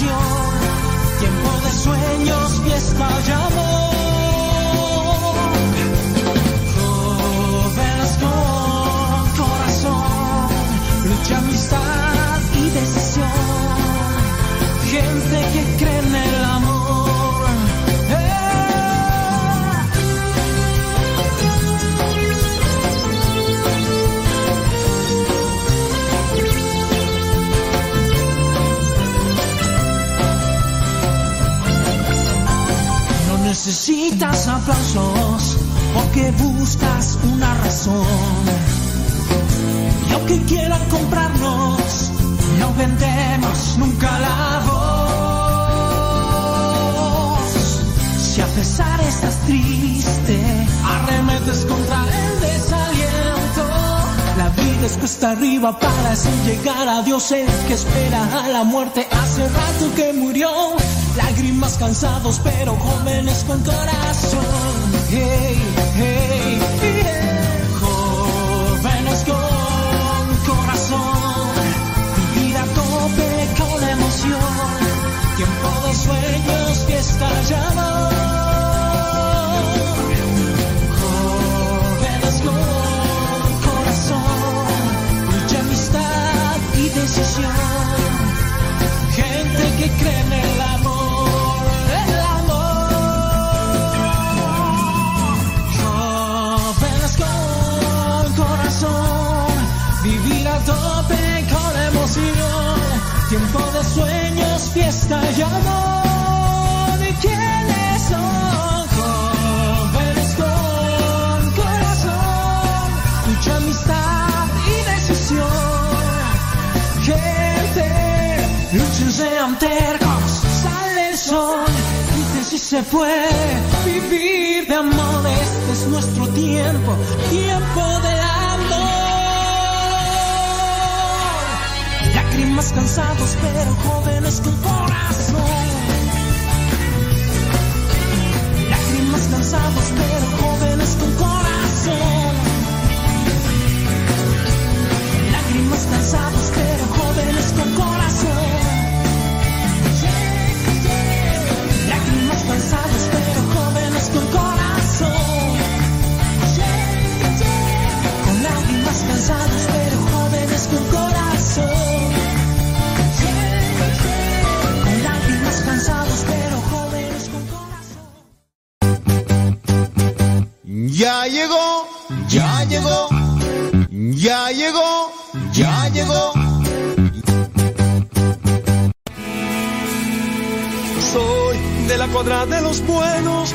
Tiempo de sueños, fiesta y amor. Necesitas aplausos porque buscas una razón. Y aunque quieran comprarnos, no vendemos nunca la voz. Si a pesar estás triste, arremetes contra desaliento. La vida es cuesta arriba para así llegar a Dios, el que espera a la muerte hace rato que murió. Lágrimas cansados, pero jóvenes con corazón. Hey, hey. Gente que cree en el amor, el amor. Jóvenes con corazón, vivir a tope con emoción. Tiempo de sueños, fiesta y amor. Tercos, sale el sol, dicen si se puede vivir de amor, este es nuestro tiempo, tiempo de amor. Lágrimas cansados, pero jóvenes con corazón. Lágrimas cansados, pero jóvenes con corazón. Lágrimas cansados, pero jóvenes con corazón. Con corazón. Con lágrimas cansados, pero jóvenes con corazón. Con lágrimas cansados, pero jóvenes con corazón. Ya llegó, ya llegó, ya llegó, ya llegó. Soy de la cuadra de los buenos,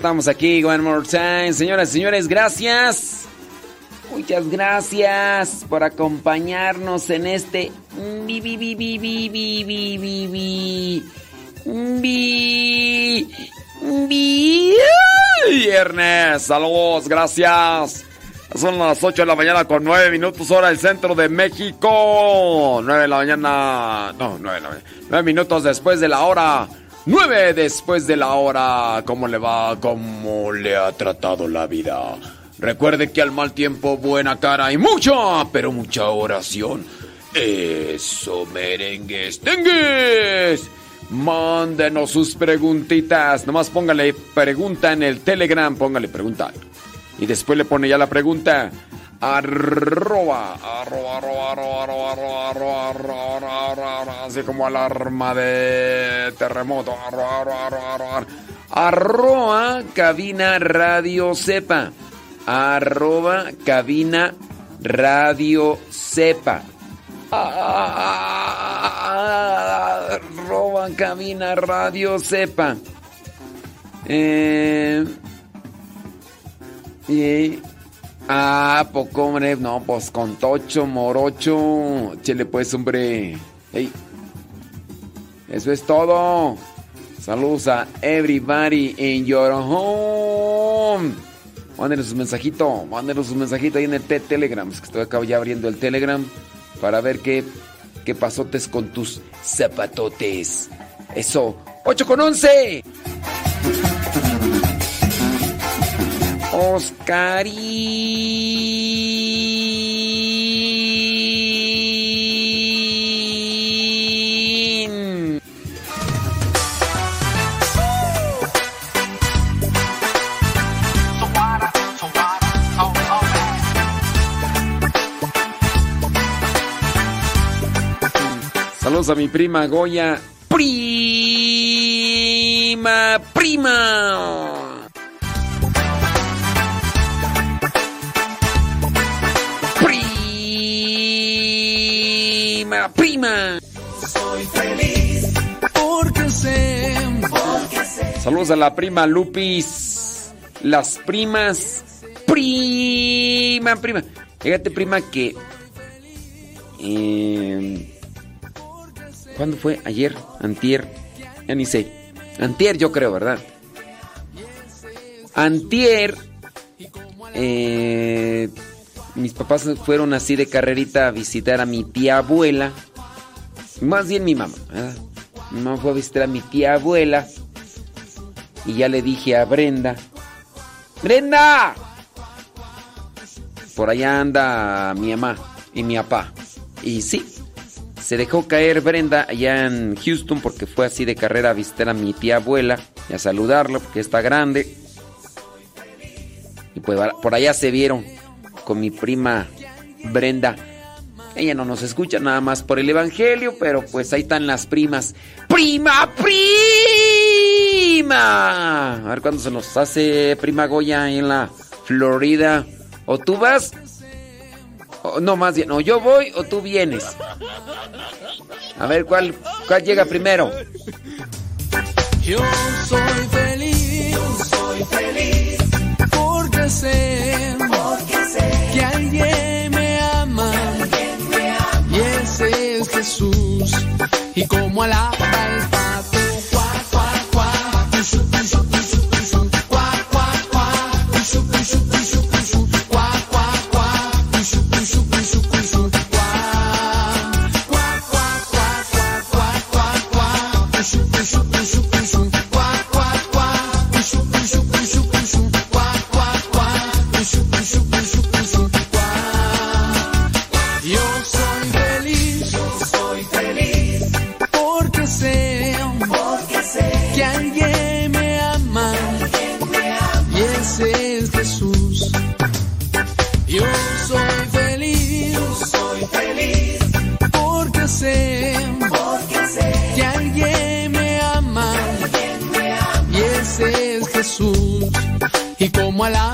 estamos aquí. One more time. Señoras y señores, gracias. Muchas gracias por acompañarnos en este viernes. Saludos, gracias. Son las 8 de la mañana con 9 minutos hora del centro de México. 9 de la mañana. No, 9 de la mañana. 9 minutos después de la hora 9 después de la hora. ¿Cómo le va? ¿Cómo le ha tratado la vida? Recuerde que al mal tiempo buena cara y mucha, pero mucha oración. Eso, merengues, tengues. Mándenos sus preguntitas. Nomás póngale pregunta en el Telegram. Póngale pregunta. Y después le pone ya la pregunta. Arroba, arroba, arroba, arroba, arroba, arroba, arroba, arroba, arroba, arroba, así como alarma de terremoto. Arroba, arroba, arroba, arroba, arroba, cabina radio sepa. Arroba, cabina radio sepa. Arroba, cabina radio sepa. Eh, y Ah, poco, hombre. No, pues con Tocho, Morocho. Chele, pues, hombre. Eso es todo. Saludos a everybody in your home. Mándenos su mensajito. Mándenos su mensajito ahí en el Telegram. Es que estoy acá ya abriendo el Telegram para ver qué, qué pasotes con tus zapatotes. Eso. 8 con 11. Oscarín. Saludos a mi prima Goya. Prima, prima. Prima, prima. Soy feliz porque sé, porque sé. Saludos a la prima Lupis. Las primas. Prima, prima. Fíjate, prima, que. Eh, ¿Cuándo fue? Ayer, antier. Ya ni sé. Antier, yo creo, ¿verdad? Antier. Eh, mis papás fueron así de carrerita a visitar a mi tía abuela. Más bien mi mamá. Mi mamá fue a visitar a mi tía abuela. Y ya le dije a Brenda. ¡Brenda! Por allá anda mi mamá y mi papá. Y sí, se dejó caer Brenda allá en Houston porque fue así de carrera a visitar a mi tía abuela y a saludarla porque está grande. Y pues por allá se vieron mi prima Brenda. Ella no nos escucha nada más por el Evangelio, pero pues ahí están las primas. ¡Prima, prima! A ver cuándo se nos hace prima Goya en la Florida. ¿O tú vas? no, más bien, o yo voy o tú vienes. A ver, ¿cuál, cuál llega primero? Yo soy feliz, soy feliz, porque sé, porque sé Jesús, y como alaba moi là.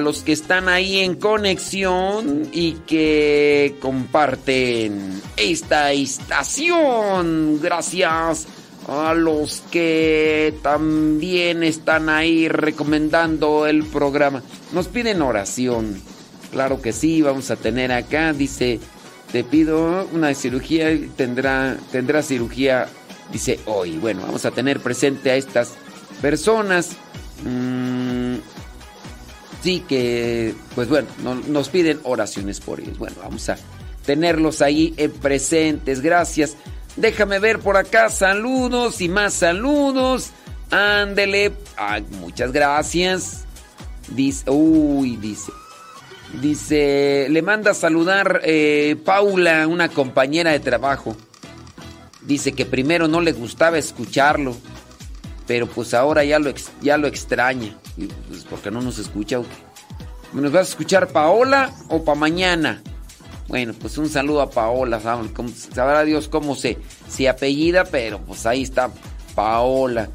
Los que están ahí en conexión y que comparten esta estación. Gracias a los que también están ahí recomendando el programa. Nos piden oración. Claro que sí, vamos a tener acá, dice, te pido una cirugía, tendrá, tendrá cirugía, dice hoy. Bueno, vamos a tener presente a estas personas. Sí que, pues bueno, no- nos piden oraciones por ellos. Bueno, vamos a tenerlos ahí en presentes. Gracias. Déjame ver por acá saludos y más saludos. Ándele. Muchas gracias. Dice, uy, dice. Dice, le manda a saludar eh, Paula, una compañera de trabajo. Dice que primero no le gustaba escucharlo, pero pues ahora ya lo, ya lo extraña. Porque no nos escucha. qué? ¿Nos vas a escuchar Paola o pa' mañana? Bueno, pues un saludo a Paola. sabrá Dios cómo se, se apellida, pero pues ahí está Paola.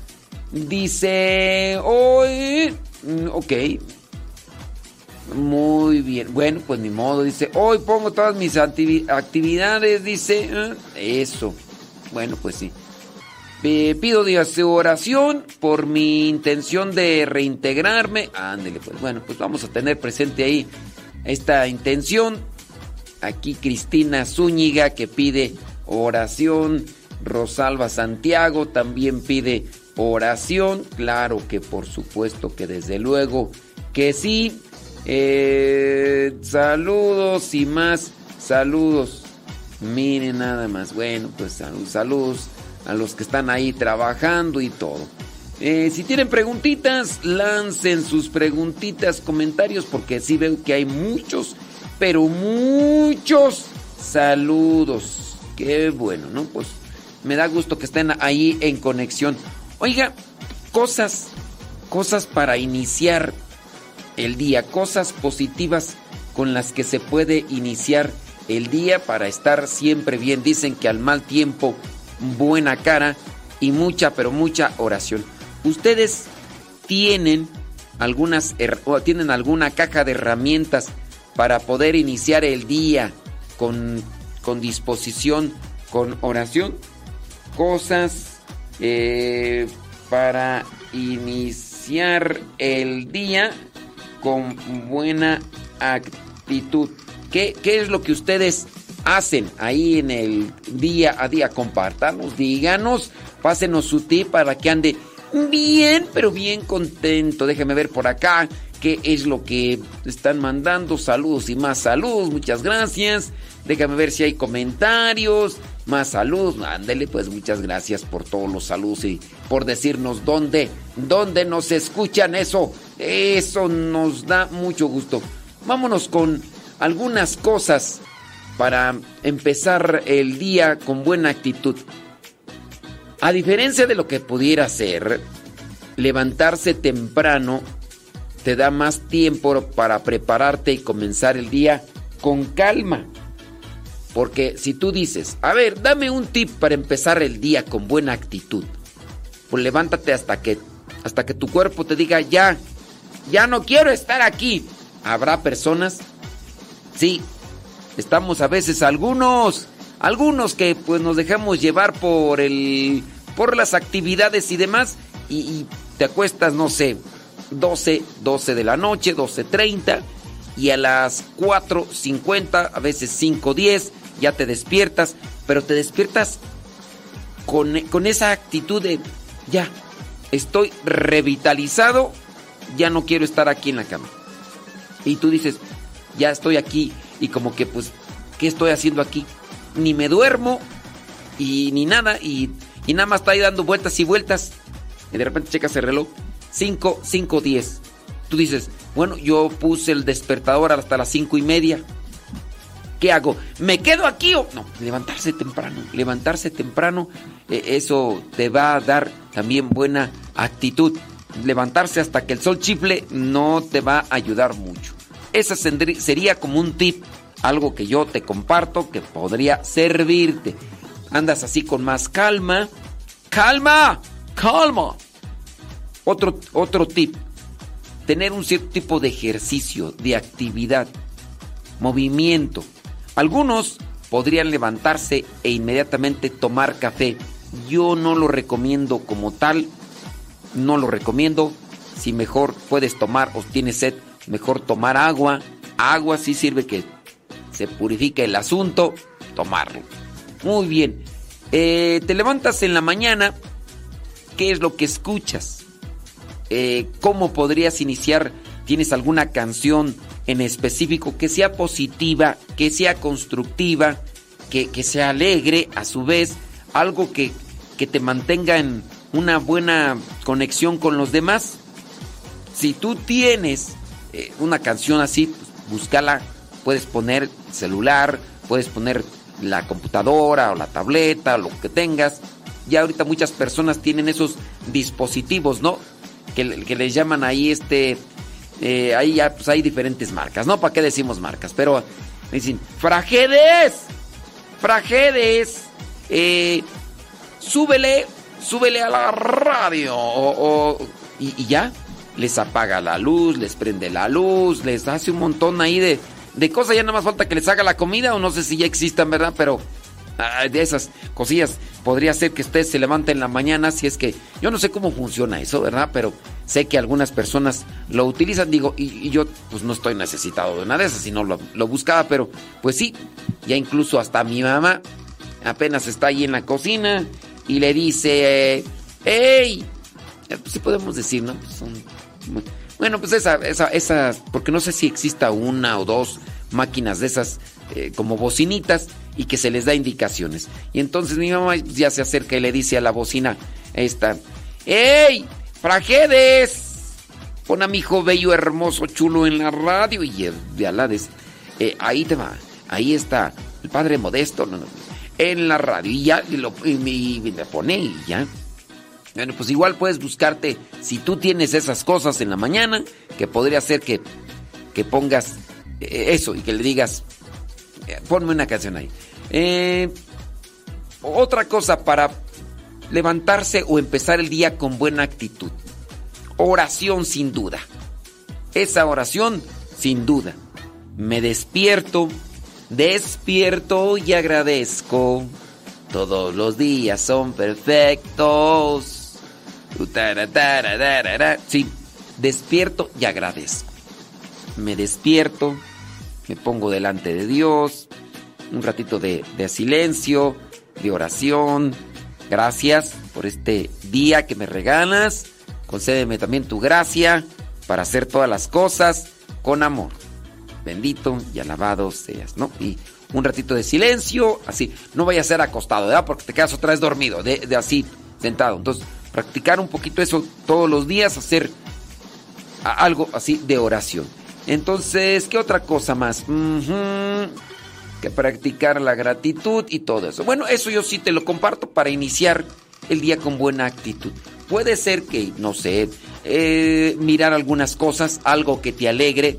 Dice, hoy... mm, Ok, muy bien. Bueno, pues ni modo. Dice, hoy pongo todas mis activi- actividades. Dice, "Ah, eso. Bueno, pues sí. Pe- pido de su oración por mi intención de reintegrarme. Ándele, pues bueno, pues vamos a tener presente ahí esta intención. Aquí Cristina Zúñiga que pide oración. Rosalba Santiago también pide oración. Claro que por supuesto que desde luego que sí. Eh, saludos y más saludos. Miren nada más. Bueno, pues sal- saludos a los que están ahí trabajando y todo. Eh, si tienen preguntitas, lancen sus preguntitas, comentarios, porque sí veo que hay muchos, pero muchos saludos. Qué bueno, ¿no? Pues me da gusto que estén ahí en conexión. Oiga, cosas, cosas para iniciar el día, cosas positivas con las que se puede iniciar el día para estar siempre bien. Dicen que al mal tiempo, buena cara y mucha, pero mucha oración. Ustedes tienen algunas tienen alguna caja de herramientas para poder iniciar el día con, con disposición, con oración. Cosas eh, para iniciar el día con buena actitud. ¿Qué, ¿Qué, es lo que ustedes hacen ahí en el día a día? Compártanos, díganos, pásenos su tip para que ande bien, pero bien contento. Déjeme ver por acá qué es lo que están mandando. Saludos y más saludos, muchas gracias. Déjame ver si hay comentarios. Más saludos. Ándele, pues muchas gracias por todos los saludos y por decirnos dónde, dónde nos escuchan eso. Eso nos da mucho gusto. Vámonos con algunas cosas para empezar el día con buena actitud. A diferencia de lo que pudiera ser, levantarse temprano te da más tiempo para prepararte y comenzar el día con calma. Porque si tú dices, a ver, dame un tip para empezar el día con buena actitud, pues levántate hasta que, hasta que tu cuerpo te diga, ya, ya no quiero estar aquí. Habrá personas, sí, estamos a veces algunos, algunos que pues nos dejamos llevar por el, por las actividades y demás y, te acuestas, no sé, 12, 12 de la noche, 12.30 y a las 4.50, a veces 5.10, ya te despiertas, pero te despiertas con, con esa actitud de, ya, estoy revitalizado, ya no quiero estar aquí en la cama. Y tú dices, ya estoy aquí y como que pues, ¿qué estoy haciendo aquí? Ni me duermo y ni nada y, y nada más está ahí dando vueltas y vueltas. Y de repente checas el reloj, 5, 5, 10. Tú dices, bueno, yo puse el despertador hasta las 5 y media. ¿Qué hago? ¿Me quedo aquí o no? Levantarse temprano. Levantarse temprano, eh, eso te va a dar también buena actitud. Levantarse hasta que el sol chifle no te va a ayudar mucho. Ese sería como un tip, algo que yo te comparto que podría servirte. Andas así con más calma. ¡Calma! ¡Calma! Otro, otro tip, tener un cierto tipo de ejercicio, de actividad, movimiento. Algunos podrían levantarse e inmediatamente tomar café. Yo no lo recomiendo como tal, no lo recomiendo. Si mejor puedes tomar o tienes sed, mejor tomar agua. Agua sí sirve que se purifique el asunto, tomarlo. Muy bien. Eh, te levantas en la mañana, ¿qué es lo que escuchas? Eh, ¿Cómo podrías iniciar? ¿Tienes alguna canción en específico que sea positiva, que sea constructiva, que, que sea alegre, a su vez, algo que, que te mantenga en una buena conexión con los demás? Si tú tienes eh, una canción así, pues, búscala, puedes poner celular, puedes poner la computadora o la tableta, lo que tengas. Ya ahorita muchas personas tienen esos dispositivos, ¿no? Que, que les llaman ahí este... Eh, ahí ya pues hay diferentes marcas, ¿no? ¿Para qué decimos marcas? Pero dicen, Fragedes, Fragedes, eh, súbele, súbele a la radio. O, o, y, y ya, les apaga la luz, les prende la luz, les hace un montón ahí de, de cosas. Ya nada más falta que les haga la comida o no sé si ya existan, ¿verdad? Pero ah, de esas cosillas podría ser que usted se levante en la mañana si es que yo no sé cómo funciona eso, ¿verdad? Pero sé que algunas personas lo utilizan, digo, y, yo pues no estoy necesitado de nada de eso, si no lo, lo buscaba, pero pues sí, ya incluso hasta mi mamá apenas está ahí en la cocina y le dice, ¡Ey! Pues sí podemos decir, ¿no? Pues son bueno, pues esa, esa, esa, porque no sé si exista una o dos máquinas de esas eh, como bocinitas y que se les da indicaciones. Y entonces mi mamá ya se acerca y le dice a la bocina esta, ¡Ey! ¡Frajedes! Pon a mi hijo bello, hermoso, chulo en la radio y de alades. Eh, ahí te va, ahí está el padre modesto en la radio y ya y lo, y, y, y pone y ya. Bueno, pues igual puedes buscarte, si tú tienes esas cosas en la mañana, que podría ser que, que pongas eh, eso y que le digas, eh, ponme una canción ahí. Eh, otra cosa para levantarse o empezar el día con buena actitud. Oración sin duda. Esa oración sin duda. Me despierto, despierto y agradezco. Todos los días son perfectos. Sí, despierto y agradezco. Me despierto, me pongo delante de Dios, un ratito de, silencio, de oración. Gracias por este día que me regalas. Concédeme también tu gracia para hacer todas las cosas con amor. Bendito y alabado seas, ¿no? Y un ratito de silencio, así. No vaya a ser acostado, ¿verdad? Porque te quedas otra vez dormido, de, de así, sentado. Entonces, practicar un poquito eso todos los días, hacer algo así de oración. Entonces, ¿qué otra cosa más? Que practicar la gratitud y todo eso. Bueno, eso yo sí te lo comparto para iniciar el día con buena actitud. Puede ser que, no sé, eh, mirar algunas cosas, algo que te alegre.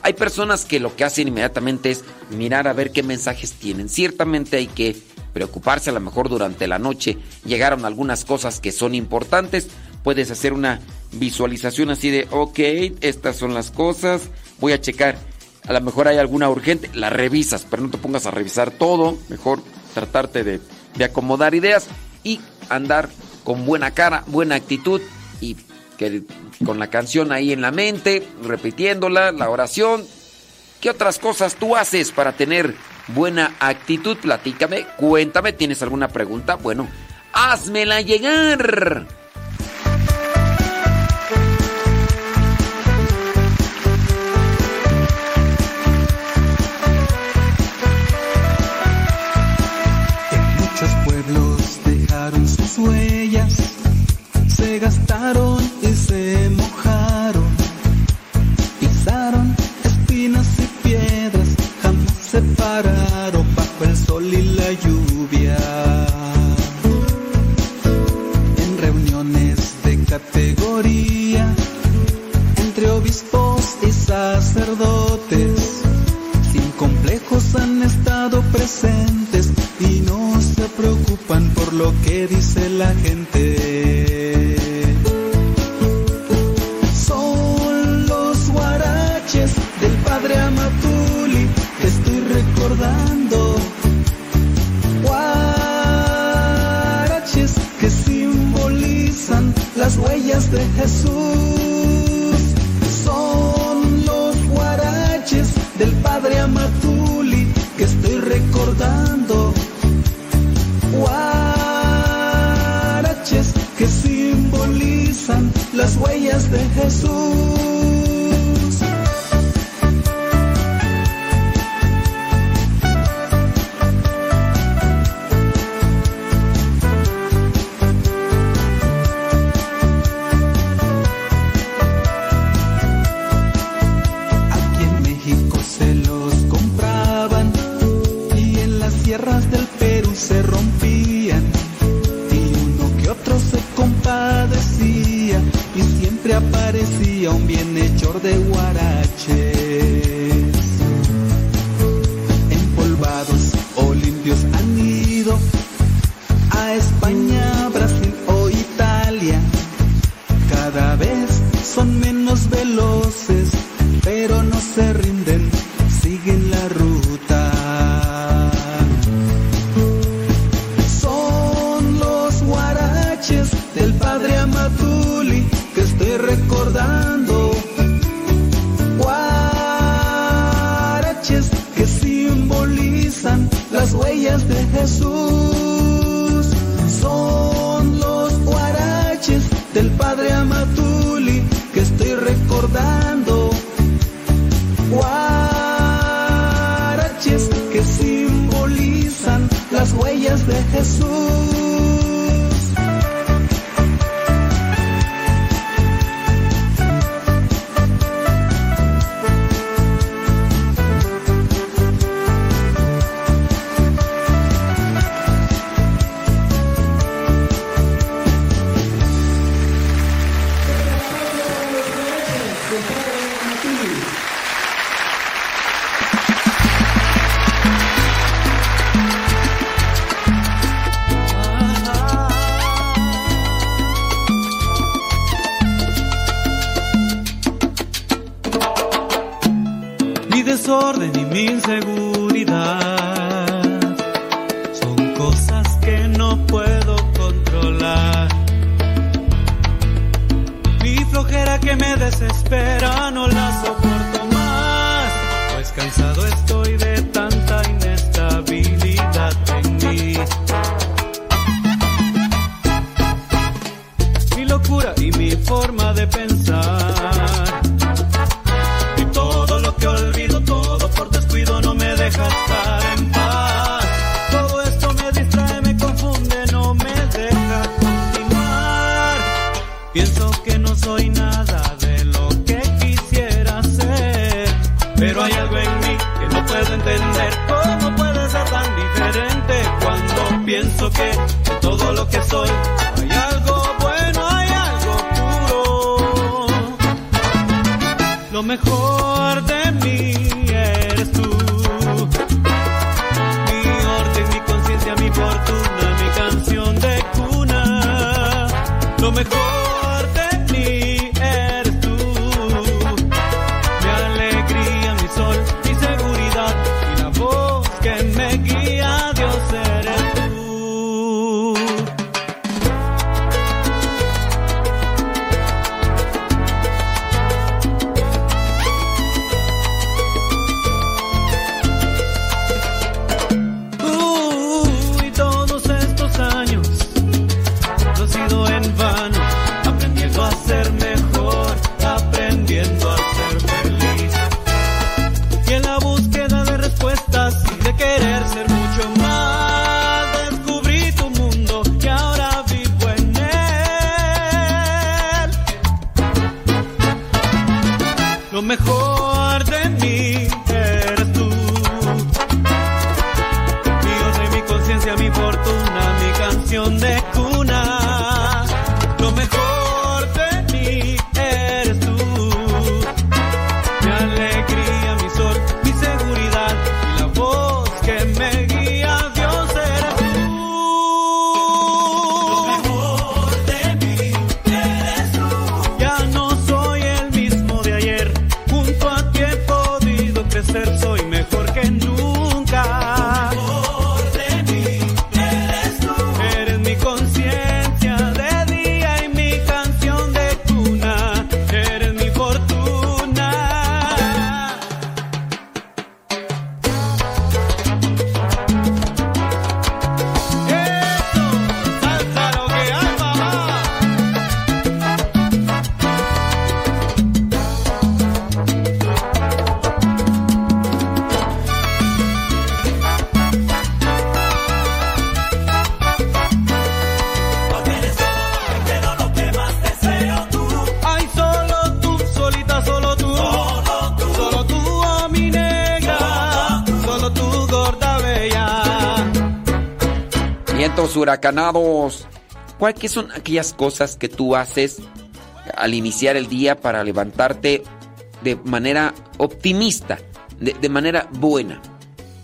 Hay personas que lo que hacen inmediatamente es mirar a ver qué mensajes tienen. Ciertamente hay que preocuparse a lo mejor durante la noche. Llegaron algunas cosas que son importantes. Puedes hacer una visualización así de, ok, estas son las cosas. Voy a checar. A lo mejor hay alguna urgente. La revisas, pero no te pongas a revisar todo. Mejor tratarte de, de acomodar ideas y andar con buena cara, buena actitud y que con la canción ahí en la mente, repitiéndola, la oración. ¿Qué otras cosas tú haces para tener buena actitud? Platícame, cuéntame, ¿tienes alguna pregunta? Bueno, házmela llegar. Muchos pueblos dejaron sus huellas, se gastaron y se mojaron, jamás se pararon bajo el sol y la lluvia. En reuniones de categoría, entre obispos y sacerdotes, sin complejos han estado presentes y no se preocupan por lo que dice la gente. De Jesús. Son los guaraches del padre Amatuli que estoy recordando. Guaraches que simbolizan las huellas de Jesús. Se rompían y uno que otro se compadecía y siempre aparecía un bienhechor de guaraches. Empolvados o limpios han ido a España, Brasil o Italia. Cada vez son menos veloces, pero no se rinden, huellas Vientos huracanados. ¿Cuáles son aquellas cosas que tú haces al iniciar el día para levantarte de manera optimista, de, de manera buena?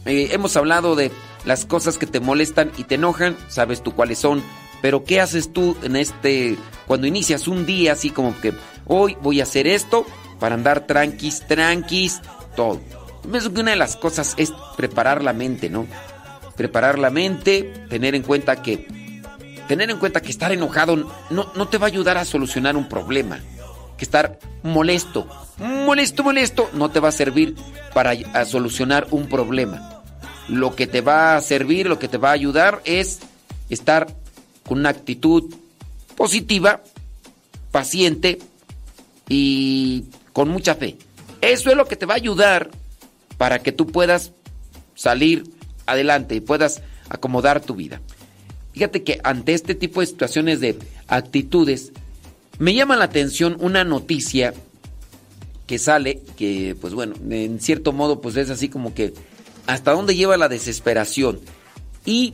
Eh, hemos hablado de las cosas que te molestan y te enojan, sabes tú cuáles son, pero ¿qué haces tú en este, cuando inicias un día así como que hoy voy a hacer esto para andar tranquis, tranquis, todo? Pienso que una de las cosas es preparar la mente, ¿no? Preparar la mente, tener en cuenta que tener en cuenta que estar enojado no, no te va a ayudar a solucionar un problema. Que estar molesto, molesto, molesto, no te va a servir para solucionar un problema. Lo que te va a servir, lo que te va a ayudar es estar con una actitud positiva, paciente y con mucha fe. Eso es lo que te va a ayudar para que tú puedas salir adelante y puedas acomodar tu vida. Fíjate que ante este tipo de situaciones de actitudes, me llama la atención una noticia que sale, que pues bueno, en cierto modo pues es así como que hasta dónde lleva la desesperación. Y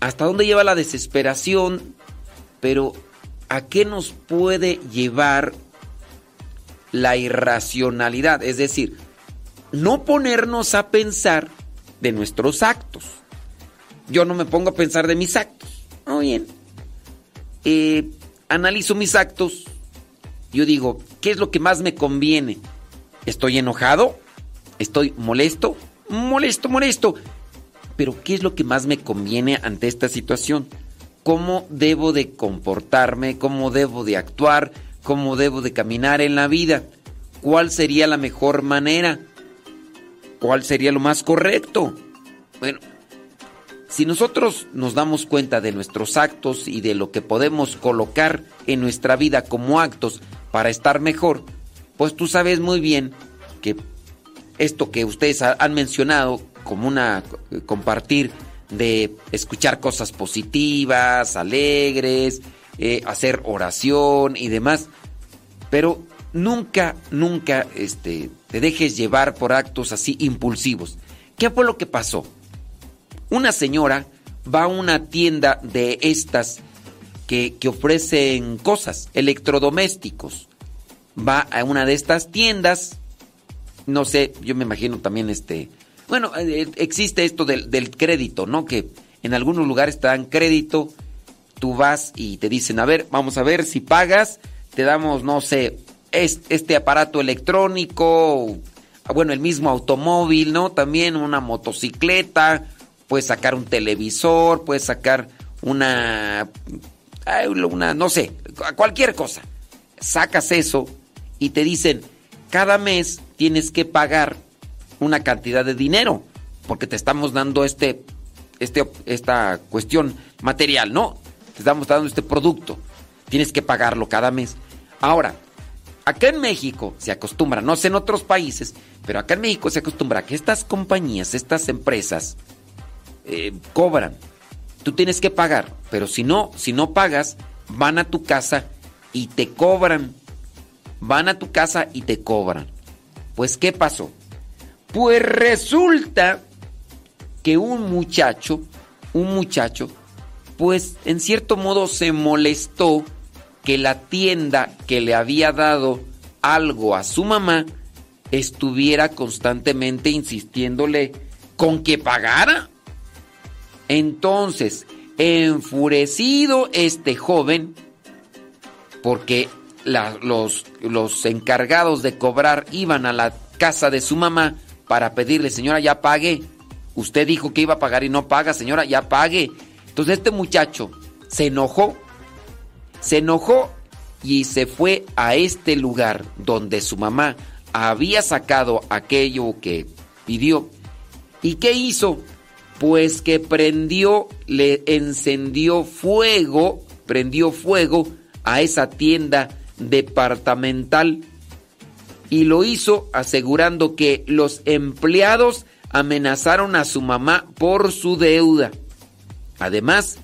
hasta dónde lleva la desesperación, pero a qué nos puede llevar la irracionalidad, es decir, no ponernos a pensar de nuestros actos. Yo no me pongo a pensar de mis actos. Muy bien. Eh, analizo mis actos. Yo digo, ¿qué es lo que más me conviene? ¿Estoy enojado? estoy molesto, molesto, molesto. Pero ¿qué es lo que más me conviene ante esta situación? ¿Cómo debo de comportarme? ¿Cómo debo de actuar? ¿Cómo debo de caminar en la vida? ¿Cuál sería la mejor manera? ¿Cuál sería lo más correcto? Bueno, si nosotros nos damos cuenta de nuestros actos y de lo que podemos colocar en nuestra vida como actos para estar mejor, pues tú sabes muy bien que esto que ustedes han mencionado como una compartir de escuchar cosas positivas, alegres, eh, hacer oración y demás, pero nunca, nunca este, te dejes llevar por actos así impulsivos. ¿Qué fue lo que pasó? Una señora va a una tienda de estas que, que ofrecen cosas, electrodomésticos. Va a una de estas tiendas, no sé, yo me imagino también este... Bueno, eh, existe esto del, del crédito, ¿no? Que en algunos lugares te dan crédito, tú vas y te dicen, a ver, vamos a ver si pagas, te damos, no sé, este aparato electrónico, bueno, el mismo automóvil, ¿no? También una motocicleta, puedes sacar un televisor, puedes sacar una, una, no sé, cualquier cosa. Sacas eso y te dicen, cada mes tienes que pagar una cantidad de dinero, porque te estamos dando este, este, esta cuestión material, ¿no? Te estamos dando este producto. Tienes que pagarlo cada mes. Ahora, acá en México se acostumbra, no sé en otros países, pero acá en México se acostumbra que estas compañías, estas empresas, eh, cobran. Tú tienes que pagar, pero si no, si no pagas, van a tu casa y te cobran. Van a tu casa y te cobran. Pues, ¿qué pasó? Pues resulta que un muchacho, un muchacho, pues en cierto modo se molestó que la tienda que le había dado algo a su mamá estuviera constantemente insistiéndole con que pagara. Entonces, enfurecido este joven, porque los, los encargados de cobrar iban a la casa de su mamá para pedirle, señora, ya pague. Usted dijo que iba a pagar y no paga, señora, ya pague. Entonces este muchacho se enojó, se enojó y se fue a este lugar donde su mamá había sacado aquello que pidió. ¿Y qué hizo? Pues que prendió, le encendió fuego, prendió fuego a esa tienda departamental y lo hizo asegurando que los empleados amenazaron a su mamá por su deuda. Además,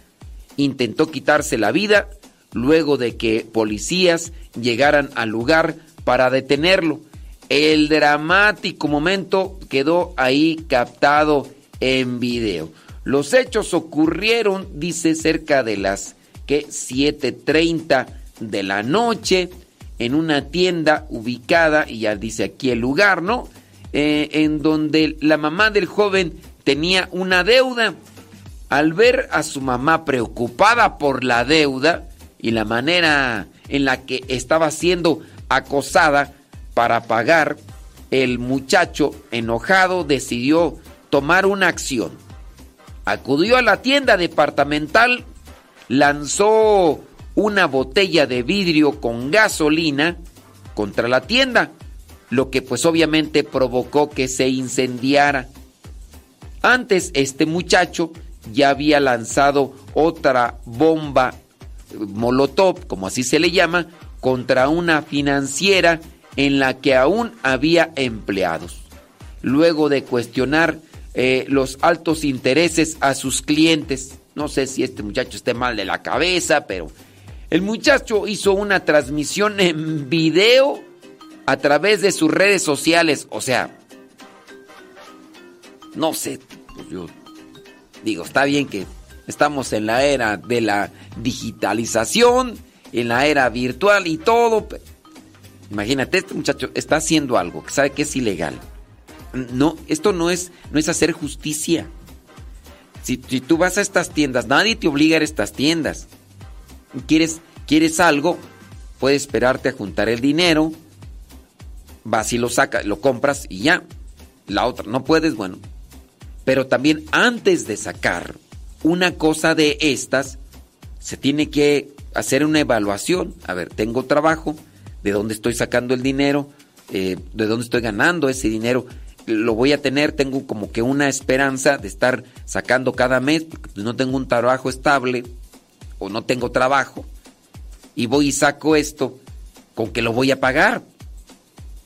intentó quitarse la vida luego de que policías llegaran al lugar para detenerlo. El dramático momento quedó ahí captado en video. Los hechos ocurrieron, dice, cerca de las que 7.30 de la noche en una tienda ubicada, y ya dice aquí el lugar, ¿no? Eh, en donde la mamá del joven tenía una deuda. Al ver a su mamá preocupada por la deuda y la manera en la que estaba siendo acosada para pagar, el muchacho enojado decidió tomar una acción. Acudió a la tienda departamental, lanzó una botella de vidrio con gasolina contra la tienda, lo que pues obviamente provocó que se incendiara. Antes este muchacho ya había lanzado otra bomba molotov, como así se le llama, contra una financiera en la que aún había empleados. Luego de cuestionar eh, los altos intereses a sus clientes, no sé si este muchacho esté mal de la cabeza, pero el muchacho hizo una transmisión en video a través de sus redes sociales. O sea, no sé, pues yo digo, está bien que estamos en la era de la digitalización, en la era virtual y todo. Imagínate, este muchacho está haciendo algo que sabe que es ilegal. No, esto no es, no es hacer justicia. Si, tú vas a estas tiendas, nadie te obliga a estas tiendas quieres, quieres algo, puedes esperarte a juntar el dinero, vas y lo sacas, lo compras y ya. la otra no puedes, bueno. Pero también antes de sacar una cosa de estas, se tiene que hacer una evaluación. A ver, tengo trabajo, de dónde estoy sacando el dinero, eh, de dónde estoy ganando ese dinero. Lo voy a tener, tengo como que una esperanza de estar sacando cada mes, porque no tengo un trabajo estable o no tengo trabajo. Y voy y saco esto, ¿con que lo voy a pagar?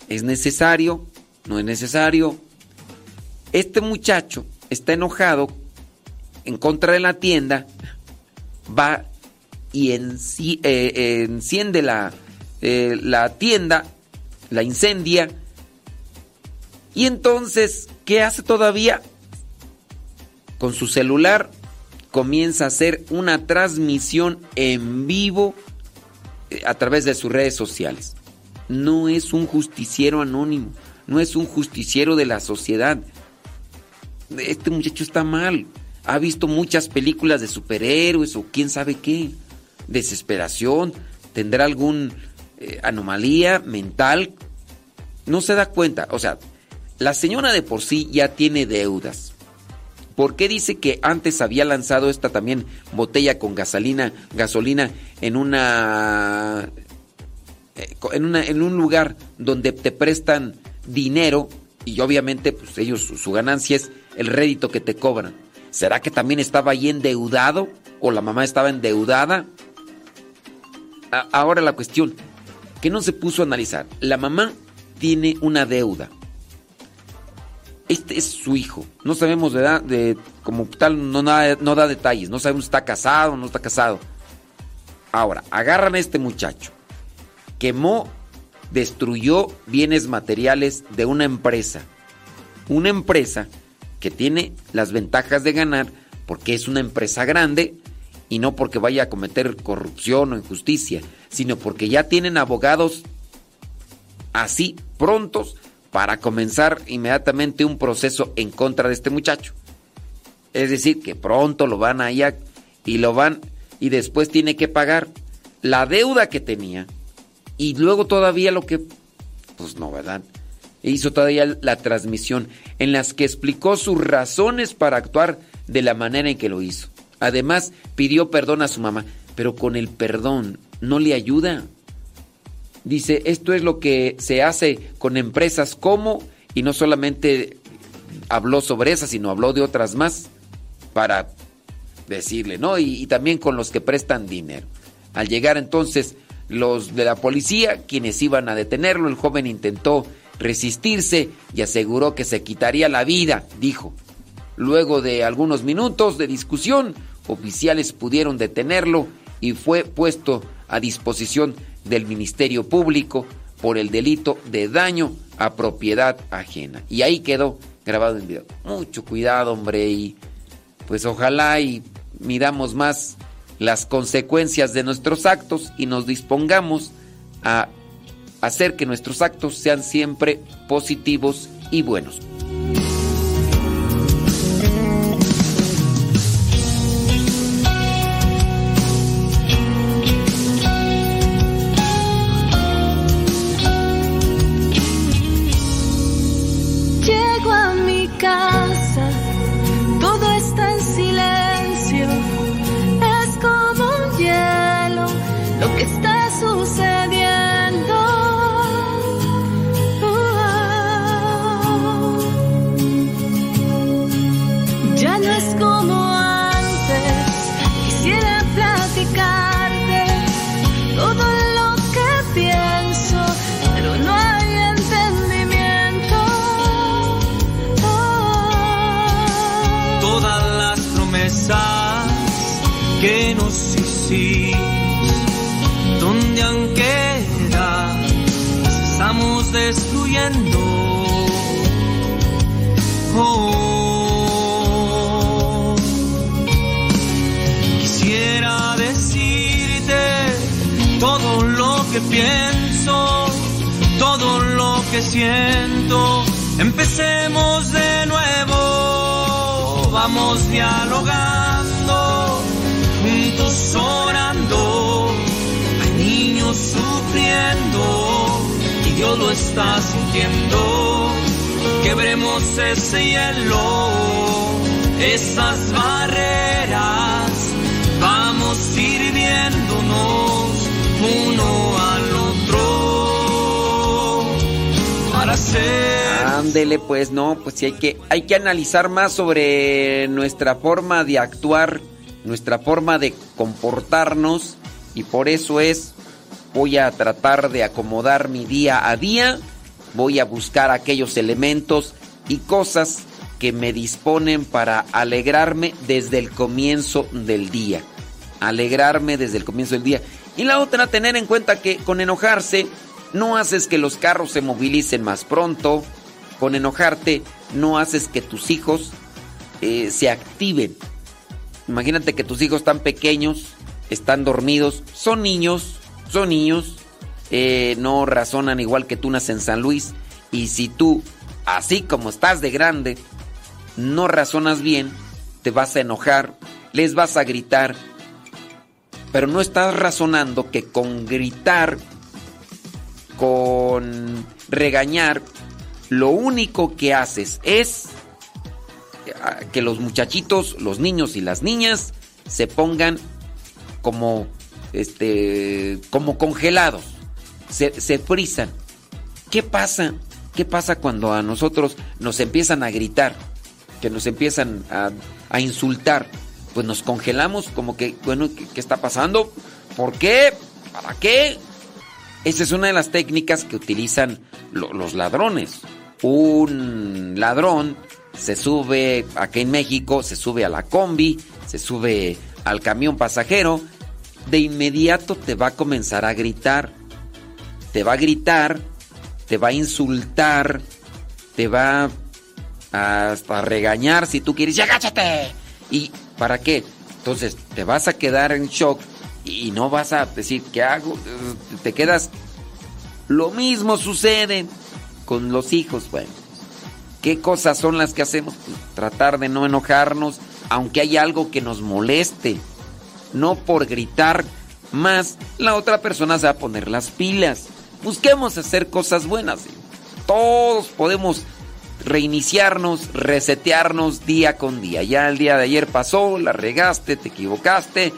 ¿Es necesario? ¿No es necesario? Este muchacho está enojado en contra de la tienda, va y eh, enciende la, eh, la tienda, la incendia, y entonces, ¿qué hace todavía? Con su celular comienza a hacer una transmisión en vivo eh, a través de sus redes sociales. No es un justiciero anónimo, no es un justiciero de la sociedad. Este muchacho está mal. Ha visto muchas películas de superhéroes o quién sabe qué. Desesperación, tendrá algún eh, anomalía mental. No se da cuenta. O sea, la señora de por sí ya tiene deudas. ¿Por qué dice que antes había lanzado esta también botella con gasolina, gasolina en una, eh, en una en un lugar donde te prestan dinero y obviamente pues ellos su ganancia es el rédito que te cobran? ¿Será que también estaba ahí endeudado o la mamá estaba endeudada? ahora la cuestión, que no se puso a analizar. La mamá tiene una deuda. Este es su hijo. No sabemos de edad, de como tal, no, no da detalles. No sabemos si está casado o no está casado. Ahora, agarran a este muchacho. Quemó, destruyó bienes materiales de una empresa. Una empresa que tiene las ventajas de ganar porque es una empresa grande y no porque vaya a cometer corrupción o injusticia, sino porque ya tienen abogados así prontos para comenzar inmediatamente un proceso en contra de este muchacho. Es decir, que pronto lo van allá y lo van y después tiene que pagar la deuda que tenía y luego todavía lo que pues no, ¿verdad? E hizo todavía la transmisión en las que explicó sus razones para actuar de la manera en que lo hizo. Además, pidió perdón a su mamá, pero con el perdón no le ayuda. Dice, esto es lo que se hace con empresas como, y no solamente habló sobre esas, sino habló de otras más, para decirle, ¿no? Y, y también con los que prestan dinero. Al llegar entonces los de la policía, quienes iban a detenerlo, el joven intentó resistirse y aseguró que se quitaría la vida, dijo. Luego de algunos minutos de discusión, oficiales pudieron detenerlo y fue puesto a disposición del Ministerio Público por el delito de daño a propiedad ajena. Y ahí quedó grabado en video. Mucho cuidado, hombre, y pues ojalá y miramos más las consecuencias de nuestros actos y nos dispongamos a hacer que nuestros actos sean siempre positivos y buenos. Oh, quisiera decirte todo lo que pienso, todo lo que siento. Empecemos de nuevo, vamos dialogando, juntos orando, hay niños sufriendo Dios lo está sintiendo. quebremos ese hielo, esas barreras, vamos sirviéndonos uno al otro para ser. Ándele, pues no, pues sí hay que, hay que analizar más sobre nuestra forma de actuar, nuestra forma de comportarnos y por eso es, voy a tratar de acomodar mi día a día, voy a buscar aquellos elementos y cosas que me disponen para alegrarme desde el comienzo del día. Alegrarme desde el comienzo del día. Y la otra, tener en cuenta que con enojarse no haces que los carros se movilicen más pronto. Con enojarte no haces que tus hijos eh, se activen. Imagínate que tus hijos están pequeños, están dormidos, son niños, son niños, eh, no razonan igual que tú naces en San Luis. Y si tú, así como estás de grande, no razonas bien, te vas a enojar, les vas a gritar, pero no estás razonando que con gritar, con regañar, lo único que haces es que los muchachitos, los niños y las niñas se pongan como este como congelados. Se, se frisan. ¿Qué pasa? ¿Qué pasa cuando a nosotros nos empiezan a gritar? Que nos empiezan a, a insultar. Pues nos congelamos como que, bueno, ¿qué, está pasando? ¿Por qué? ¿Para qué? Esa es una de las técnicas que utilizan lo- los ladrones. Un ladrón se sube, aquí en México, se sube a la combi, se sube al camión pasajero, de inmediato te va a comenzar a gritar. Te va a gritar, te va a insultar, te va a hasta regañar si tú quieres, ¡ya agáchate! ¿Y para qué? Entonces te vas a quedar en shock y no vas a decir, ¿qué hago? Te quedas... Lo mismo sucede con los hijos, bueno. ¿Qué cosas son las que hacemos? Pues, tratar de no enojarnos, aunque hay algo que nos moleste. No por gritar más, la otra persona se va a poner las pilas. Busquemos hacer cosas buenas. Todos podemos reiniciarnos, resetearnos día con día. Ya el día de ayer pasó, la regaste, te equivocaste.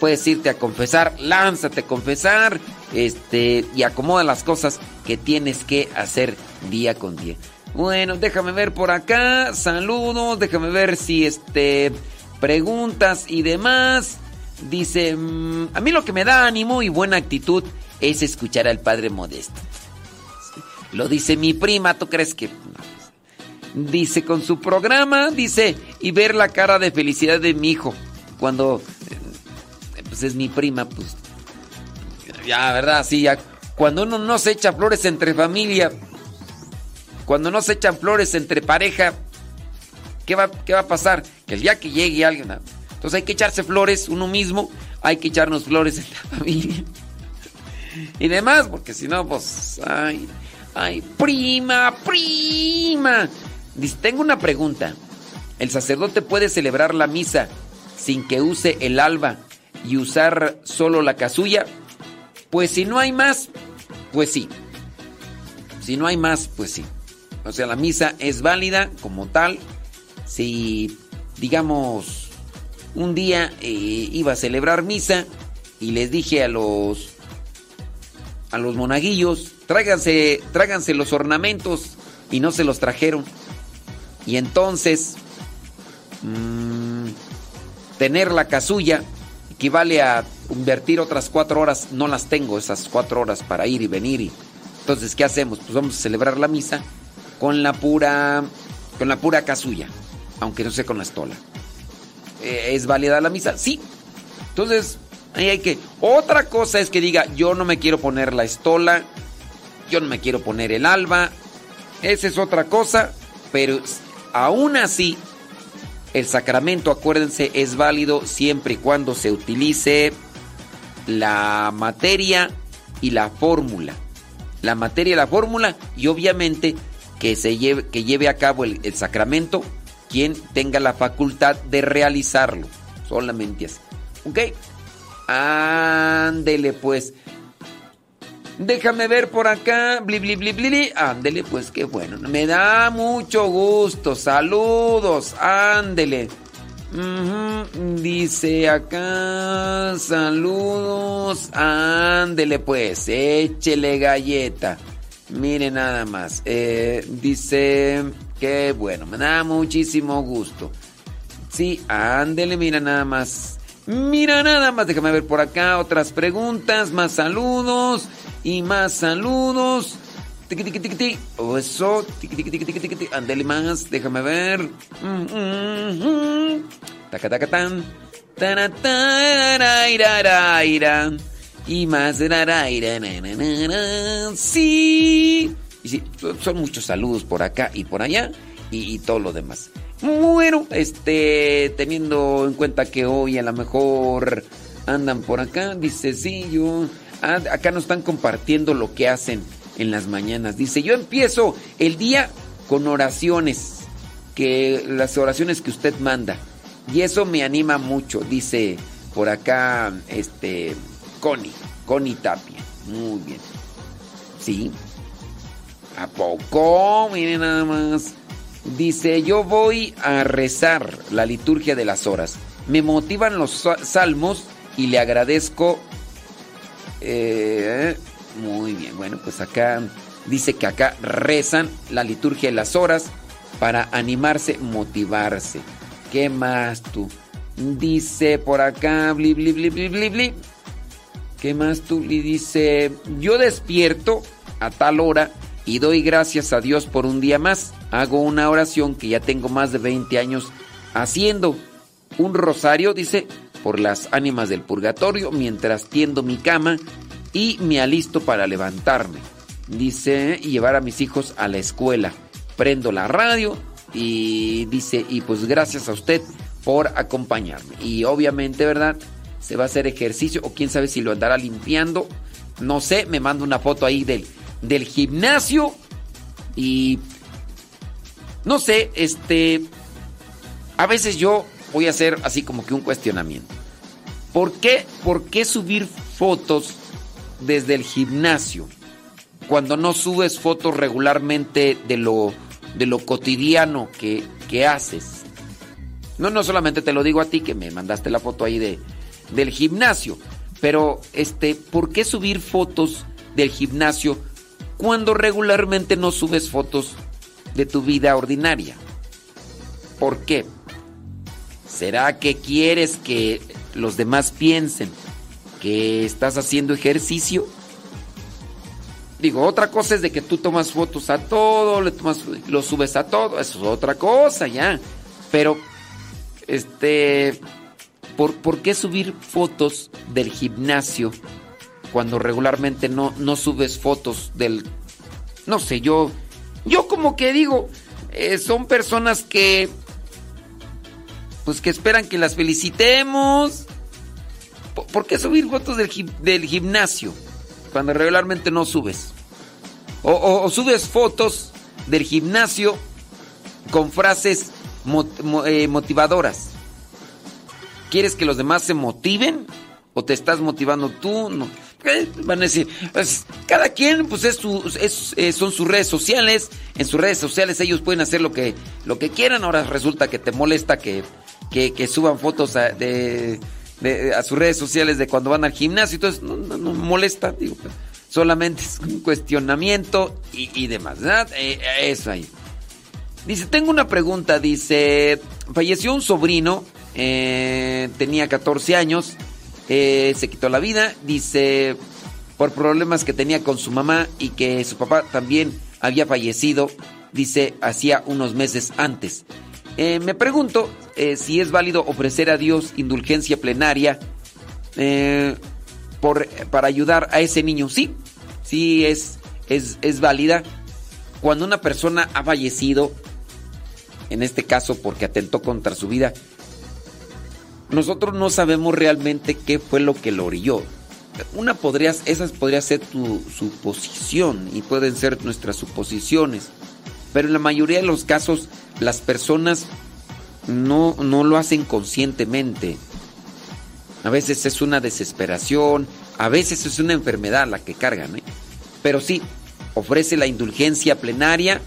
Puedes irte a confesar, lánzate a confesar, este, y acomoda las cosas que tienes que hacer día con día. Bueno, déjame ver por acá, saludos, déjame ver si este preguntas y demás. Dice, mm, a mí lo que me da ánimo y buena actitud es escuchar al Padre Modesto. Lo dice mi prima, ¿tú crees que? Dice con su programa, dice, y ver la cara de felicidad de mi hijo cuando eh, pues es mi prima, pues ya, ¿verdad? Sí, ya cuando uno no se echa flores entre familia, cuando no se echan flores entre pareja, ¿qué va, qué va a pasar? Que el día que llegue alguien, a- entonces hay que echarse flores uno mismo, hay que echarnos flores entre la familia y demás, porque si no, pues, ay, ay, prima, prima. Dice, tengo una pregunta. ¿El sacerdote puede celebrar la misa sin que use el alba y usar solo la casulla? Pues si no hay más, pues sí. Si no hay más, pues sí. O sea, la misa es válida como tal. Si, digamos, un día eh, iba a celebrar misa y les dije a los a los monaguillos, tráiganse, los ornamentos y no se los trajeron. Y entonces mm, tener la casulla equivale a invertir otras cuatro horas. No las tengo esas cuatro horas para ir y venir. Entonces, ¿qué hacemos? Pues vamos a celebrar la misa con la pura, con la pura casulla, aunque no sea con la estola. Eh, ¿Es válida la misa? Sí. Entonces, ahí hay que. Otra cosa es que diga, yo no me quiero poner la estola, yo no me quiero poner el alba. Esa es otra cosa, pero aún así, el sacramento, acuérdense, es válido siempre y cuando se utilice la materia y la fórmula. La materia y la fórmula, y obviamente que se lleve, que lleve a cabo el, el sacramento quien tenga la facultad de realizarlo. Solamente así. ¿Ok? Ándele pues. Déjame ver por acá. Bli, bli, bli, bli. Ándele, pues qué bueno. Me da mucho gusto. Saludos. Ándele. Dice acá. Saludos. Ándele, pues. Échele galleta. Mire nada más. Eh, dice. Qué bueno. Me da muchísimo gusto. Sí, ándele, mira nada más. Mira nada más, déjame ver por acá otras preguntas, más saludos y más saludos. Tiqui, tiqui, tiqui, tiqui. O eso, tiqui, tiqui, tiqui, tiqui, tiqui, tiqui. Ándele más, déjame ver. Mm, mm, mm. Taca, taca. Y más. Sí. Y sí, son- muchos saludos por acá y por allá y, y todo lo demás. Bueno, este, teniendo en cuenta que hoy a lo mejor andan por acá, dice, sí, yo, ah, acá nos están compartiendo lo que hacen en las mañanas. Dice, yo empiezo el día con oraciones, que las oraciones que usted manda. Y eso me anima mucho, dice por acá, este, Connie, Connie Tapia. Muy bien. Sí. ¿A poco? Miren nada más. Dice, yo voy a rezar la liturgia de las horas. Me motivan los sa- salmos y le agradezco. eh, muy bien, bueno, pues acá dice que acá rezan la liturgia de las horas para animarse, motivarse. ¿Qué más tú? Dice por acá, bli, bli, bli, bli, bli, bli. ¿Qué más tú? Y dice, yo despierto a tal hora y doy gracias a Dios por un día más. Hago una oración que ya tengo más de 20 años haciendo. Un rosario, dice, por las ánimas del purgatorio mientras tiendo mi cama y me alisto para levantarme. Dice, llevar a mis hijos a la escuela. Prendo la radio y dice, y pues gracias a usted por acompañarme. Y obviamente, ¿verdad? Se va a hacer ejercicio o quién sabe si lo andará limpiando. No sé, me manda una foto ahí del, del gimnasio y no sé, este a veces yo voy a hacer así como que un cuestionamiento. ¿Por qué, por qué subir fotos desde el gimnasio cuando no subes fotos regularmente de lo, de lo cotidiano que, que haces? No, no solamente te lo digo a ti que me mandaste la foto ahí de, del gimnasio, pero este, ¿por qué subir fotos del gimnasio cuando regularmente no subes fotos de tu vida ordinaria? ¿Por qué? ¿Será que quieres que los demás piensen que estás haciendo ejercicio? Digo, otra cosa es de que tú tomas fotos a todo, le tomas, lo subes a todo, eso es otra cosa ya. Pero, este, ¿por, por qué subir fotos del gimnasio cuando regularmente no, no subes fotos del... No sé, yo, yo como que digo, eh, son personas que, pues que esperan que las felicitemos. ¿Por, qué subir fotos del, del gimnasio cuando regularmente no subes? O, o- subes fotos del gimnasio con frases eh, motivadoras. ¿Quieres que los demás se motiven? ¿O te estás motivando tú? No. Eh, Van a decir, pues, cada quien, pues es su, es- eh, son sus redes sociales. En sus redes sociales ellos pueden hacer lo que, lo que quieran. Ahora resulta que te molesta que, que, suban fotos a, de, de- a sus redes sociales de cuando van al gimnasio. Entonces, no, no, no molesta. Digo, pues, solamente es un cuestionamiento y, y demás. ¿verdad? Eh, eso ahí. Dice, tengo una pregunta. Dice, falleció un sobrino, eh, tenía 14 años, eh, se quitó la vida. Dice, por problemas que tenía con su mamá y que su papá también había fallecido, dice, hacía unos meses antes. Eh, me pregunto eh, si es válido ofrecer a Dios indulgencia plenaria por, para ayudar a ese niño. Sí, sí es, es, es válida. Cuando una persona ha fallecido, en este caso porque atentó contra su vida, nosotros no sabemos realmente qué fue lo que lo orilló. Una podría, esas podría ser tu suposición y pueden ser nuestras suposiciones. Pero en la mayoría de los casos las personas no, no lo hacen conscientemente. A veces es una desesperación, a veces es una enfermedad la que cargan. ¿eh? Pero sí, ofrece la indulgencia plenaria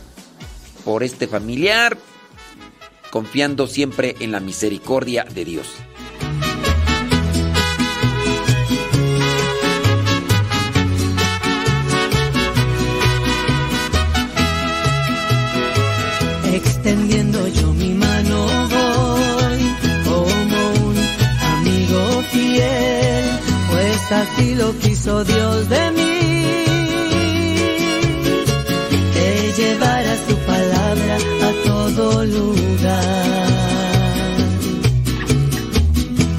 por este familiar, confiando siempre en la misericordia de Dios. Pues así lo quiso Dios de mí. Que llevara su palabra a todo lugar.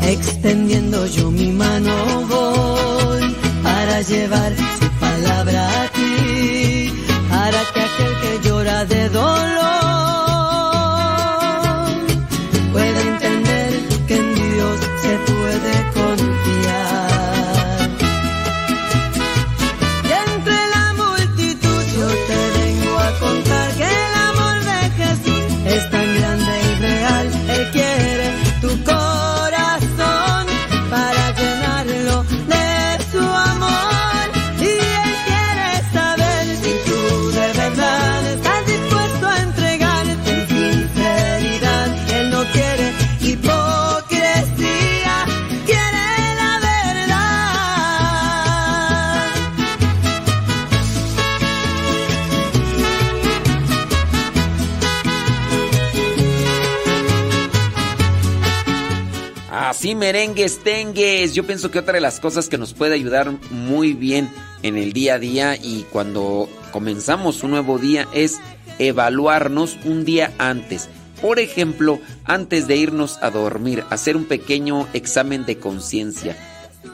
Extendiendo yo mi mano voy para llevar su palabra a ti, para que aquel que llora de dolor Así merengues, tengues. Yo pienso que otra de las cosas que nos puede ayudar muy bien en el día a día y cuando comenzamos un nuevo día es evaluarnos un día antes. Por ejemplo, antes de irnos a dormir, hacer un pequeño examen de conciencia.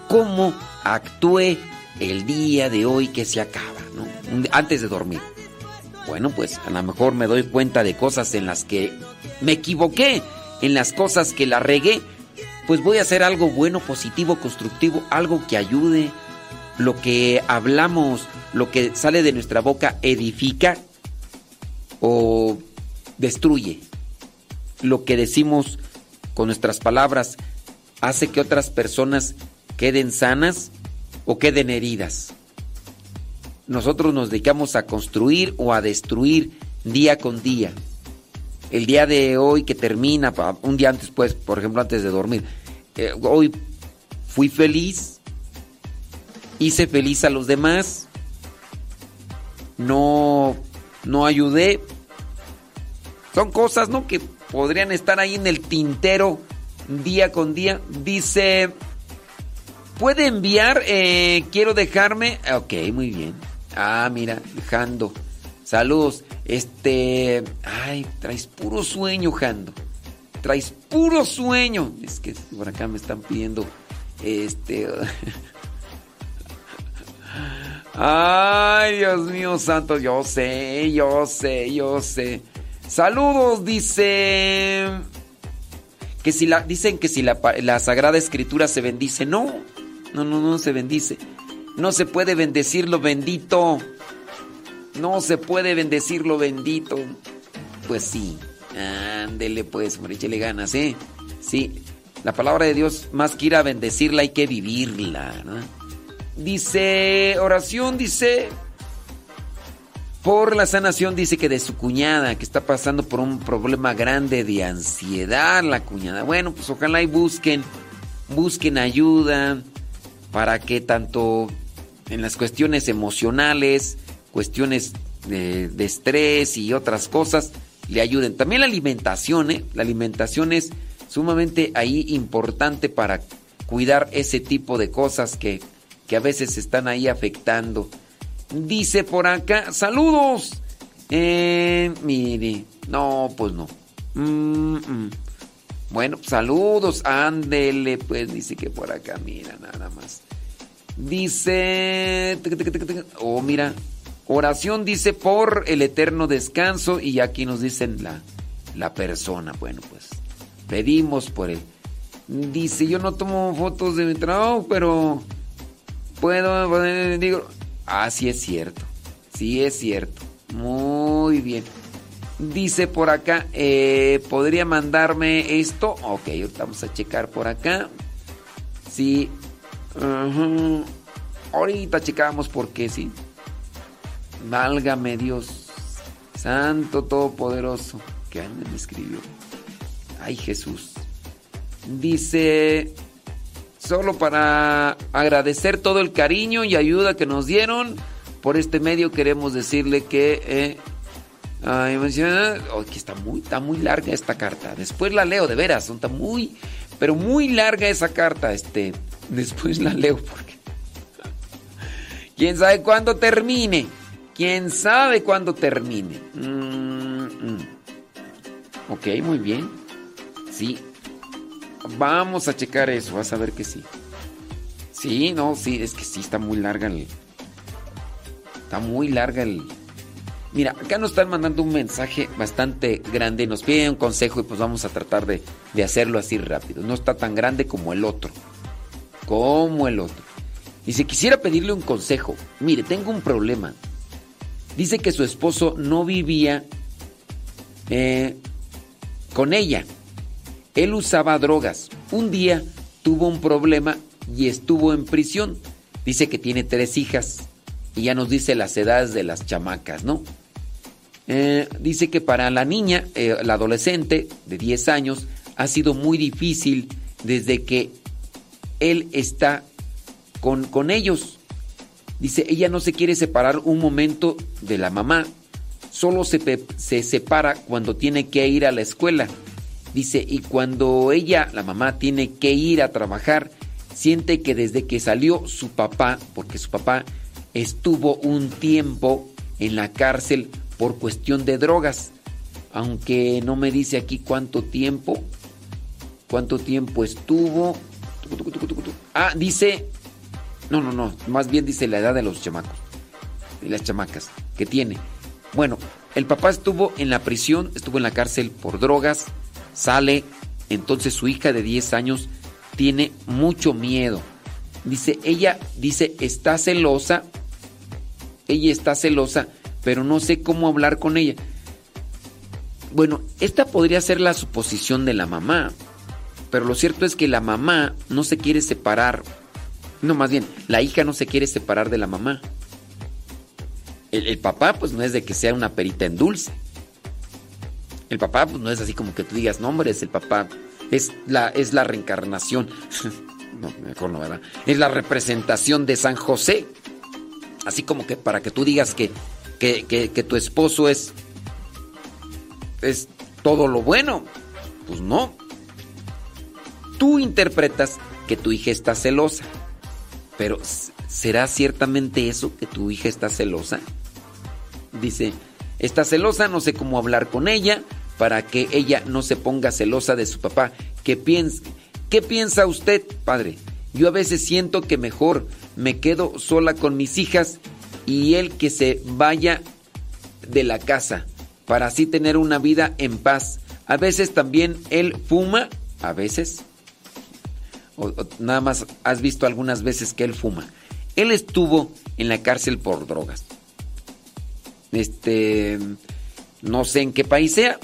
¿Cómo actué el día de hoy que se acaba? ¿no? Antes de dormir. Bueno, pues a lo mejor me doy cuenta de cosas en las que me equivoqué, en las cosas que la regué. Pues voy a hacer algo bueno, positivo, constructivo, algo que ayude. Lo que hablamos, lo que sale de nuestra boca, edifica o destruye. Lo que decimos con nuestras palabras hace que otras personas queden sanas o queden heridas nosotros nos dedicamos a construir o a destruir día con día. El día de hoy que termina, un día antes, pues, por ejemplo, antes de dormir, eh, hoy fui feliz, hice feliz a los demás, no, no ayudé. Son cosas, ¿no? Que podrían estar ahí en el tintero día con día. Dice, ¿puede enviar? eh, quiero dejarme. Ok, muy bien. Ah, mira, Jando. Saludos. Este. Ay, traes puro sueño, Jando. Traes puro sueño. Es que por acá me están pidiendo. Este. Ay, Dios mío santo, yo sé, yo sé, yo sé. Saludos, dice. Que si la. Dicen que si la, la Sagrada Escritura se bendice. No, no, no, no se bendice. No se puede bendecir lo bendito. No se puede bendecir lo bendito. Pues sí. Ándele pues, hombre, ganas, ¿eh? Sí. La palabra de Dios, más que ir a bendecirla, hay que vivirla, ¿no? Dice, oración, dice, por la sanación, dice que de su cuñada, que está pasando por un problema grande de ansiedad, la cuñada. Bueno, pues ojalá y busquen, busquen ayuda para que tanto en las cuestiones emocionales, cuestiones de, estrés y otras cosas, le ayuden. También la alimentación, ¿eh? La alimentación es sumamente ahí importante para cuidar ese tipo de cosas que, que a veces están ahí afectando. Dice por acá, saludos. Eh, mire, no, pues no. Bueno, saludos, ándele, pues dice que por acá, mira, nada más. Dice, oh, mira, oración dice por el eterno descanso y aquí nos dicen la, la persona. Bueno, pues pedimos por él. Dice, yo no tomo fotos de mi trabajo, pero puedo, poner- digo, ah, sí es cierto, sí es cierto, muy bien. Dice por acá, eh, ¿podría mandarme esto? Ok, vamos a checar por acá. Sí, ahorita checamos por qué, sí. Válgame Dios. Santo Todopoderoso. ¿Qué me escribió? Ay Jesús. Dice, solo para agradecer todo el cariño y ayuda que nos dieron. Por este medio queremos decirle que... Eh, ay, oh, que está muy, está muy larga esta carta. Después la leo, de veras. Está muy, pero muy larga esa carta. Este, después la leo porque... ¿Quién sabe cuándo termine? ¿Quién sabe cuándo termine? Mm, mm. Ok, muy bien. Sí. Vamos a checar eso, vas a ver que sí. Sí, no, sí, es que sí, está muy larga el... Está muy larga el... Mira, acá nos están mandando un mensaje bastante grande, nos piden un consejo y pues vamos a tratar de, de hacerlo así rápido. No está tan grande como el otro. Como el otro. Dice, quisiera pedirle un consejo. Mire, tengo un problema. Dice que su esposo no vivía eh, con ella. Él usaba drogas. Un día tuvo un problema y estuvo en prisión. Dice que tiene tres hijas. Y ya nos dice las edades de las chamacas, ¿no? Eh, dice que para la niña, eh, la adolescente de 10 años, ha sido muy difícil desde que él está con, ellos. Dice, ella no se quiere separar un momento de la mamá, solo se, se separa cuando tiene que ir a la escuela. Dice, y cuando ella, la mamá, tiene que ir a trabajar, siente que desde que salió su papá, porque su papá estuvo un tiempo en la cárcel por cuestión de drogas, aunque no me dice aquí cuánto tiempo, cuánto tiempo estuvo. Ah, dice no, no, no. Más bien dice la edad de los chamacos. Y las chamacas que tiene. Bueno, el papá estuvo en la prisión, estuvo en la cárcel por drogas, sale, entonces su hija de 10 años tiene mucho miedo. Dice, ella dice, está celosa, ella está celosa, pero no sé cómo hablar con ella. Bueno, esta podría ser la suposición de la mamá, pero lo cierto es que la mamá no se quiere separar no, más bien, la hija no se quiere separar de la mamá. El, papá, pues no es de que sea una perita en dulce. El papá, pues no es así como que tú digas, no, hombre, es el papá. Es la, es la reencarnación. no, mejor no, ¿verdad? Es la representación de San José. Así como que para que tú digas que, que, que tu esposo es. es todo lo bueno. Pues no. Tú interpretas que tu hija está celosa. Pero ¿será ciertamente eso que tu hija está celosa? Dice, está celosa, no sé cómo hablar con ella para que ella no se ponga celosa de su papá. ¿Qué piensa, ¿Qué piensa usted, padre? Yo a veces siento que mejor me quedo sola con mis hijas y él que se vaya de la casa para así tener una vida en paz. A veces también él fuma, a veces nada más has visto algunas veces que él fuma. Él estuvo en la cárcel por drogas. Este, no sé en qué país sea,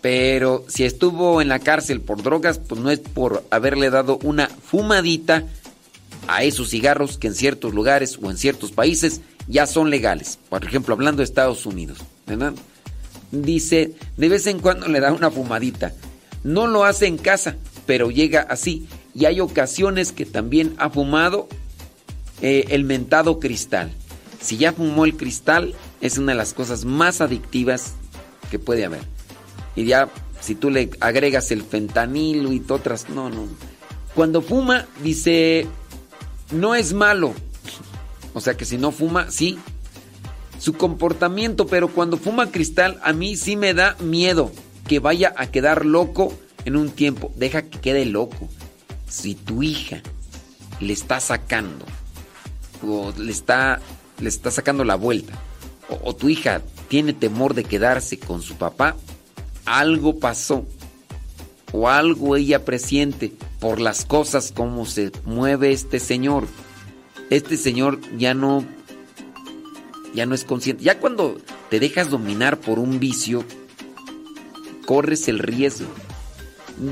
pero si estuvo en la cárcel por drogas, pues no es por haberle dado una fumadita a esos cigarros que en ciertos lugares o en ciertos países ya son legales. Por ejemplo, hablando de Estados Unidos. Dice, de vez en cuando le da una fumadita. No lo hace en casa, pero llega así y hay ocasiones que también ha fumado eh, el mentado cristal. Si ya fumó el cristal, es una de las cosas más adictivas que puede haber. Y ya, si tú le agregas el fentanilo y otras, no, no. Cuando fuma, dice, no es malo. O sea que si no fuma, sí. Su comportamiento, pero cuando fuma cristal, a mí sí me da miedo que vaya a quedar loco en un tiempo. Deja que quede loco si tu hija le está sacando o le está, le está sacando la vuelta o, tu hija tiene temor de quedarse con su papá, algo pasó o algo ella presiente por las cosas como se mueve este señor. Este señor ya no ya no es consciente. Ya cuando te dejas dominar por un vicio, corres el riesgo.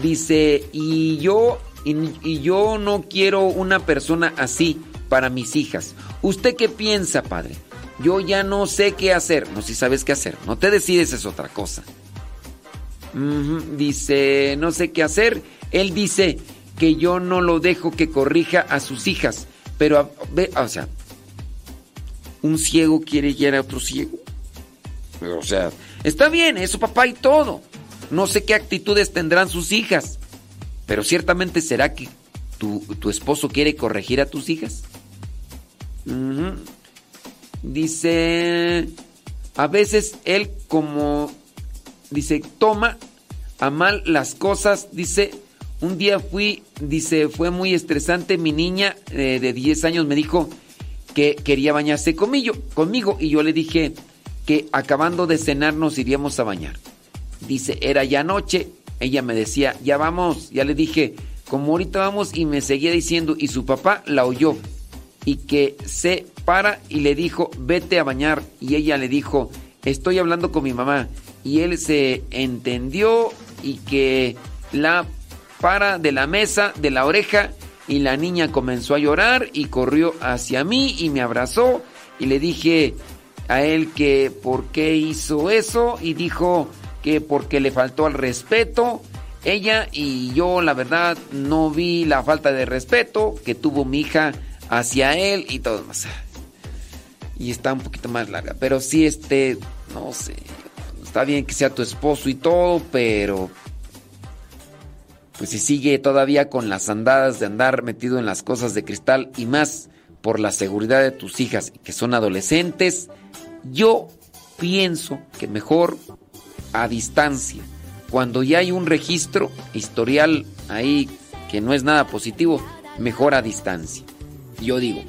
Dice, "Y yo y, yo no quiero una persona así para mis hijas. ¿Usted qué piensa, padre? yo ya no sé qué hacer. No, si sabes qué hacer. No te decides es otra cosa. Dice, no sé qué hacer. Él dice que yo no lo dejo que corrija a sus hijas. Pero, ve, o sea, un ciego quiere guiar a otro ciego. O sea, está bien, es su papá y todo. No sé qué actitudes tendrán sus hijas. Pero ciertamente será que tu, tu esposo quiere corregir a tus hijas. Dice, a veces él como, dice, toma a mal las cosas, dice, un día fui, dice, fue muy estresante, mi niña eh, de 10 años me dijo que quería bañarse conmigo, conmigo y yo le dije que acabando de cenar nos iríamos a bañar. Dice, era ya noche, ella me decía, ya vamos, ya le dije, como ahorita vamos y me seguía diciendo y su papá la oyó y que se para y le dijo, vete a bañar. Y ella le dijo, estoy hablando con mi mamá. Y él se entendió y que la para de la mesa, de la oreja, y la niña comenzó a llorar y corrió hacia mí y me abrazó y le dije a él que por qué hizo eso y dijo que porque le faltó al respeto. Ella y yo la verdad no vi la falta de respeto que tuvo mi hija hacia él y todo más. Y está un poquito más larga, pero sí este, no sé, está bien que sea tu esposo y todo, pero pues si sigue todavía con las andadas de andar metido en las cosas de cristal y más por la seguridad de tus hijas que son adolescentes, yo pienso que mejor a distancia. Cuando ya hay un registro historial ahí que no es nada positivo, mejor a distancia. Yo digo,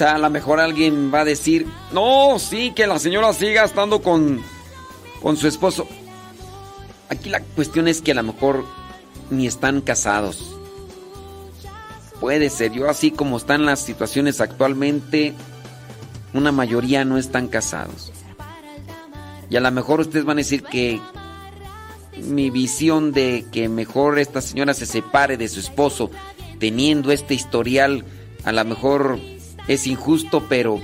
quizá a lo mejor alguien va a decir, No, sí, que la señora siga estando con... con su esposo. Aquí la cuestión es que a lo mejor ni están casados. Puede ser, yo así como están las situaciones actualmente, una mayoría no están casados. Y a lo mejor ustedes van a decir que mi visión de que mejor esta señora se separe de su esposo teniendo este historial, a lo mejor es injusto, pero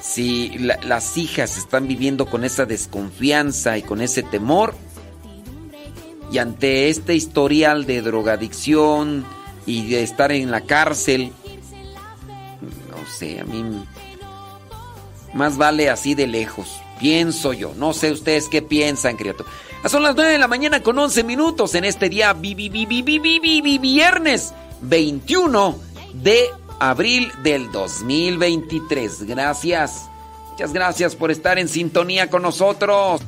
si las hijas están viviendo con esa desconfianza y con ese temor, y ante este historial de drogadicción y de estar en la cárcel, no sé, a mí más vale así de lejos, pienso yo, no sé ustedes qué piensan, criatura. Ah, son las 9 de la mañana con 11 minutos en este día vi, vi, vi, viernes 21 de abril del 2023. Gracias. Muchas gracias por estar en sintonía con nosotros.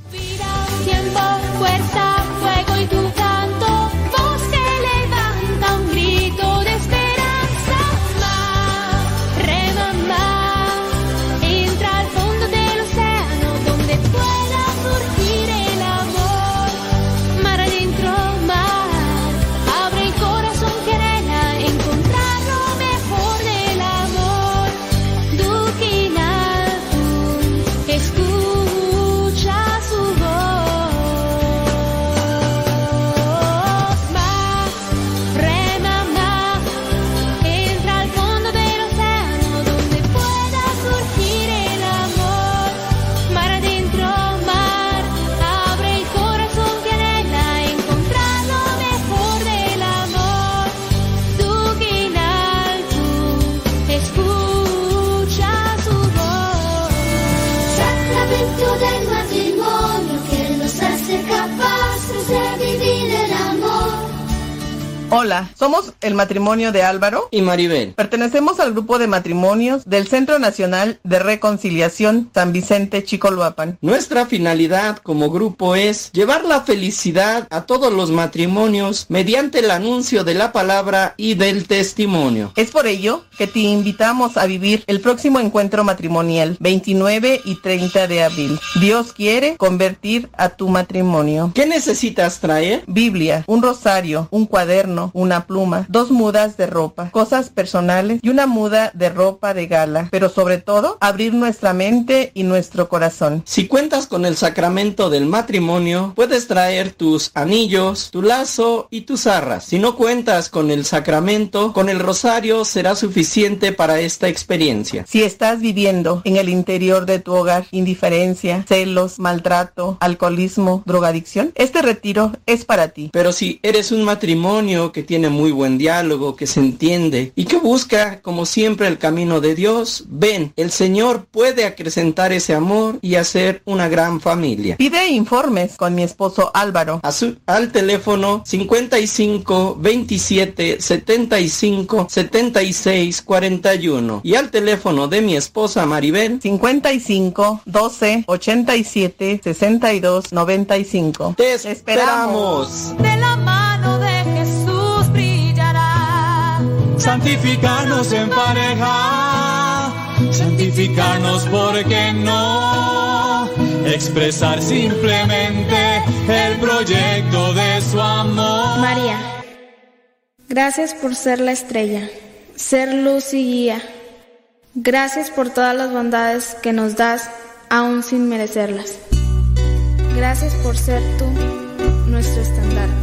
El matrimonio de Álvaro y Maribel. Pertenecemos al grupo de matrimonios del Centro Nacional de Reconciliación San Vicente Chicoloapan. Nuestra finalidad como grupo es llevar la felicidad a todos los matrimonios mediante el anuncio de la palabra y del testimonio. Es por ello que te invitamos a vivir el próximo encuentro matrimonial 29 y 30 de abril. Dios quiere convertir a tu matrimonio. ¿Qué necesitas traer? Biblia, un rosario, un cuaderno una pluma, dos mudas de ropa, cosas personales y una muda de ropa de gala. Pero sobre todo, abrir nuestra mente y nuestro corazón. Si cuentas con el sacramento del matrimonio, puedes traer tus anillos, tu lazo y tus arras. Si no cuentas con el sacramento, con el rosario será suficiente para esta experiencia. Si estás viviendo en el interior de tu hogar indiferencia, celos, maltrato, alcoholismo, drogadicción, este retiro es para ti. Pero si eres un matrimonio que tiene muy buen diálogo, que se entiende y que busca, como siempre, el camino de Dios, ven, el Señor puede acrecentar ese amor y hacer una gran familia. Pide informes con mi esposo Álvaro. al teléfono 55 27 75 76 41 y al teléfono de mi esposa Maribel 55 12 87 62 95. Te esperamos. De la mano santificarnos en pareja, santificarnos porque no, expresar simplemente el proyecto de su amor. María, gracias por ser la estrella, ser luz y guía. Gracias por todas las bondades que nos das aún sin merecerlas. Gracias por ser tú nuestro estandarte.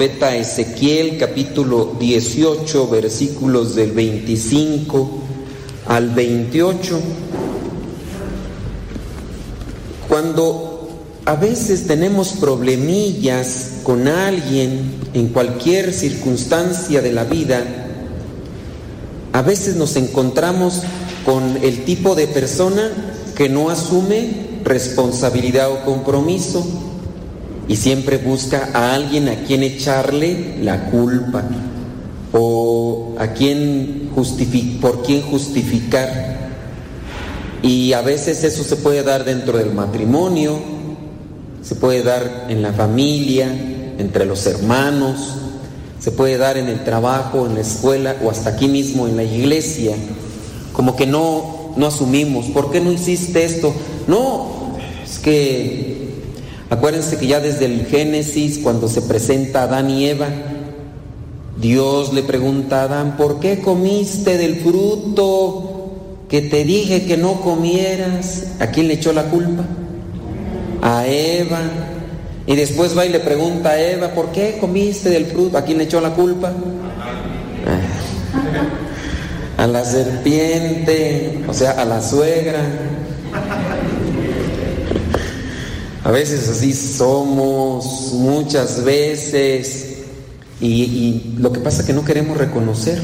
Profeta Ezequiel capítulo 18 versículos del 25 al 28. Cuando a veces tenemos problemillas con alguien en cualquier circunstancia de la vida, a veces nos encontramos con el tipo de persona que no asume responsabilidad o compromiso y siempre busca a alguien a quien echarle la culpa o a quien por quien justificar. Y a veces eso se puede dar dentro del matrimonio, se puede dar en la familia, entre los hermanos, se puede dar en el trabajo, en la escuela o hasta aquí mismo en la iglesia. Como que no, no asumimos, ¿por qué no hiciste esto? No, es que acuérdense que ya desde el Génesis, cuando se presenta Adán y Eva, Dios le pregunta a Adán, ¿por qué comiste del fruto que te dije que no comieras? ¿A quién le echó la culpa? A Eva. Y después va y le pregunta a Eva, ¿por qué comiste del fruto? ¿A quién le echó la culpa? A la serpiente, o sea, a la suegra. A veces así somos, muchas veces. Y, lo que pasa es que no queremos reconocer.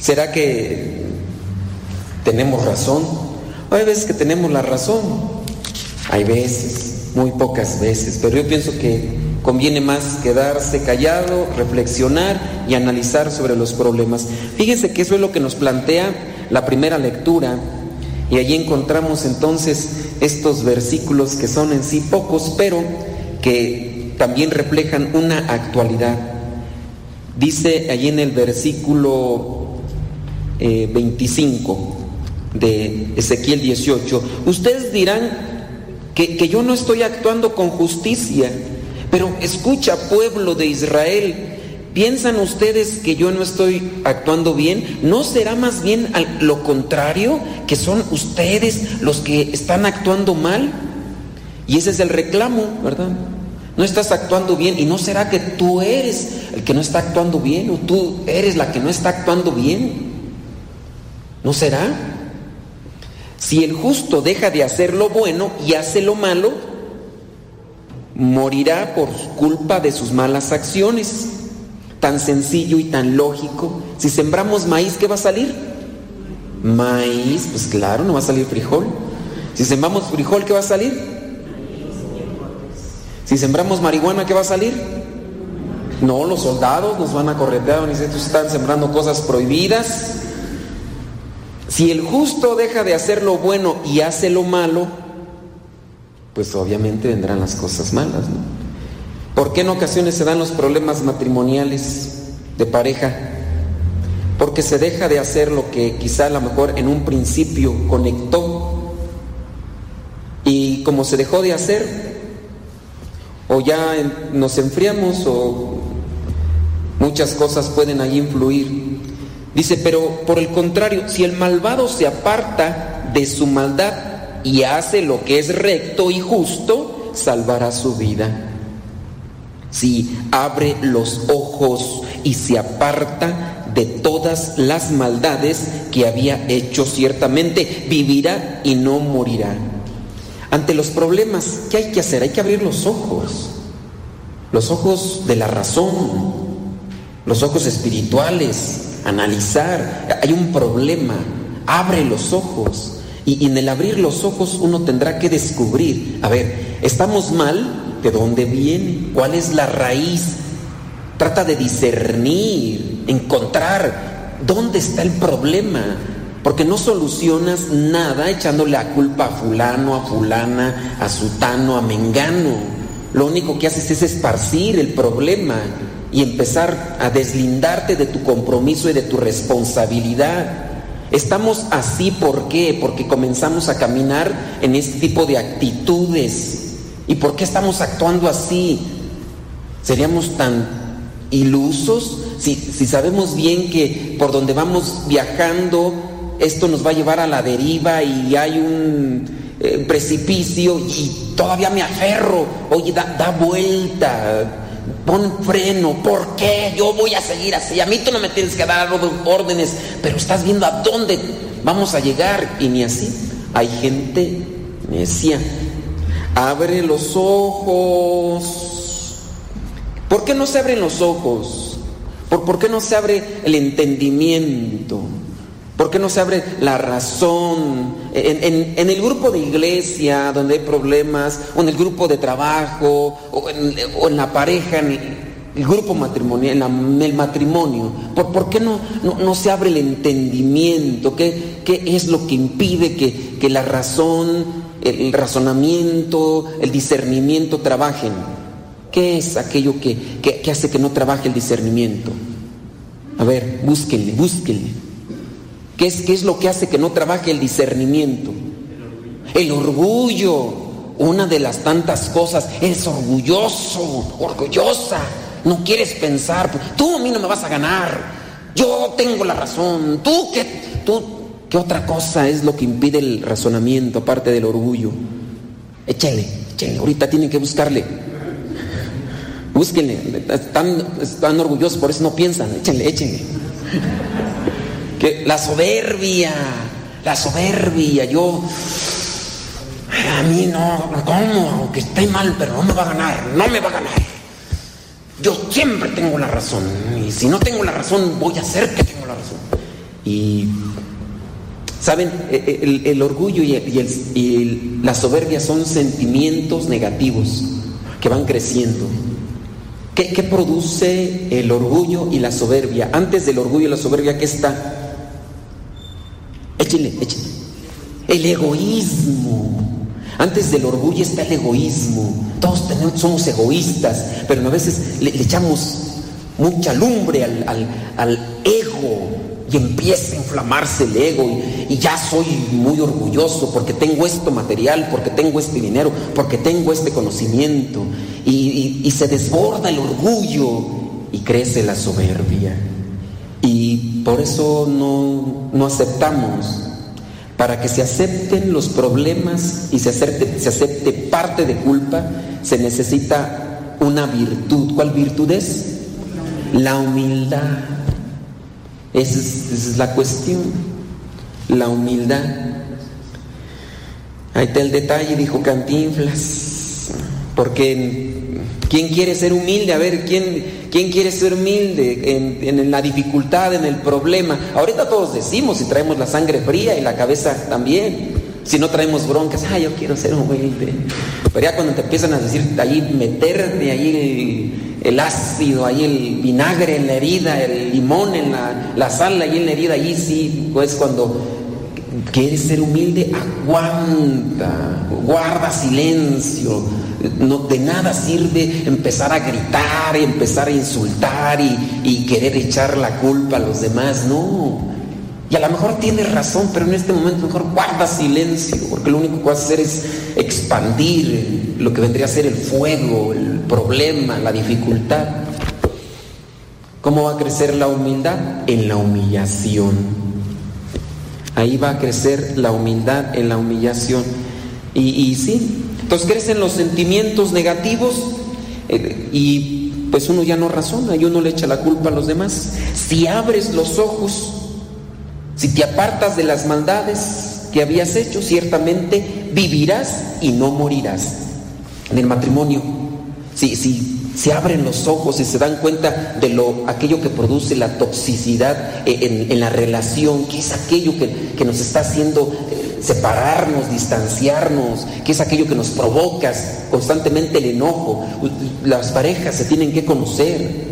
¿Será que tenemos razón? Hay veces que tenemos la razón. Hay veces, muy pocas veces. Pero yo pienso que conviene más quedarse callado, reflexionar y analizar sobre los problemas. Fíjense que eso es lo que nos plantea la primera lectura. Y allí encontramos entonces estos versículos que son en sí pocos, pero que también reflejan una actualidad. Dice allí en el versículo 25 eh, de Ezequiel 18, ustedes dirán que, que yo no estoy actuando con justicia, pero escucha pueblo de Israel, ¿Piensan ustedes que yo no estoy actuando bien? ¿No será más bien lo contrario, que son ustedes los que están actuando mal? Y ese es el reclamo, ¿verdad? No estás actuando bien y no será que tú eres el que no está actuando bien o tú eres la que no está actuando bien. ¿No será? Si el justo deja de hacer lo bueno y hace lo malo, morirá por culpa de sus malas acciones. Tan sencillo y tan lógico. Si sembramos maíz, ¿qué va a salir? Maíz, pues claro, no va a salir frijol. Si sembramos frijol, ¿qué va a salir? Si sembramos marihuana, ¿qué va a salir? No, los soldados nos van a corretear, y estos están sembrando cosas prohibidas. Si el justo deja de hacer lo bueno y hace lo malo, pues obviamente vendrán las cosas malas, ¿no? ¿Por qué en ocasiones se dan los problemas matrimoniales de pareja? Porque se deja de hacer lo que quizá a lo mejor en un principio conectó y como se dejó de hacer, o ya nos enfriamos o muchas cosas pueden ahí influir. Dice, pero por el contrario, si el malvado se aparta de su maldad y hace lo que es recto y justo, salvará su vida. Si abre los ojos y se aparta de todas las maldades que había hecho ciertamente, vivirá y no morirá. Ante los problemas, ¿qué hay que hacer? Hay que abrir los ojos, los ojos de la razón, los ojos espirituales, analizar. Hay un problema, abre los ojos. Y, en el abrir los ojos uno tendrá que descubrir, a ver, ¿estamos mal? ¿De dónde viene? ¿Cuál es la raíz? Trata de discernir, encontrar dónde está el problema porque no solucionas nada echándole la culpa a fulano, a fulana, a sutano, a mengano. Lo único que haces es esparcir el problema y empezar a deslindarte de tu compromiso y de tu responsabilidad. Estamos así, ¿por qué? Porque comenzamos a caminar en este tipo de actitudes. ¿Y por qué estamos actuando así? ¿Seríamos tan ilusos si, sabemos bien que por donde vamos viajando esto nos va a llevar a la deriva y hay un eh, precipicio y todavía me aferro. Oye, da, da vuelta, pon freno, ¿por qué? Yo voy a seguir así. A mí tú no me tienes que dar órdenes, pero estás viendo a dónde vamos a llegar y ni así. Hay gente decía, abre los ojos. ¿Por qué no se abren los ojos? ¿Por, ¿Por qué no se abre el entendimiento? ¿Por qué no se abre la razón? En, el grupo de iglesia donde hay problemas, o en el grupo de trabajo, o en, la pareja, en el, grupo matrimonial, en, el matrimonio, ¿por, qué no, no, se abre el entendimiento? ¿Qué, qué es lo que impide que, que la razón, el razonamiento, el discernimiento trabajen? ¿Qué es aquello que, que hace que no trabaje el discernimiento? A ver, búsquenle, búsquenle. ¿Qué es, ¿Qué es lo que hace que no trabaje el discernimiento? El orgullo. Una de las tantas cosas, eres orgulloso, orgullosa. No quieres pensar, tú a mí no me vas a ganar. Yo tengo la razón. Tú qué, tú, ¿qué otra cosa es lo que impide el razonamiento aparte del orgullo? Échale, échale. Ahorita tienen que buscarle. Búsquenle. Están, están orgullosos, por eso no piensan. Échenle, échenle que la soberbia, la soberbia, yo, a mí no, ¿cómo? Aunque esté mal, pero no me va a ganar, no me va a ganar. Yo siempre tengo la razón, y si no tengo la razón, voy a hacer que tengo la razón. Y, ¿saben? E, e, el, orgullo y, la soberbia son sentimientos negativos que van creciendo. ¿Qué, ¿Qué, produce el orgullo y la soberbia? Antes del orgullo y la soberbia, ¿qué está? Échenle, échenle. El egoísmo. Antes del orgullo está el egoísmo. Todos somos egoístas, pero a veces le, echamos mucha lumbre al, ego y empieza a inflamarse el ego y, ya soy muy orgulloso porque tengo esto material, porque tengo este dinero, porque tengo este conocimiento y, se desborda el orgullo y crece la soberbia. Y por eso no, no aceptamos para que se acepten los problemas y se acepte, se acepte parte de culpa, se necesita una virtud. ¿Cuál virtud es? La humildad. Esa es, la cuestión. La humildad. Ahí está el detalle, dijo Cantinflas. Porque ¿quién quiere ser humilde? A ver, ¿quién, ¿Quién quiere ser humilde en, la dificultad, en el problema? Ahorita todos decimos, si traemos la sangre fría y la cabeza también, si no traemos broncas, ah, yo quiero ser humilde. Pero ya cuando te empiezan a decir, ahí meterte ahí el, ácido, ahí el vinagre en la herida, el limón en la, la sal ahí en la herida, ahí sí, pues cuando quieres ser humilde, aguanta, guarda silencio, no, de nada sirve empezar a gritar y empezar a insultar y, querer echar la culpa a los demás, no. Y a lo mejor tienes razón, pero en este momento mejor guarda silencio, porque lo único que vas a hacer es expandir lo que vendría a ser el fuego, el problema, la dificultad. ¿Cómo va a crecer la humildad? En la humillación. Ahí va a crecer la humildad en la humillación. Y, y sí, entonces crecen los sentimientos negativos eh, y pues uno ya no razona y uno le echa la culpa a los demás. Si abres los ojos, si te apartas de las maldades que habías hecho, ciertamente vivirás y no morirás. En el matrimonio, si, si se abren los ojos y se dan cuenta de lo aquello que produce la toxicidad en, en la relación, que es aquello que, que nos está haciendo eh, separarnos, distanciarnos, que es aquello que nos provoca constantemente el enojo. Las parejas se tienen que conocer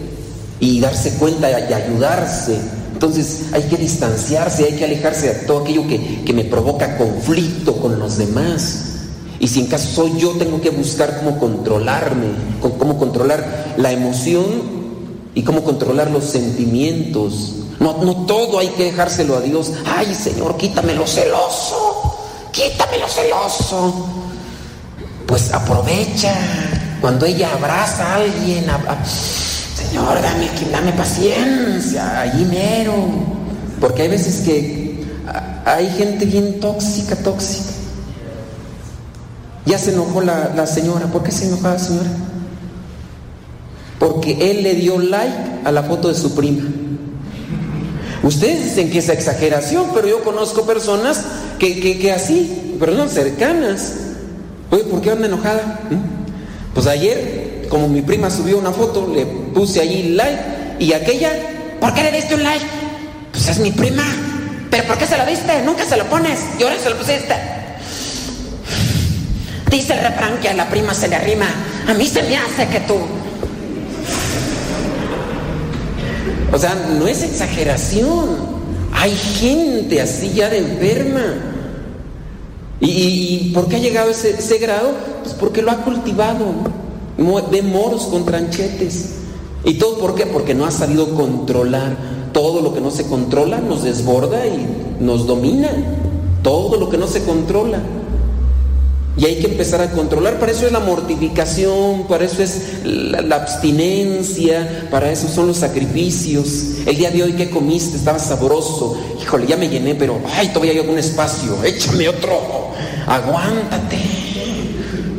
y darse cuenta y ayudarse. Entonces hay que distanciarse, hay que alejarse de todo aquello que, me provoca conflicto con los demás. Y si en caso soy yo, tengo que buscar cómo controlarme, cómo controlar la emoción y cómo controlar los sentimientos. No, no todo hay que dejárselo a Dios. Ay, Señor, quítamelo celoso quítamelo celoso. Pues aprovecha cuando ella abraza a alguien, Dame, paciencia, allí mero. Porque hay veces que hay gente bien tóxica, tóxica. Ya se enojó la, la señora. ¿Por qué se enojó la señora? Porque él le dio like a la foto de su prima. Ustedes dicen que es exageración, pero yo conozco personas que, que, que así, personas cercanas. Oye, ¿por qué anda enojada? ¿Mm? Pues ayer, como mi prima subió una foto, le puse allí like y aquella, ¿por qué le diste un like? Pues es mi prima. ¿Pero por qué se lo diste? Nunca se lo pones y ahora se lo pusiste. Dice el refrán que a la prima se le arrima. A mí se me hace que tú. O sea, no es exageración. Hay gente así ya de enferma. ¿Y, por qué ha llegado ese, ese, grado? Pues porque lo ha cultivado. Ve moros con tranchetes. ¿Y todo por qué? Porque no ha sabido controlar. Todo lo que no se controla nos desborda y nos domina. Todo lo que no se controla. Y hay que empezar a controlar. Para eso es la mortificación, para eso es la, la, abstinencia, para eso son los sacrificios. El día de hoy, ¿qué comiste? Estaba sabroso. Híjole, ya me llené, pero ay, todavía hay algún espacio. Échame otro. Aguántate.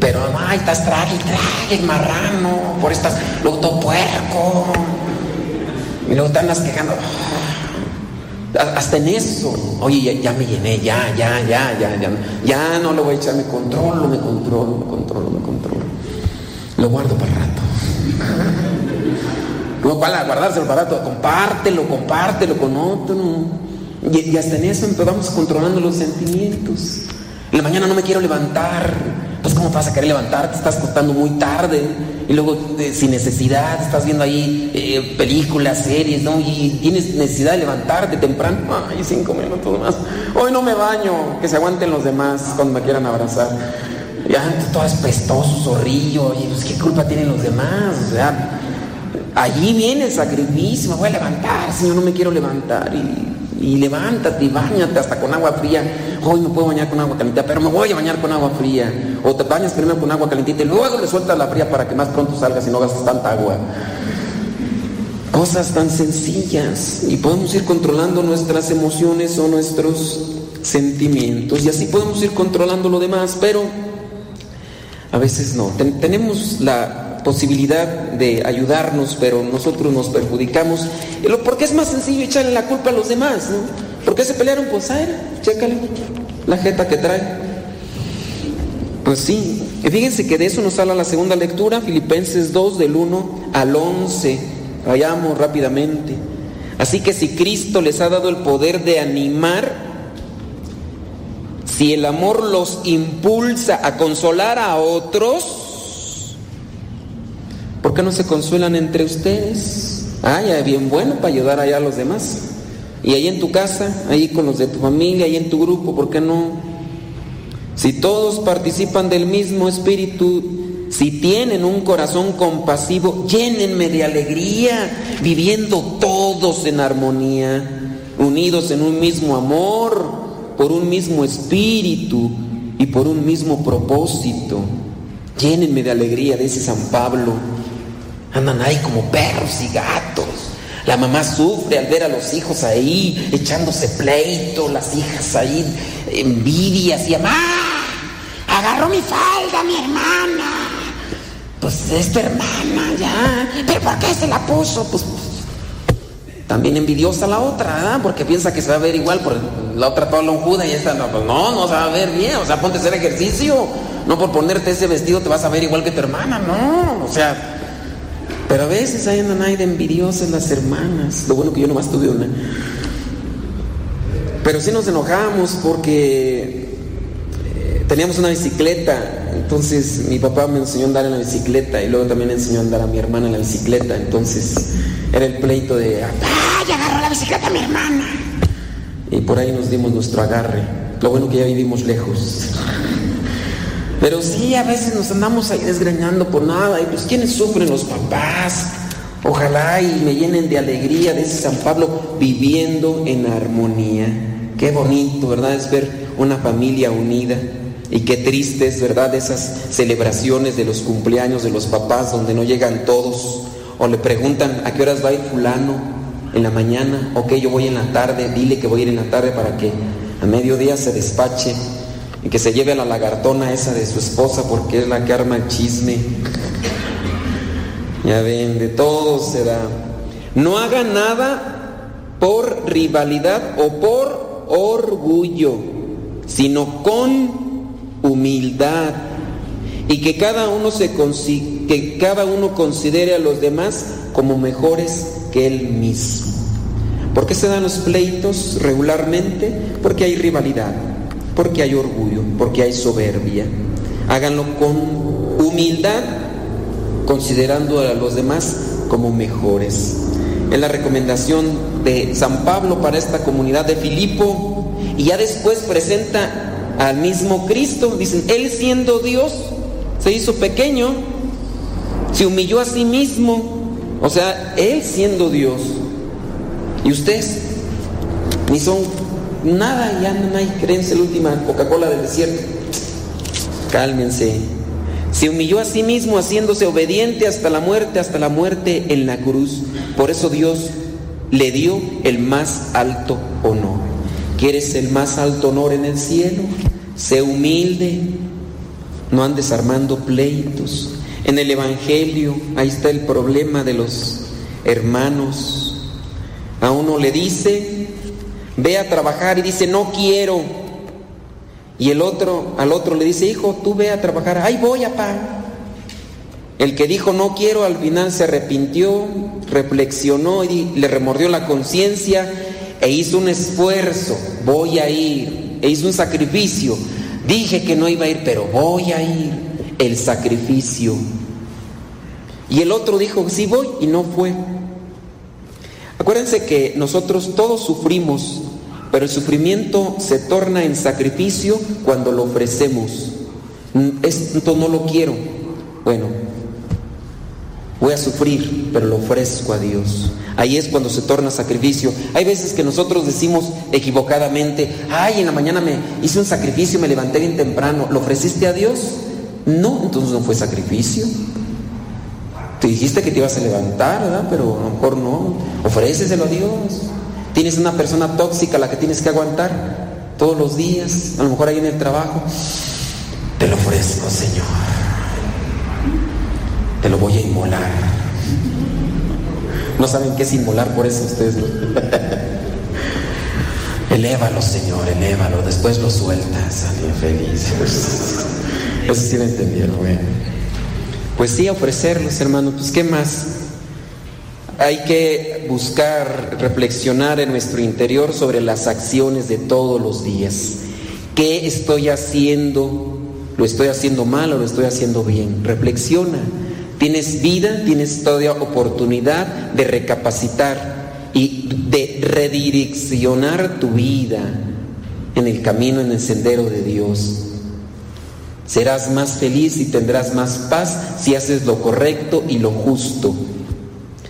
Pero ay, estás trague, trague, marrano. Por estas, luego todo puerco. Y luego te andas quejando. Hasta en eso, oye, ya, me llené, ya, ya, ya, ya, ya, ya no lo voy a echar, me controlo, me controlo, me controlo, me controlo. Lo guardo para el rato. No, para guardárselo para el rato, compártelo, compártelo con otro. Y, hasta en eso empezamos controlando los sentimientos. En la mañana no me quiero levantar. Pues, ¿cómo vas a querer levantar? Te estás acostando muy tarde. Y luego, eh, sin necesidad, estás viendo ahí eh, películas, series, ¿no? Y tienes necesidad de levantarte temprano. Ay, cinco minutos más. Hoy no me baño. Que se aguanten los demás cuando me quieran abrazar. Ya, todo es pestoso, zorrillo. Y pues, ¿qué culpa tienen los demás? O sea, allí viene el voy a levantar, Señor, no me quiero levantar. Y y levántate y bañate hasta con agua fría. Hoy me puedo bañar con agua calentita, pero me voy a bañar con agua fría. O te bañas primero con agua calentita y luego le sueltas la fría para que más pronto salgas y no gastes tanta agua. Cosas tan sencillas y podemos ir controlando nuestras emociones o nuestros sentimientos y así podemos ir controlando lo demás, pero a veces no. Ten tenemos la posibilidad de ayudarnos, pero nosotros nos perjudicamos. Porque es más sencillo echarle la culpa a los demás, ¿no? ¿Por qué se pelearon? Pues, ay, chécale, la jeta que trae. Pues sí, fíjense que de eso nos habla la segunda lectura, Filipenses 2, del 1 al 11. Vayamos rápidamente. Así que si Cristo les ha dado el poder de animar, si el amor los impulsa a consolar a otros, ¿Por qué no se consuelan entre ustedes? Ah, ya bien bueno para ayudar allá a los demás. Y ahí en tu casa, ahí con los de tu familia, ahí en tu grupo, ¿por qué no? Si todos participan del mismo espíritu, si tienen un corazón compasivo, llénenme de alegría, viviendo todos en armonía, unidos en un mismo amor, por un mismo espíritu y por un mismo propósito. Llénenme de alegría, dice San Pablo. Andan ahí como perros y gatos. La mamá sufre al ver a los hijos ahí echándose pleito, las hijas ahí envidias y mamá, agarró mi falda mi hermana. Pues es tu hermana ya. ¿Pero por qué se la puso? Pues también envidiosa la otra, ¿verdad? Porque piensa que se va a ver igual por la otra toda lonjuda y esta no, pues no, no se va a ver bien. O sea, ponte a hacer ejercicio. No por ponerte ese vestido te vas a ver igual que tu hermana, no. O sea, pero a veces ahí andan ahí de envidiosas las hermanas. Lo bueno que yo nomás tuve una. Pero sí nos enojamos porque eh, teníamos una bicicleta. Entonces mi papá me enseñó a andar en la bicicleta y luego también enseñó a andar a mi hermana en la bicicleta. Entonces era el pleito de, ¡ay, agarró la bicicleta a mi hermana! Y por ahí nos dimos nuestro agarre. Lo bueno que ya vivimos lejos. Pero sí, a veces nos andamos ahí desgreñando por nada. Y pues, ¿quiénes sufren? Los papás. Ojalá y me llenen de alegría, dice San Pablo, viviendo en armonía. Qué bonito, ¿verdad? Es ver una familia unida. Y qué triste es, ¿verdad? Esas celebraciones de los cumpleaños de los papás donde no llegan todos. O le preguntan, ¿a qué horas va a ir fulano? En la mañana. Ok, yo voy en la tarde. Dile que voy a ir en la tarde para que a mediodía se despache y que se lleve a la lagartona esa de su esposa porque es la que arma el chisme. Ya ven, de todo se da. No haga nada por rivalidad o por orgullo, sino con humildad y que cada uno se que cada uno considere a los demás como mejores que él mismo. ¿Por qué se dan los pleitos regularmente? Porque hay rivalidad, porque hay orgullo, porque hay soberbia. Háganlo con humildad, considerando a los demás como mejores. Es la recomendación de San Pablo para esta comunidad de Filipo y ya después presenta al mismo Cristo. Dicen, Él siendo Dios, se hizo pequeño, se humilló a sí mismo. O sea, Él siendo Dios. Y ustedes ni son nada, ya no hay creencia la última Coca-Cola del desierto. Cálmense. Se humilló a sí mismo haciéndose obediente hasta la muerte, hasta la muerte en la cruz. Por eso Dios le dio el más alto honor. ¿Quieres el más alto honor en el cielo? Sé humilde, no andes armando pleitos. En el Evangelio, ahí está el problema de los hermanos. A uno le dice, ve a trabajar y dice, no quiero. Y el otro, al otro le dice, hijo, tú ve a trabajar, ahí voy, papá. El que dijo no quiero al final se arrepintió, reflexionó y le remordió la conciencia e hizo un esfuerzo, voy a ir, e hizo un sacrificio Dije que no iba a ir, pero voy a ir. El sacrificio. Y el otro dijo, sí voy, y no fue. Acuérdense que nosotros todos sufrimos, pero el sufrimiento se torna en sacrificio cuando lo ofrecemos. Esto no lo quiero. Bueno, voy a sufrir, pero lo ofrezco a Dios. Ahí es cuando se torna sacrificio. Hay veces que nosotros decimos equivocadamente, ay, en la mañana me hice un sacrificio, me levanté bien temprano, ¿lo ofreciste a Dios? No, entonces no fue sacrificio. Te dijiste que te ibas a levantar, ¿verdad? Pero a lo mejor no. Ofréceselo a Dios. Tienes una persona tóxica a la que tienes que aguantar todos los días, a lo mejor ahí en el trabajo. Te lo ofrezco, Señor. Te lo voy a inmolar. No saben qué es inmolar, por eso ustedes lo... elévalo, Señor, elévalo, después lo sueltas, feliz. Eso sí lo entendieron, Pues sí, ofrecerlos, hermano, pues ¿qué más? Hay que buscar, reflexionar en nuestro interior sobre las acciones de todos los días. ¿Qué estoy haciendo? ¿Lo estoy haciendo mal o lo estoy haciendo bien? Reflexiona. Tienes vida, tienes toda oportunidad de recapacitar y de redireccionar tu vida en el camino, en el sendero de Dios. Serás más feliz y tendrás más paz si haces lo correcto y lo justo.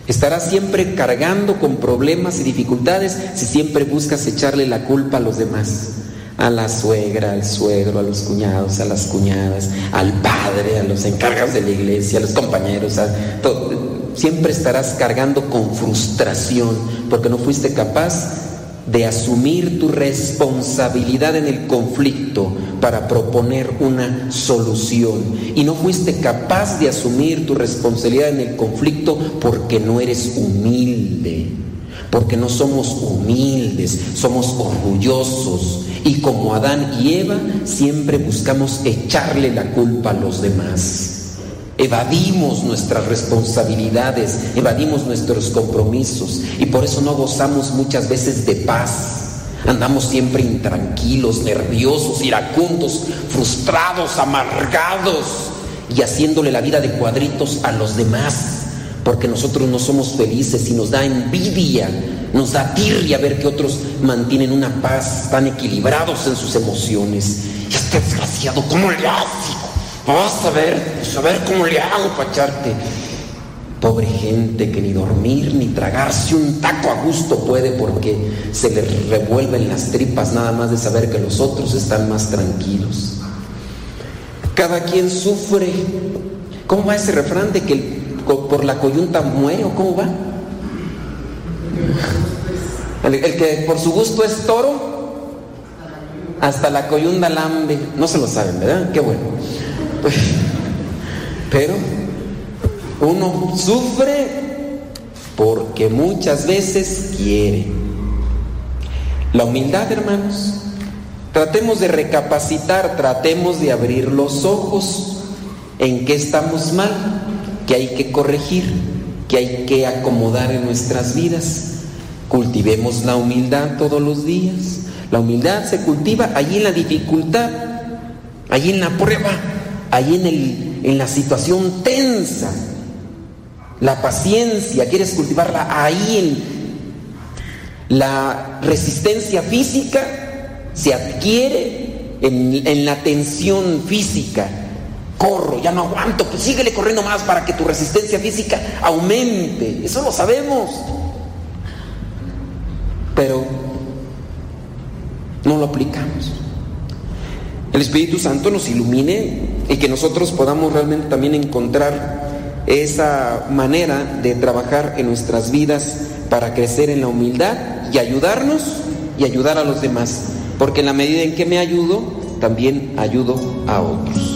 Estarás siempre cargando con problemas y dificultades si siempre buscas echarle la culpa a los demás. A la suegra, al suegro, a los cuñados, a las cuñadas, al padre, a los encargados de la iglesia, a los compañeros, siempre estarás cargando con frustración porque no fuiste capaz de asumir tu responsabilidad en el conflicto para proponer una solución. Y no fuiste capaz de asumir tu responsabilidad en el conflicto porque no eres humilde, porque no somos humildes, somos orgullosos, y como Adán y Eva, siempre buscamos echarle la culpa a los demás. Evadimos nuestras responsabilidades, evadimos nuestros compromisos y por eso no gozamos muchas veces de paz. Andamos siempre intranquilos, nerviosos, iracundos, frustrados, amargados y haciéndole la vida de cuadritos a los demás, porque nosotros no somos felices y nos da envidia nos da tirria ver que otros mantienen una paz, tan equilibrados en sus emociones. Este desgraciado, ¿cómo le hace? Vas a ver, a ver cómo le hago para echarte. Pobre gente que ni dormir ni tragarse un taco a gusto puede porque se le revuelven las tripas nada más de saber que los otros están más tranquilos. Cada quien sufre. ¿Cómo va ese refrán de que por la coyunta muere o cómo va? El, que por su gusto es toro, hasta la coyunda lambe. No se lo saben, ¿verdad? Qué bueno. Pero uno sufre porque muchas veces quiere. La humildad, hermanos. Tratemos de recapacitar, tratemos de abrir los ojos en qué estamos mal, que hay que corregir, que hay que acomodar en nuestras vidas. Cultivemos la humildad todos los días. La humildad se cultiva allí en la dificultad, allí en la prueba, allí en, el, en la situación tensa. La paciencia, quieres cultivarla ahí en la resistencia física, se adquiere en, en la tensión física. Corro, ya no aguanto, pues síguele corriendo más para que tu resistencia física aumente. Eso lo sabemos. Pero no lo aplicamos. El Espíritu Santo nos ilumine y que nosotros podamos realmente también encontrar esa manera de trabajar en nuestras vidas para crecer en la humildad y ayudarnos y ayudar a los demás. Porque en la medida en que me ayudo, también ayudo a otros.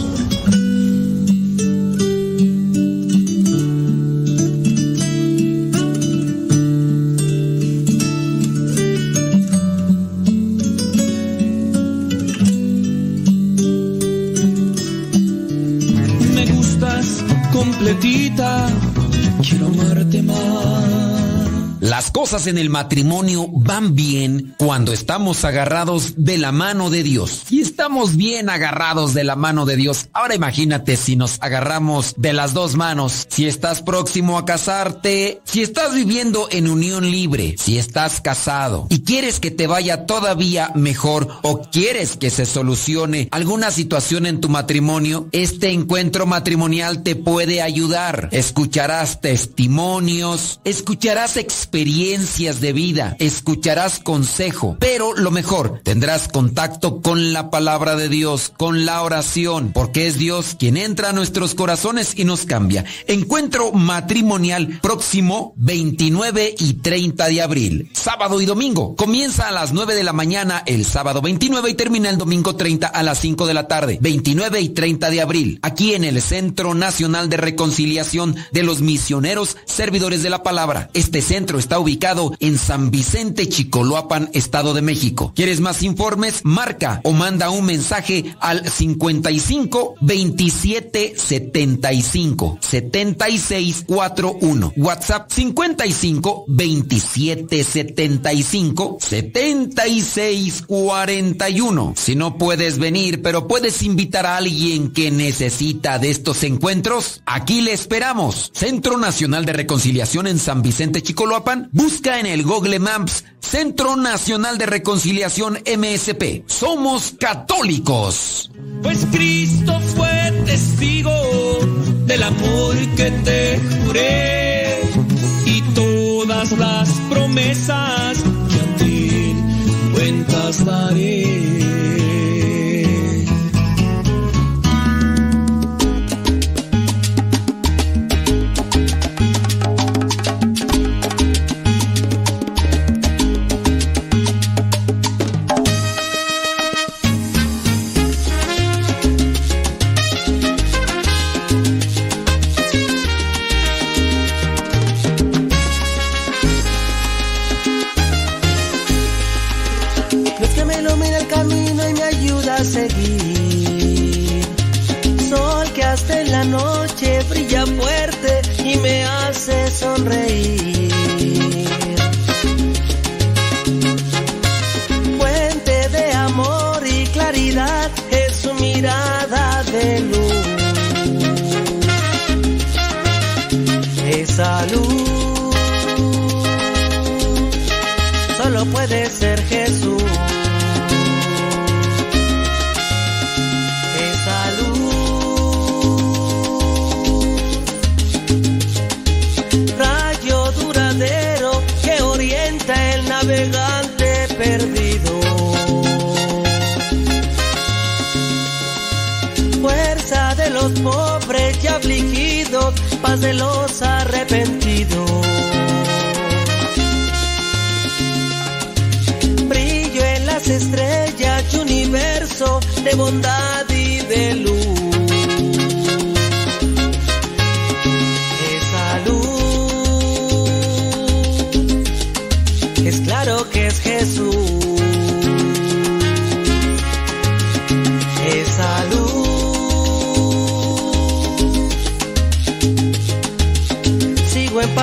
En el matrimonio van bien cuando estamos agarrados de la mano de Dios. Y estamos bien agarrados de la mano de Dios. Ahora imagínate si nos agarramos de las dos manos. Si estás próximo a casarte, si estás viviendo en unión libre, si estás casado y quieres que te vaya todavía mejor o quieres que se solucione alguna situación en tu matrimonio, este encuentro matrimonial te puede ayudar. Escucharás testimonios, escucharás experiencias de vida, escucharás consejo, pero lo mejor, tendrás contacto con la palabra de Dios, con la oración, porque es Dios quien entra a nuestros corazones y nos cambia. Encuentro matrimonial próximo 29 y 30 de abril, sábado y domingo. Comienza a las 9 de la mañana el sábado 29 y termina el domingo 30 a las 5 de la tarde, 29 y 30 de abril, aquí en el Centro Nacional de Reconciliación de los Misioneros Servidores de la Palabra. Este centro está ubicado en San Vicente, Chicoloapan, Estado de México. ¿Quieres más informes? Marca o manda un mensaje al 55 27 75 76 41. WhatsApp 55 27 75 76 41. Si no puedes venir, pero puedes invitar a alguien que necesita de estos encuentros, aquí le esperamos. Centro Nacional de Reconciliación en San Vicente, Chicoloapan busca en el Google Maps Centro Nacional de Reconciliación MSP. Somos católicos. Pues Cristo fue testigo del amor que te juré y todas las promesas que a ti cuentas daré. De los arrepentidos. Brillo en las estrellas universo de bondad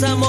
divina,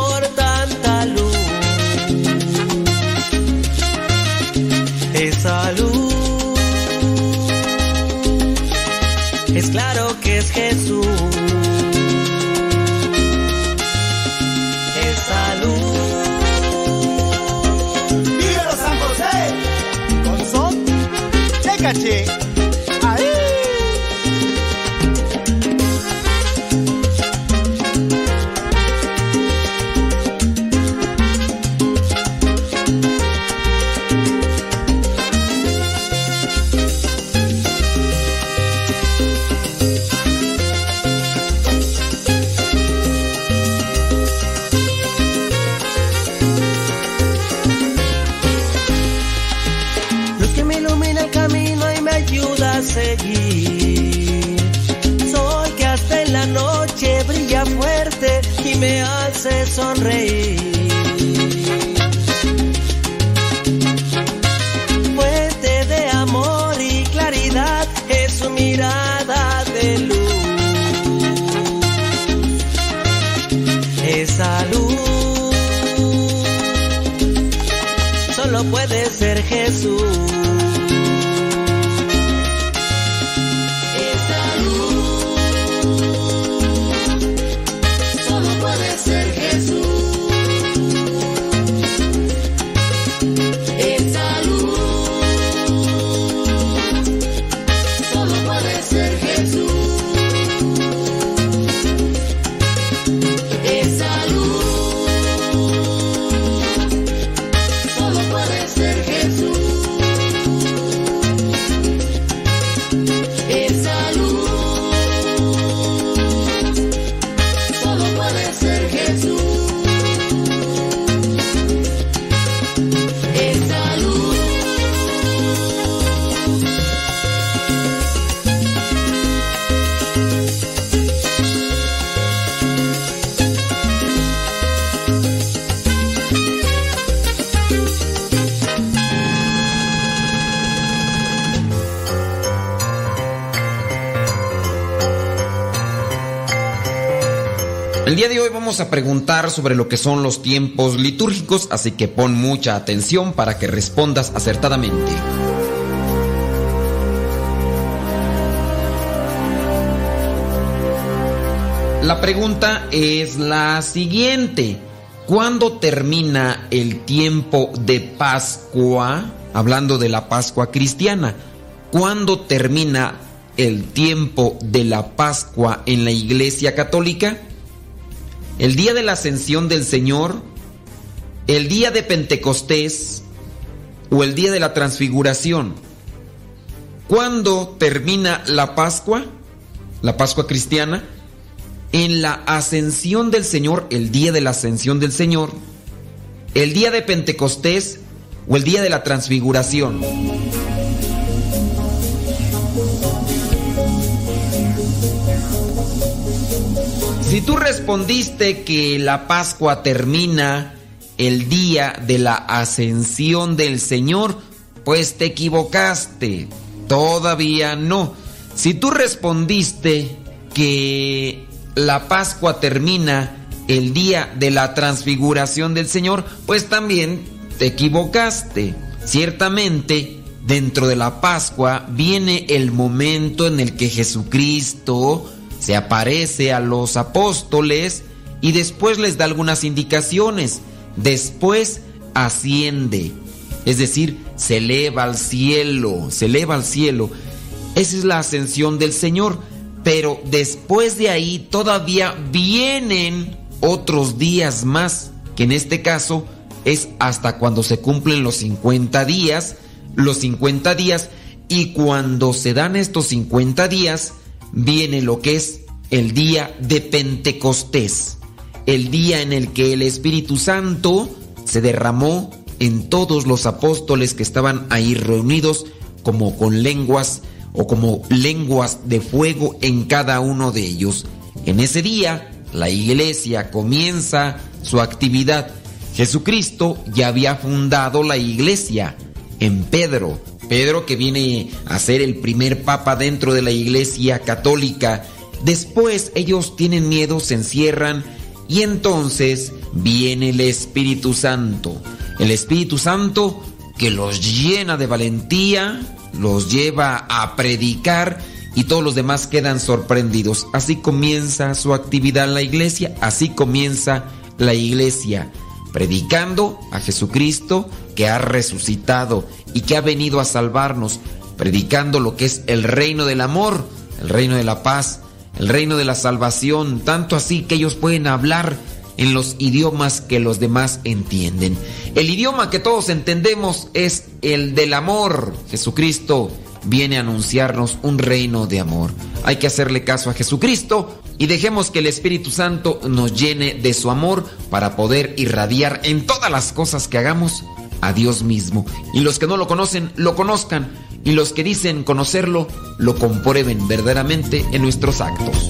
a preguntar sobre lo que son los tiempos litúrgicos, así que pon mucha atención para que respondas acertadamente. La pregunta es la siguiente. ¿Cuándo termina el tiempo de Pascua? Hablando de la Pascua cristiana. ¿Cuándo termina el tiempo de la Pascua en la Iglesia Católica? ¿El día de la ascensión del Señor? ¿El día de Pentecostés? ¿O el día de la transfiguración? ¿Cuándo termina la Pascua? La Pascua cristiana en la ascensión del Señor, el día de la ascensión del Señor, el día de Pentecostés o el día de la transfiguración. Si tú respondiste que la Pascua termina el día de la ascensión del Señor, pues te equivocaste. Todavía no. Si tú respondiste que la Pascua termina el día de la transfiguración del Señor, pues también te equivocaste. Ciertamente, dentro de la Pascua viene el momento en el que Jesucristo se aparece a los apóstoles y después les da algunas indicaciones. Después asciende, es decir, se eleva al cielo, se eleva al cielo. Esa es la ascensión del Señor. Pero después de ahí todavía vienen otros días más, que en este caso es hasta cuando se cumplen los 50 días, los 50 días, y cuando se dan estos 50 días, viene lo que es el día de Pentecostés, el día en el que el Espíritu Santo se derramó en todos los apóstoles que estaban ahí reunidos como con lenguas o como lenguas de fuego en cada uno de ellos. En ese día, la iglesia comienza su actividad. Jesucristo ya había fundado la iglesia en Pedro. Pedro que viene a ser el primer papa dentro de la iglesia católica. Después ellos tienen miedo, se encierran y entonces viene el Espíritu Santo. El Espíritu Santo que los llena de valentía, los lleva a predicar y todos los demás quedan sorprendidos. Así comienza su actividad en la iglesia, así comienza la iglesia, predicando a Jesucristo que ha resucitado y que ha venido a salvarnos, predicando lo que es el reino del amor, el reino de la paz, el reino de la salvación, tanto así que ellos pueden hablar en los idiomas que los demás entienden. El idioma que todos entendemos es el del amor. Jesucristo viene a anunciarnos un reino de amor. Hay que hacerle caso a Jesucristo y dejemos que el Espíritu Santo nos llene de su amor para poder irradiar en todas las cosas que hagamos a Dios mismo. Y los que no lo conocen, lo conozcan. Y los que dicen conocerlo, lo comprueben verdaderamente en nuestros actos.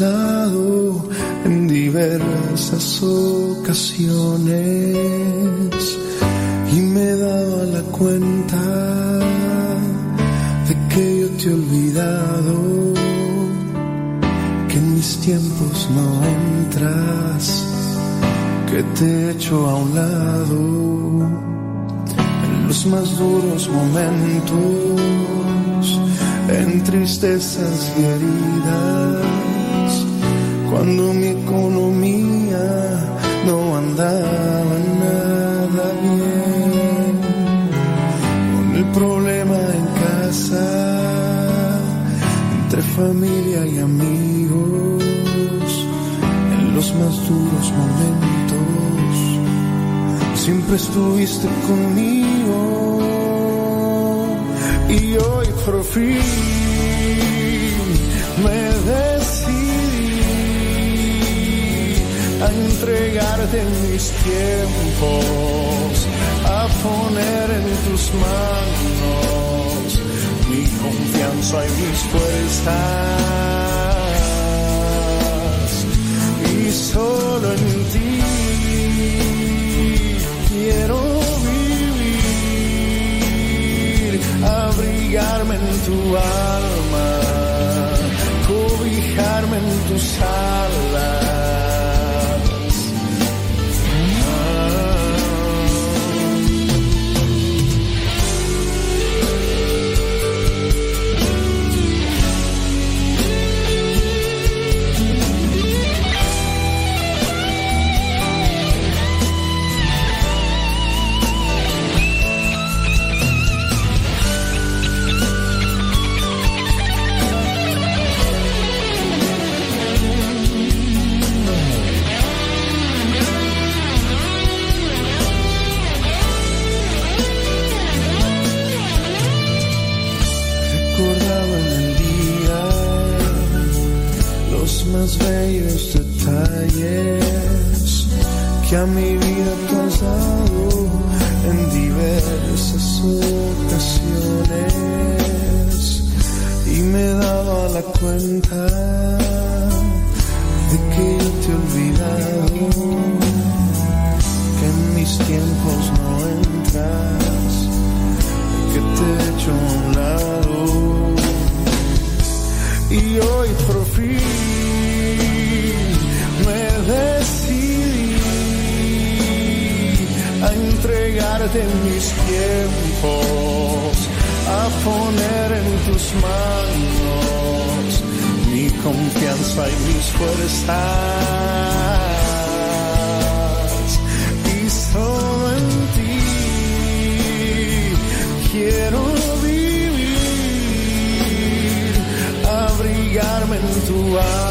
en diversas ocasiones y me he dado a la cuenta de que yo te he olvidado que en mis tiempos no entras que te echo a un lado en los más duros momentos, en tristezas y heridas, cuando mi economía no andaba nada bien, con el problema en casa, entre familia y amigos, en los más duros momentos siempre estuviste conmigo. Y hoy por fin me a entregarte mis tiempos, a poner en tus manos mi confianza y mis fuerzas y solo en ti quiero vivir, abrigarme en tu alma, cobijarme en tus alas. Que a mi vida tú has dado en diversas ocasiones y me he dado a la cuenta y mis fuerzas. Y solo en ti quiero vivir, abrigarme en tu alma,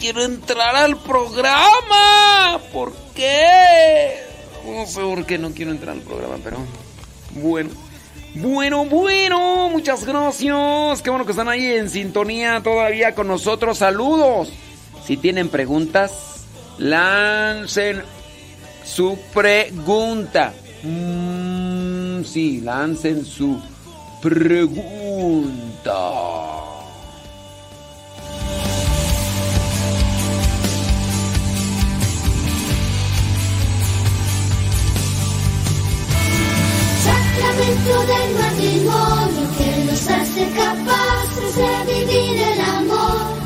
quiero entrar al programa. ¿Por qué? No sé por qué no quiero entrar al programa, pero bueno. Bueno, bueno, muchas gracias. Qué bueno que están ahí en sintonía todavía con nosotros. Saludos. Si tienen preguntas, lancen su pregunta. Mm, sí, lancen su pregunta. Sacramento del matrimonio que nos hace capaces de vivir el amor.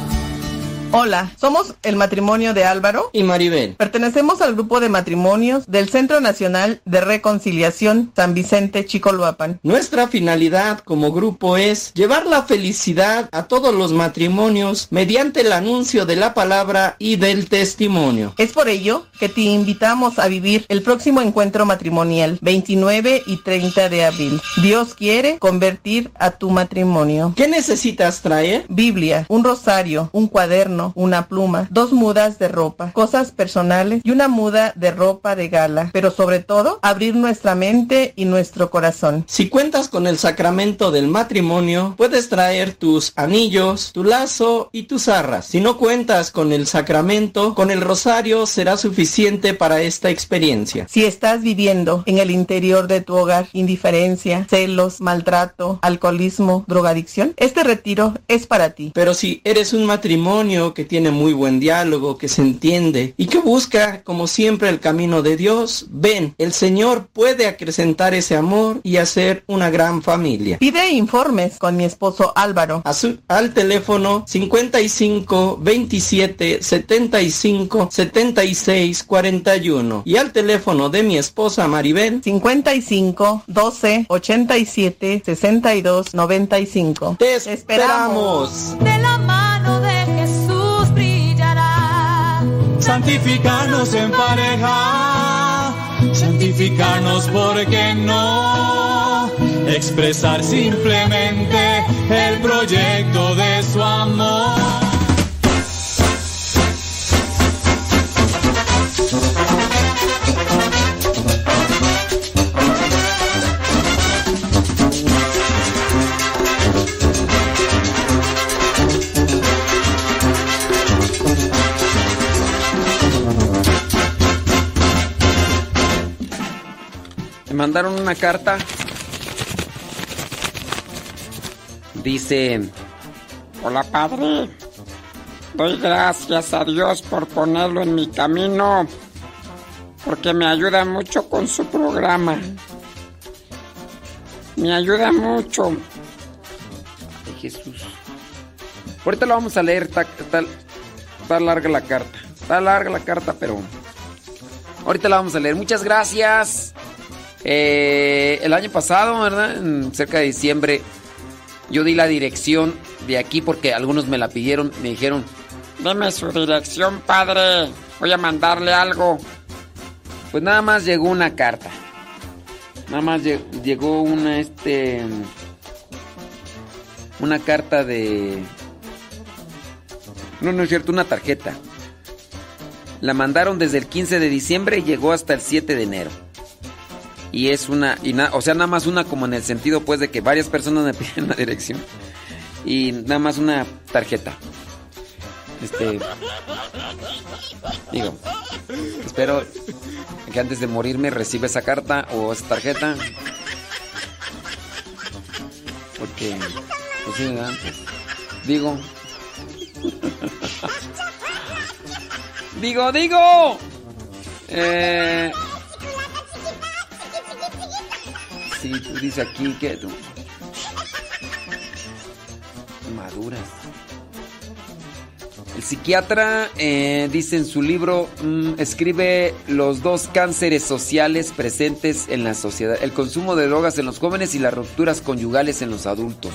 Hola, somos el matrimonio de Álvaro y Maribel. Pertenecemos al grupo de matrimonios del Centro Nacional de Reconciliación San Vicente Chicoloapan. Nuestra finalidad como grupo es llevar la felicidad a todos los matrimonios mediante el anuncio de la palabra y del testimonio. Es por ello que te invitamos a vivir el próximo encuentro matrimonial 29 y 30 de abril. Dios quiere convertir a tu matrimonio. ¿Qué necesitas traer? Biblia, un rosario, un cuaderno, una pluma, dos mudas de ropa, cosas personales y una muda de ropa de gala. Pero sobre todo, abrir nuestra mente y nuestro corazón. Si cuentas con el sacramento del matrimonio, puedes traer tus anillos, tu lazo y tus arras. Si no cuentas con el sacramento, con el rosario será suficiente para esta experiencia. Si estás viviendo en el interior de tu hogar indiferencia, celos, maltrato, alcoholismo, drogadicción, este retiro es para ti. Pero si eres un matrimonio que tiene muy buen diálogo, que se entiende y que busca, como siempre, el camino de Dios, ven, el Señor puede acrecentar ese amor y hacer una gran familia. Pide informes con mi esposo Álvaro. A su- al teléfono 55 27 75 76 41 y al teléfono de mi esposa Maribel 55 12 87 62 95. Te esperamos. De la mano Santificarnos en pareja, santificarnos porque no expresar simplemente el proyecto de su amor. Mandaron una carta. Dice, hola padre, doy gracias a Dios por ponerlo en mi camino, porque me ayuda mucho con su programa. Me ayuda mucho. Ay, Jesús. Ahorita lo vamos a leer, está, está- está larga la carta. Está larga la carta, pero ahorita la vamos a leer. Muchas gracias. Eh, el año pasado, ¿verdad? En cerca de diciembre, yo di la dirección de aquí porque algunos me la pidieron, me dijeron, Deme su dirección, padre. Voy a mandarle algo. pues nada más llegó una carta. Nada más lle- llegó una, este, una carta de... No, no es cierto, una tarjeta. La mandaron desde el 15 de diciembre y llegó hasta el 7 de enero. Y es una, y na- o sea, nada más una como en el sentido pues de que varias personas me piden la dirección. Y nada más una tarjeta. Este, digo, espero que antes de morirme reciba esa carta o esa tarjeta. Porque, pues sí, ¿verdad? Digo. digo, digo. Eh, sí, tú dices aquí que tú. Maduras. El psiquiatra eh, dice en su libro, mm, escribe los dos cánceres sociales presentes en la sociedad, el consumo de drogas en los jóvenes y las rupturas conyugales en los adultos.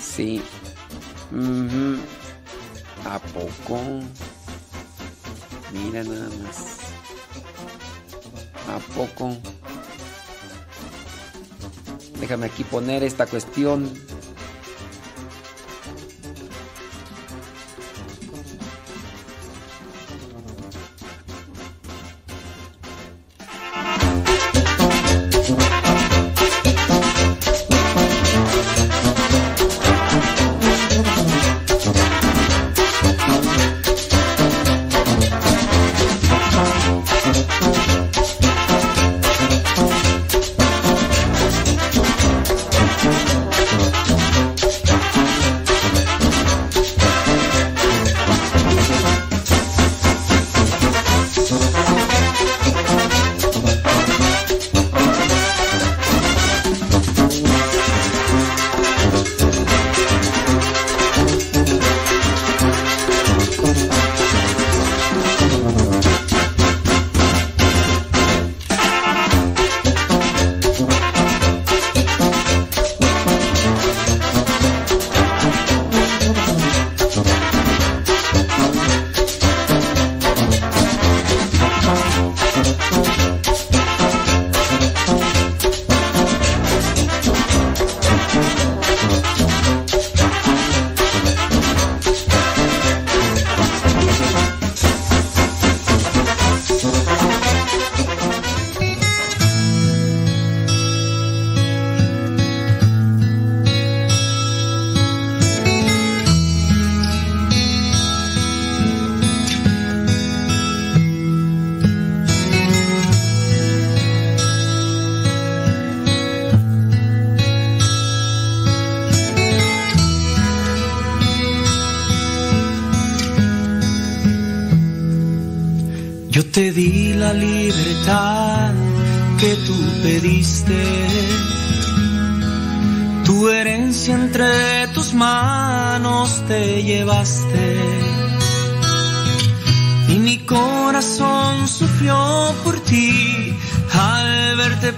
Sí. ¿A poco? Mira nada más. ¿A poco? Déjame aquí poner esta cuestión.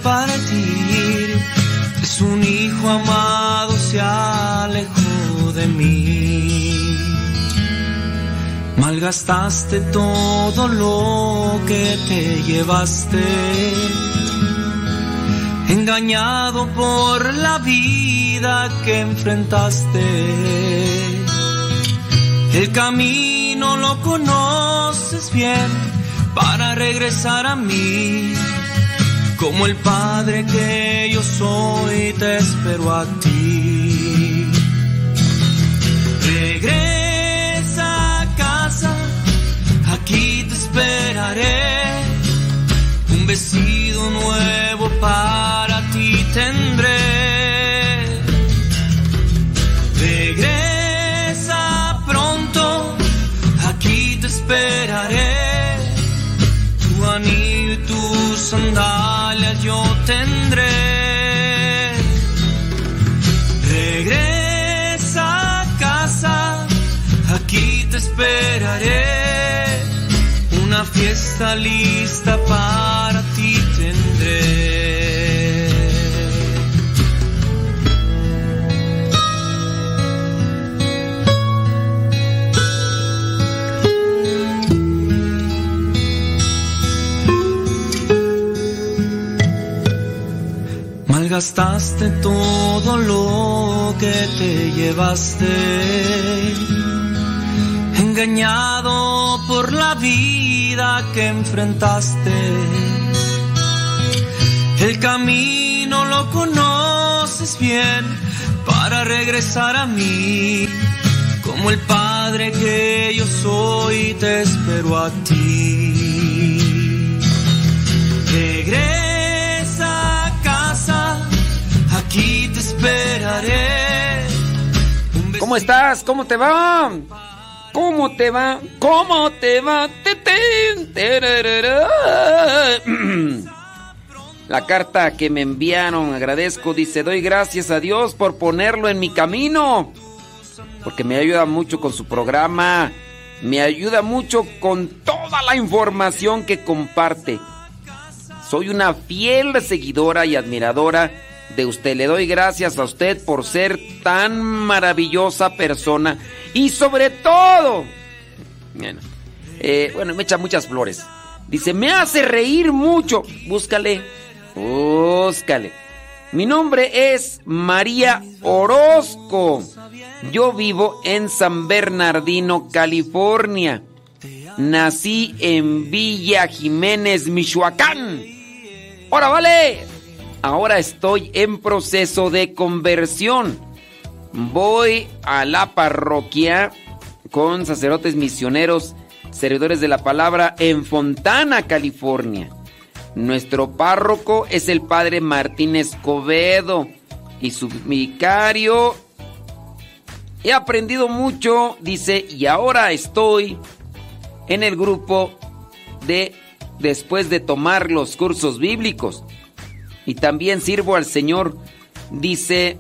Partir. Es un hijo amado se alejó de mí. Malgastaste todo lo que te llevaste, engañado por la vida que enfrentaste. El camino lo conoces bien para regresar a mí, como el Padre que yo soy, te espero a ti. Regresa a casa, aquí te esperaré. Un vestido nuevo para ti tendré. Fiesta lista para ti tendré. Malgastaste todo lo que te llevaste, la vida que enfrentaste. El camino lo conoces bien para regresar a mí. Como el padre que yo soy, te espero a ti. Regresa a casa, aquí te esperaré. ¿Cómo estás? ¿Cómo te va? ¿Cómo te va? ¿Cómo te va? La carta que me enviaron, agradezco, dice, doy gracias a Dios por ponerlo en mi camino, porque me ayuda mucho con su programa, me ayuda mucho con toda la información que comparte. Soy una fiel seguidora y admiradora de usted. Le doy gracias a usted por ser tan maravillosa persona y sobre todo, bueno, eh, bueno, me echa muchas flores. Dice, me hace reír mucho. Búscale, búscale. Mi nombre es María Orozco. Yo vivo en San Bernardino, California. Nací en Villa Jiménez, Michoacán. Ahora vale. Ahora estoy en proceso de conversión. Voy a la parroquia con sacerdotes misioneros, servidores de la palabra en Fontana, California. Nuestro párroco es el padre Martín Escobedo y su vicario. He aprendido mucho, dice, y ahora estoy en el grupo de después de tomar los cursos bíblicos. Y también sirvo al Señor, dice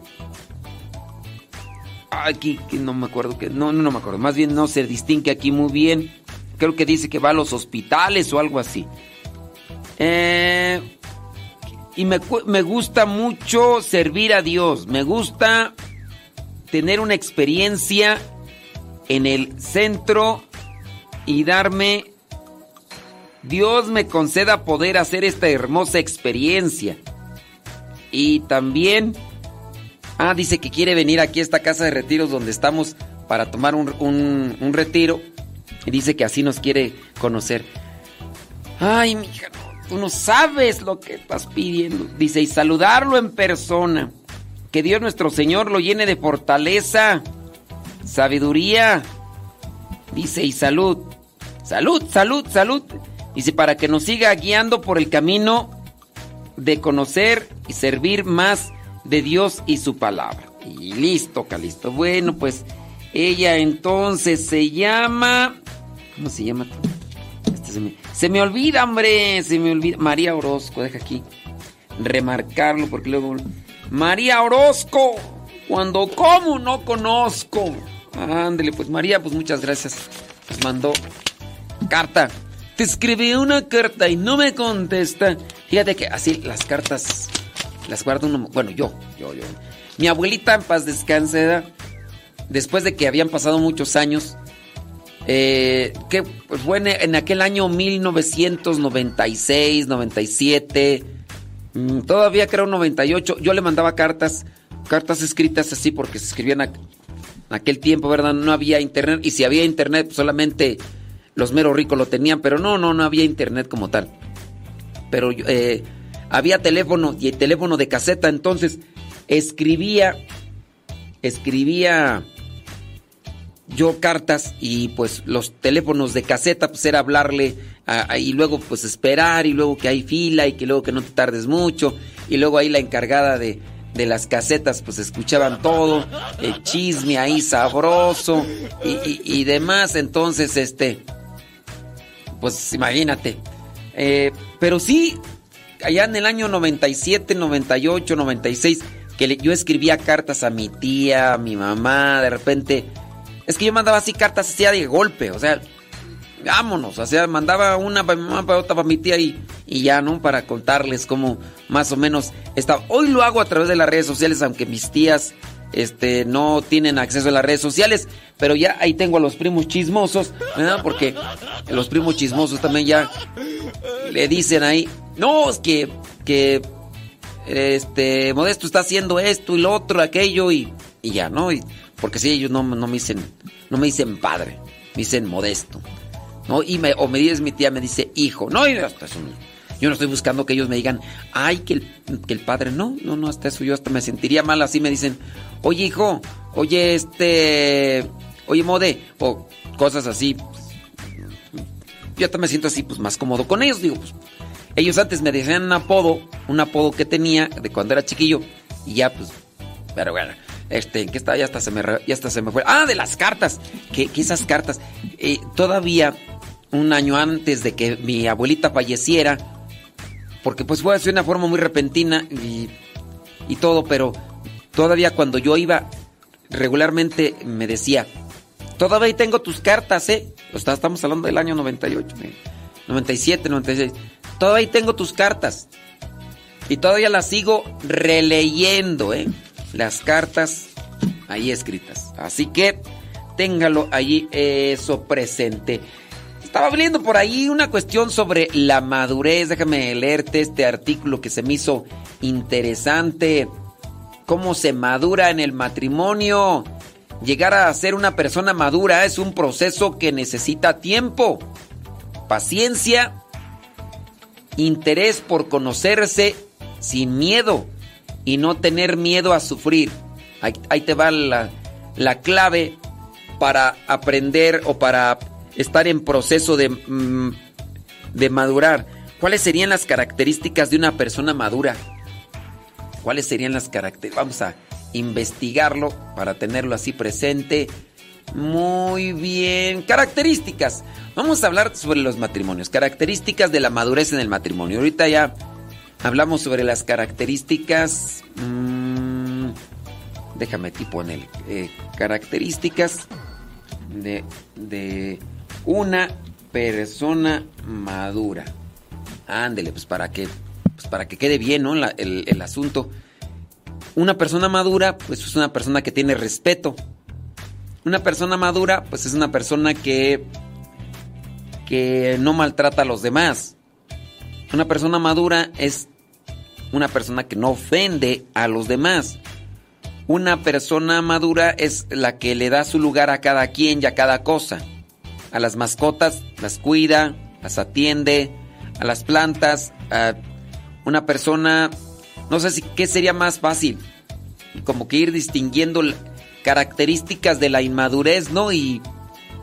aquí que no me acuerdo que no, no no me acuerdo, más bien no se distingue aquí muy bien. Creo que dice que va a los hospitales o algo así. Eh, y me, me gusta mucho servir a Dios. Me gusta tener una experiencia en el centro y darme. Dios me conceda poder hacer esta hermosa experiencia. Y también. Ah, dice que quiere venir aquí a esta casa de retiros donde estamos para tomar un, un- un retiro. Y dice que así nos quiere conocer. Ay, mija, tú no sabes lo que estás pidiendo. Dice, y saludarlo en persona. Que Dios nuestro Señor lo llene de fortaleza, sabiduría. Dice, y salud. Salud, salud, salud. Dice, para que nos siga guiando por el camino de conocer y servir más de Dios y su palabra. Y listo, Calisto. Bueno, pues ella entonces se llama... ¿Cómo se llama? Este se, me, se me olvida, hombre. Se me olvida. María Orozco, deja aquí. Remarcarlo porque luego... María Orozco. Cuando como no conozco. Ándele, pues María, pues muchas gracias. Mandó carta. Te escribí una carta y no me contesta. Fíjate que así las cartas las guarda uno. Bueno, yo, yo, yo. Mi abuelita en paz descanse. Después de que habían pasado muchos años, eh, que pues, fue en, aquel año 1996, 97, mm, todavía creo 98, yo le mandaba cartas, cartas escritas así porque se escribían en aquel tiempo, ¿verdad? No había internet y si había internet solamente los meros ricos lo tenían, pero no, no, no había internet como tal. Pero eh, había teléfono y el teléfono de caseta, entonces escribía, escribía yo cartas y pues los teléfonos de caseta pues era hablarle a- y luego pues esperar y luego que hay fila y que luego que no te tardes mucho y luego ahí la encargada de, de las casetas pues escuchaban todo, el chisme ahí sabroso y, y- y demás, entonces este, pues imagínate. Eh, pero sí, allá en el año 97, 98, 96, que le- yo escribía cartas a mi tía, a mi mamá, de repente. Es que yo mandaba así cartas así de golpe, o sea, vámonos, o sea, mandaba una para mi mamá, para otra para mi tía y, y ya, ¿no? Para contarles cómo más o menos estaba. Hoy lo hago a través de las redes sociales, aunque mis tías este, no tienen acceso a las redes sociales, pero ya ahí tengo a los primos chismosos, ¿verdad? Porque los primos chismosos también ya le dicen ahí, no, es que, que este, Modesto está haciendo esto y lo otro, aquello y, y ya, ¿no? Y, porque si ellos no, no me dicen, no me dicen padre, me dicen Modesto, ¿no? Y o me dice mi tía, me dice hijo, no, y hasta eso, yo no estoy buscando que ellos me digan, ay, que el, que el padre, no, no, no, hasta eso yo hasta me sentiría mal así, me dicen, oye hijo, oye este, oye Mode, o cosas así, yo hasta me siento así, pues más cómodo con ellos. Digo, pues ellos antes me decían un apodo, un apodo que tenía de cuando era chiquillo, y ya, pues, pero bueno, este, ¿en qué está? Ya hasta se me, ya hasta se me fue. Ah, de las cartas, que, que esas cartas, eh, todavía un año antes de que mi abuelita falleciera, porque pues fue de una forma muy repentina y, y todo, pero todavía cuando yo iba regularmente me decía, todavía tengo tus cartas, ¿eh? O estamos hablando del año 98, ¿eh? 97, 96. Todavía tengo tus cartas. Y todavía las sigo releyendo, ¿eh? Las cartas ahí escritas. Así que téngalo allí eso presente. Estaba viendo por ahí una cuestión sobre la madurez. Déjame leerte este artículo que se me hizo interesante. Cómo se madura en el matrimonio. Llegar a ser una persona madura es un proceso que necesita tiempo, paciencia, interés por conocerse sin miedo y no tener miedo a sufrir. Ahí, ahí te va la, la clave para aprender o para estar en proceso de, mm, de madurar. ¿Cuáles serían las características de una persona madura? ¿Cuáles serían las características? Vamos a investigarlo para tenerlo así presente. Muy bien. Características. Vamos a hablar sobre los matrimonios. Características de la madurez en el matrimonio. Ahorita ya hablamos sobre las características. mm, déjame tipo en el. características de, de una persona madura. Ándele, pues para que, pues para que quede bien, ¿no? El, el asunto. Una persona madura, pues es una persona que tiene respeto. Una persona madura, pues es una persona que, que no maltrata a los demás. Una persona madura es una persona que no ofende a los demás. Una persona madura es la que le da su lugar a cada quien y a cada cosa. A las mascotas las cuida, las atiende, a las plantas, a una persona, no sé si qué sería más fácil, como que ir distinguiendo características de la inmadurez, ¿no? Y,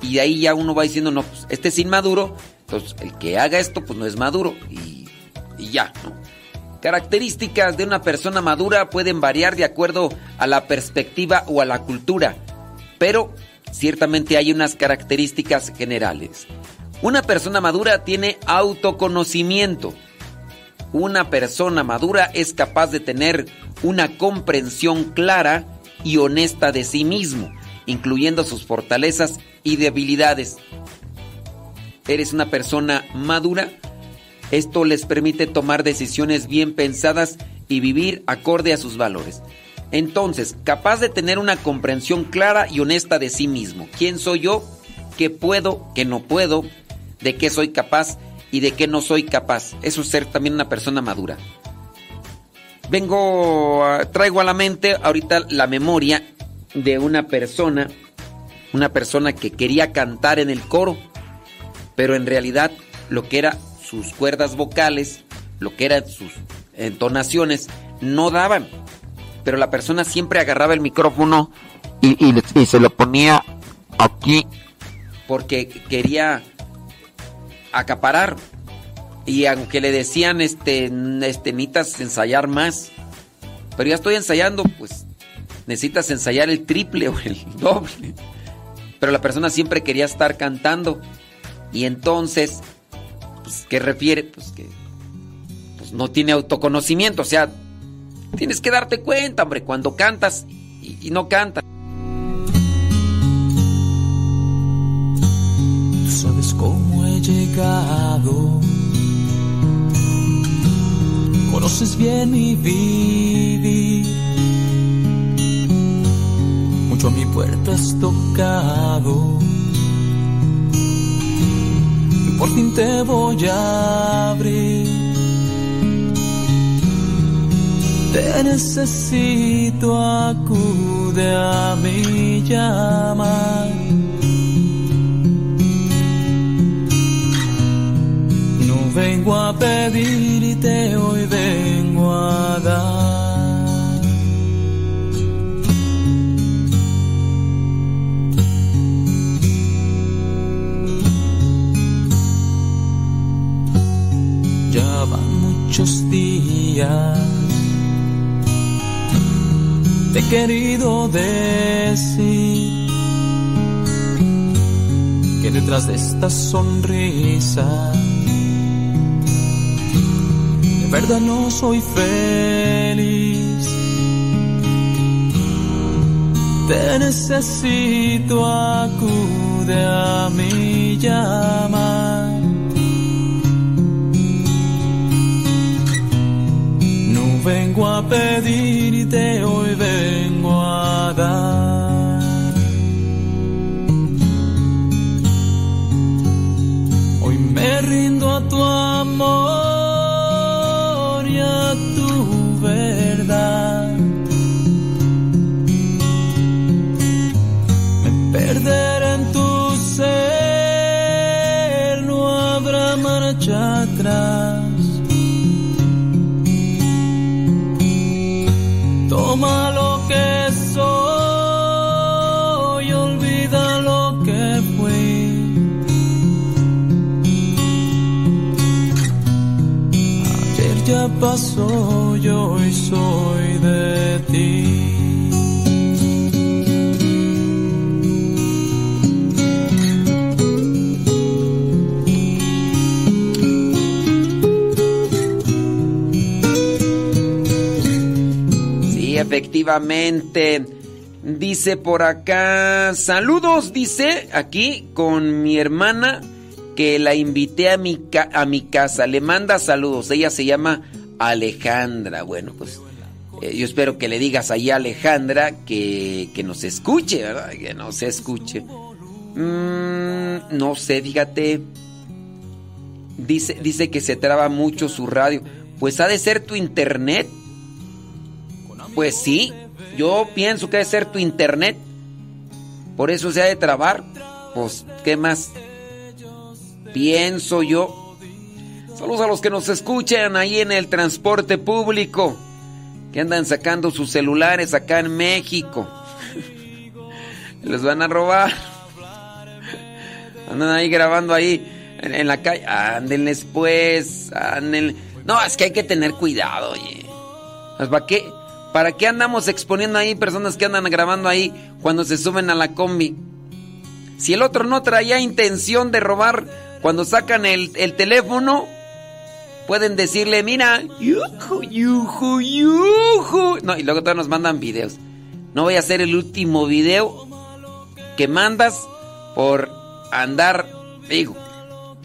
y de ahí ya uno va diciendo, no, pues este es inmaduro, entonces el que haga esto, pues no es maduro, y, y ya, ¿no? Características de una persona madura pueden variar de acuerdo a la perspectiva o a la cultura, pero ciertamente hay unas características generales. Una persona madura tiene autoconocimiento. Una persona madura es capaz de tener una comprensión clara y honesta de sí mismo, incluyendo sus fortalezas y debilidades. ¿Eres una persona madura? Esto les permite tomar decisiones bien pensadas y vivir acorde a sus valores. Entonces, capaz de tener una comprensión clara y honesta de sí mismo. ¿Quién soy yo? ¿Qué puedo? ¿Qué no puedo? ¿De qué soy capaz? ¿Y de qué no soy capaz? Eso es ser también una persona madura. Vengo, traigo a la mente ahorita la memoria de una persona, una persona que quería cantar en el coro, pero en realidad lo que era sus cuerdas vocales, lo que eran sus entonaciones, no daban. Pero la persona siempre agarraba el micrófono y, se lo ponía aquí porque quería acaparar. Y aunque le decían, este, este, necesitas ensayar más. Pero ya estoy ensayando, pues necesitas ensayar el triple o el doble. Pero la persona siempre quería estar cantando. Y entonces, pues, ¿qué refiere? Pues que pues, no tiene autoconocimiento. O sea, tienes que darte cuenta, hombre, cuando cantas y, y no cantas. Tú sabes cómo he llegado. Conoces bien mi vivir. Mucho a mi puerta has tocado. Por fin te voy a abrir. Te necesito, acude a mi llamar. No vengo a pedirte, hoy vengo a dar. Te he querido decir que detrás de esta sonrisa de verdad no soy feliz. Te necesito, acude a mi llamar. Vengo a pedirte, hoy vengo a dar. Hoy me rindo a tu amor y a tu verdad. Pasó, yo hoy soy de ti. Sí, efectivamente. Dice por acá, saludos, dice aquí con mi hermana que la invité a mi, a mi casa. Le manda saludos. Ella se llama Alejandra. Bueno, pues eh, yo espero que le digas ahí a Alejandra que, que nos escuche, ¿verdad? Que nos escuche. Mm, no sé, fíjate. Dice, dice que se traba mucho su radio. Pues ha de ser tu internet. Pues sí, yo pienso que debe ser tu internet. Por eso se ha de trabar. Pues, ¿qué más? Pienso yo. Saludos a los que nos escuchan ahí en el transporte público. Que andan sacando sus celulares acá en México. Les van a robar. Andan ahí grabando ahí en, la calle. Ándenles pues. Ándenle. No, es que hay que tener cuidado, oye. Pues, ¿Para qué? ¿Para qué andamos exponiendo ahí personas que andan grabando ahí cuando se suben a la combi? Si el otro no traía intención de robar, cuando sacan el teléfono, pueden decirle, mira, yuju, yuju, yuju. No, y luego todos nos mandan videos. No voy a hacer el último video que mandas por andar, digo,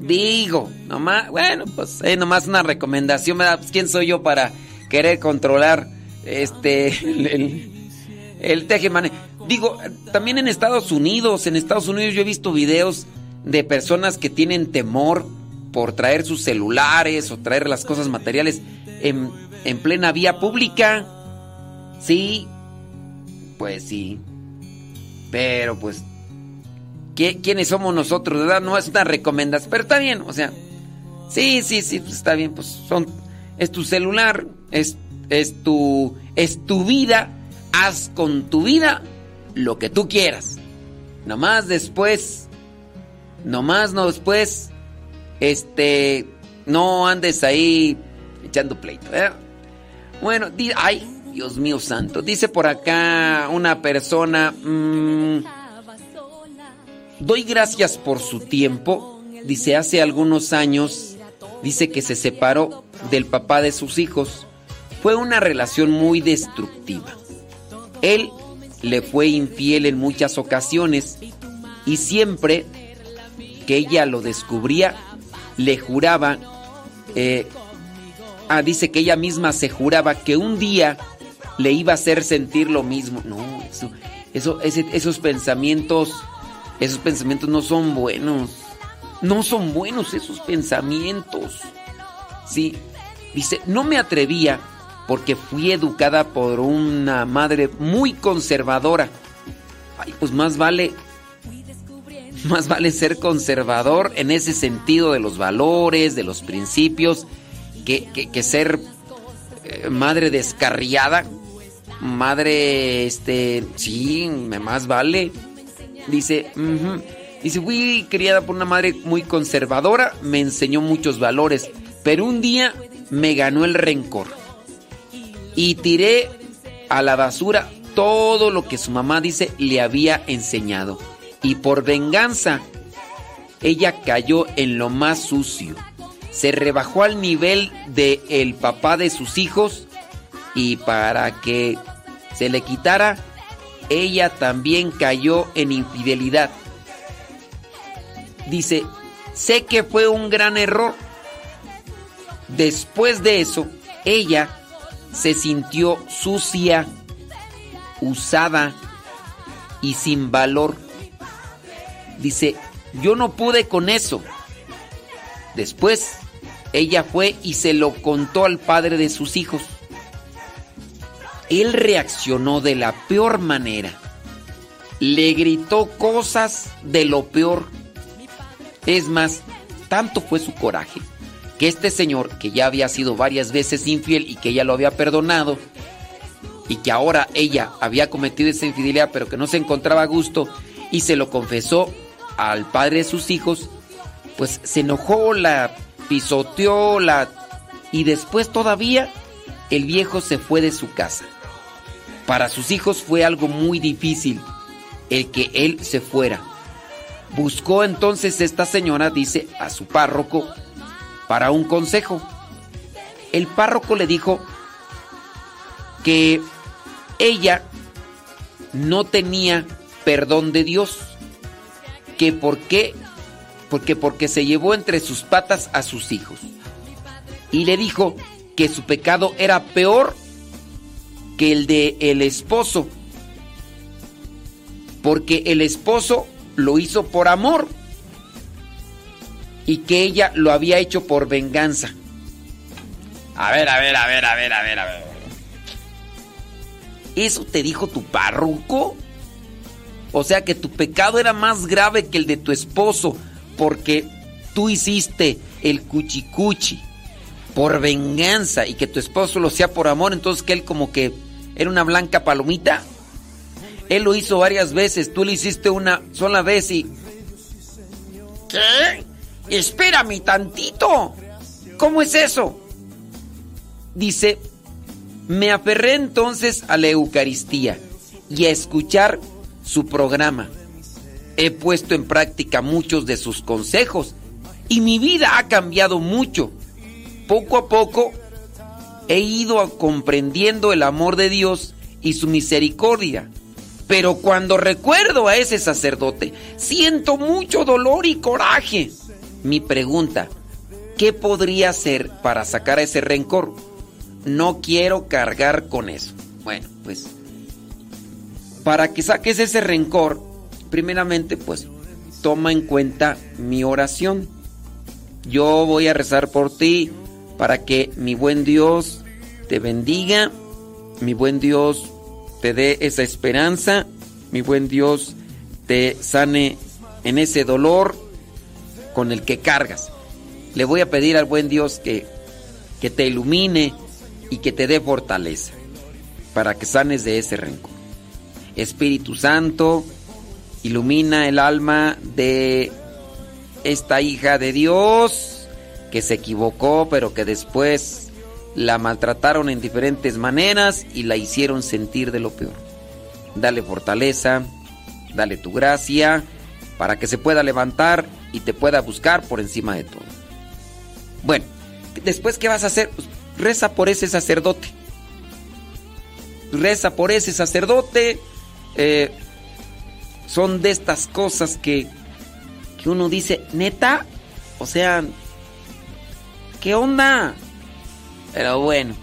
digo, nomás, bueno, pues eh, nomás una recomendación. Pues, ¿quién soy yo para querer controlar este, el, el, el tejemane? Digo, también en Estados Unidos, en Estados Unidos yo he visto videos de personas que tienen temor por traer sus celulares o traer las cosas materiales en, en plena vía pública. Sí, pues sí. Pero pues, ¿qué- ¿quiénes somos nosotros? ¿Verdad? No es una recomendación, pero está bien, o sea. Sí, sí, sí, pues está bien, pues son es tu celular, es es tu es tu vida, haz con tu vida lo que tú quieras. Nomás después nomás no después este no andes ahí echando pleito, ¿eh? Bueno, di- ay, Dios mío santo, dice por acá una persona mm, Doy gracias por su tiempo. Dice, hace algunos años, dice que se separó del papá de sus hijos. Fue una relación muy destructiva. Él le fue infiel en muchas ocasiones y siempre que ella lo descubría, le juraba, eh, ah, dice que ella misma se juraba que un día le iba a hacer sentir lo mismo. No, eso, eso, esos pensamientos, esos pensamientos no son buenos. No son buenos esos pensamientos. Sí, dice, no me atrevía porque fui educada por una madre muy conservadora. Ay, pues más vale más vale ser conservador en ese sentido de los valores, de los principios, que, ser eh, madre descarriada, madre, este, sí, más vale. Dice, dice, fui criada por una madre muy conservadora, me enseñó muchos valores, pero un día me ganó el rencor y tiré a la basura todo lo que su mamá dice le había enseñado. Y por venganza, ella cayó en lo más sucio. Se rebajó al nivel de el papá de sus hijos y para que se le quitara, ella también cayó en infidelidad. Dice, sé que fue un gran error. Después de eso, ella se sintió sucia, usada y sin valor. Dice, yo no pude con eso. Después, ella fue y se lo contó al padre de sus hijos. Él reaccionó de la peor manera. Le gritó cosas de lo peor. Es más, tanto fue su coraje que este señor, que ya había sido varias veces infiel y que ella lo había perdonado, y que ahora ella había cometido esa infidelidad pero que no se encontraba a gusto y se lo confesó al padre de sus hijos, pues se enojó, la pisoteó, la... y después todavía el viejo se fue de su casa. Para sus hijos fue algo muy difícil el que él se fuera. Buscó entonces esta señora, dice, a su párroco para un consejo. El párroco le dijo que ella no tenía perdón de Dios, que por qué, porque porque se llevó entre sus patas a sus hijos. Y le dijo que su pecado era peor que el de el esposo. Porque el esposo lo hizo por amor y que ella lo había hecho por venganza. A ver, a ver, a ver, a ver, a ver, a ver. ¿Eso te dijo tu párroco? O sea que tu pecado era más grave que el de tu esposo porque tú hiciste el cuchicuchi por venganza y que tu esposo lo hacía por amor, entonces que él como que era una blanca palomita. Él lo hizo varias veces, tú lo hiciste una sola vez y... ¿Qué? Espérame tantito. ¿Cómo es eso? Dice, me aferré entonces a la Eucaristía y a escuchar su programa. He puesto en práctica muchos de sus consejos y mi vida ha cambiado mucho. Poco a poco he ido comprendiendo el amor de Dios y su misericordia. Pero cuando recuerdo a ese sacerdote, siento mucho dolor y coraje. Mi pregunta, ¿qué podría hacer para sacar ese rencor? No quiero cargar con eso. Bueno, pues para que saques ese rencor, primeramente pues toma en cuenta mi oración. Yo voy a rezar por ti para que mi buen Dios te bendiga, mi buen Dios te dé esa esperanza, mi buen Dios te sane en ese dolor con el que cargas. Le voy a pedir al buen Dios que, que te ilumine y que te dé fortaleza para que sanes de ese rencor. Espíritu Santo, ilumina el alma de esta hija de Dios que se equivocó, pero que después la maltrataron en diferentes maneras y la hicieron sentir de lo peor. Dale fortaleza, dale tu gracia para que se pueda levantar y te pueda buscar por encima de todo. Bueno, después, ¿qué vas a hacer? Pues, reza por ese sacerdote. Reza por ese sacerdote. Eh, son de estas cosas que, que uno dice, neta, o sea, ¿qué onda? Pero bueno,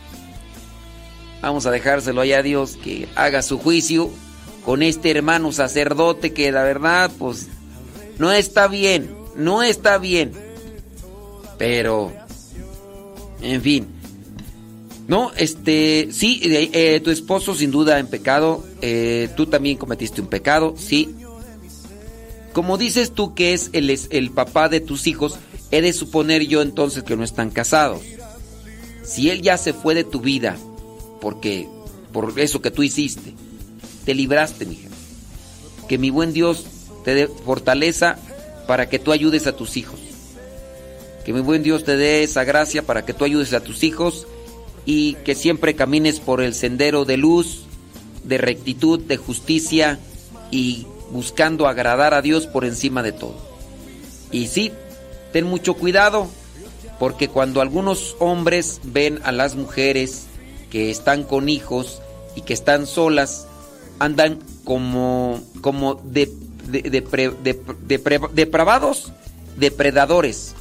vamos a dejárselo allá a Dios que haga su juicio con este hermano sacerdote que la verdad, pues, no está bien, no está bien. Pero, en fin. No, este, sí, eh, tu esposo sin duda en pecado, eh, tú también cometiste un pecado, sí. Como dices tú que es el, el papá de tus hijos, he de suponer yo entonces que no están casados. Si él ya se fue de tu vida, porque por eso que tú hiciste, te libraste, mija. Que mi buen Dios te dé fortaleza para que tú ayudes a tus hijos. Que mi buen Dios te dé esa gracia para que tú ayudes a tus hijos y que siempre camines por el sendero de luz, de rectitud, de justicia y buscando agradar a Dios por encima de todo. Y sí, ten mucho cuidado, porque cuando algunos hombres ven a las mujeres que están con hijos y que están solas, andan como, como de, depravados, depredadores.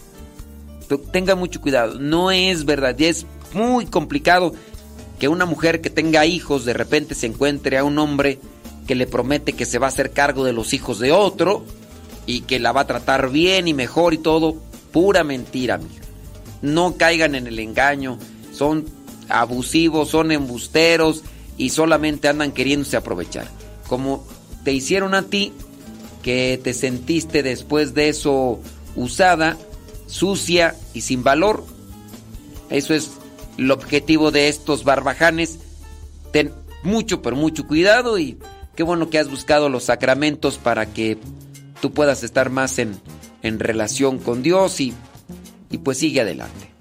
Tenga mucho cuidado, no es verdad, es muy complicado que una mujer que tenga hijos de repente se encuentre a un hombre que le promete que se va a hacer cargo de los hijos de otro y que la va a tratar bien y mejor y todo. Pura mentira, amiga. No caigan en el engaño. Son abusivos, son embusteros y solamente andan queriéndose aprovechar. Como te hicieron a ti, que te sentiste después de eso usada, sucia y sin valor. Eso es el objetivo de estos barbajanes. Ten mucho, pero mucho cuidado y qué bueno que has buscado los sacramentos para que tú puedas estar más en, en relación con Dios y, y pues sigue adelante.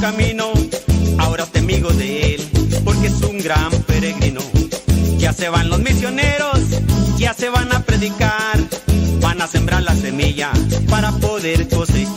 camino, ahora es testigo de él, porque es un gran peregrino. Ya se van los misioneros, ya se van a predicar, van a sembrar la semilla para poder cosechar.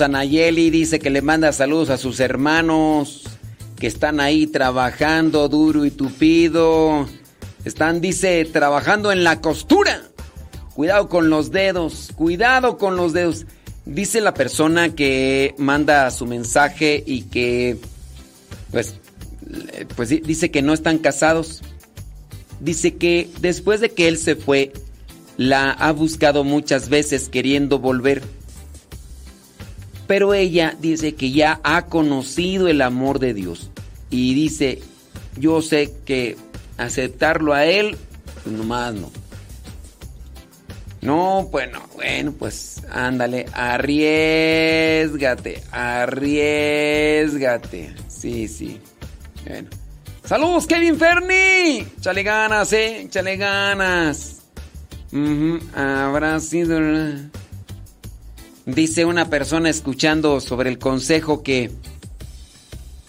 Saludos a Nayeli, dice que le manda saludos a sus hermanos que están ahí trabajando duro y tupido. Están, dice, trabajando en la costura. Cuidado con los dedos, cuidado con los dedos. Dice la persona que manda su mensaje y que, pues, eh, pues di- dice que no están casados. Dice que después de que él se fue, la ha buscado muchas veces queriendo volver. Pero ella dice que ya ha conocido el amor de Dios. Y dice, yo sé que aceptarlo a él, pues nomás no. No, bueno, bueno, pues ándale, arriesgate, arriesgate. Sí, sí. Bueno. Saludos, Kevin Ferni. Chale ganas, eh, chale ganas. Ujú, Habrá sido... Dice una persona escuchando sobre el consejo que,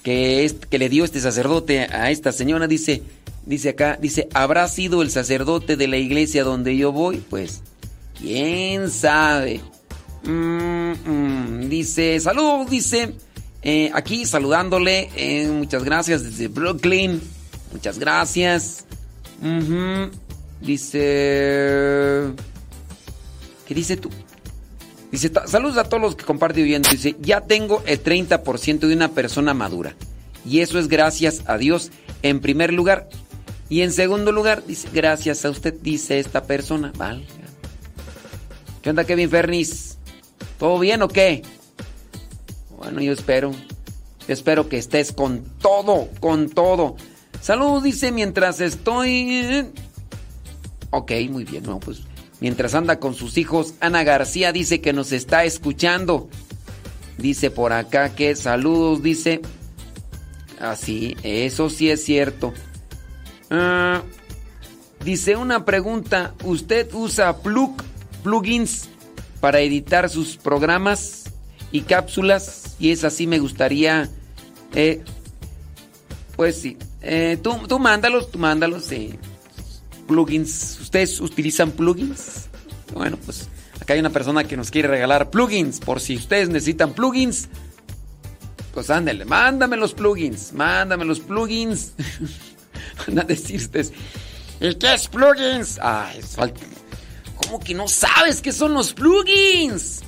que, es- que le dio este sacerdote a esta señora. Dice, dice acá, dice, ¿habrá sido el sacerdote de la iglesia donde yo voy? Pues, quién sabe. Mm, mm, dice, saludos, dice, eh, aquí saludándole, eh, muchas gracias desde Brooklyn, muchas gracias. Dice, ¿qué dice tú? Dice, "Ta- saludos a todos los que comparten viendo. Dice, ya tengo el 30% de una persona madura. Y eso es gracias a Dios en primer lugar. Y en segundo lugar, dice, gracias a usted, dice esta persona. Vale. ¿Qué onda, Kevin Fernis? ¿Todo bien o qué? Bueno, yo espero. Yo espero que estés con todo, con todo. Saludos, dice, mientras estoy... Ok, muy bien, no, pues mientras anda con sus hijos, Ana García dice que nos está escuchando. Dice por acá que saludos, dice. Así, eso sí es cierto. Ah, dice una pregunta, ¿usted usa plug, plugins para editar sus programas y cápsulas? Y es así, me gustaría... eh, pues sí, eh, tú, tú mándalos, tú mándalos, sí. Plugins. ¿Ustedes utilizan plugins? Bueno, pues acá hay una persona que nos quiere regalar plugins. Por si ustedes necesitan plugins, pues ándale, mándame los plugins, mándame los plugins. Van a decir ustedes, ¿y qué es plugins? Ay. ¿Cómo que no sabes qué son los plugins?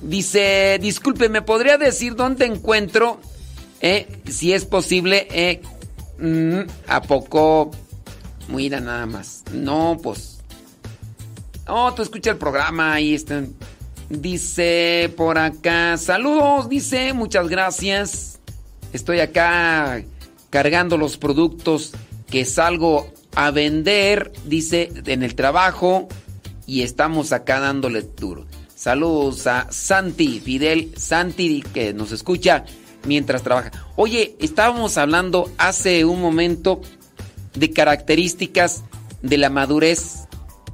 Dice, disculpe, ¿me podría decir dónde encuentro, eh, si es posible, eh, mm, a poco, mira nada más. No, pues, no, tú escucha el programa, ahí está. Dice por acá, saludos, dice, muchas gracias. Estoy acá cargando los productos que salgo a vender, dice, en el trabajo y estamos acá dándole duro. Saludos a Santi, Fidel Santi, que nos escucha mientras trabaja. Oye, estábamos hablando hace un momento de características de la madurez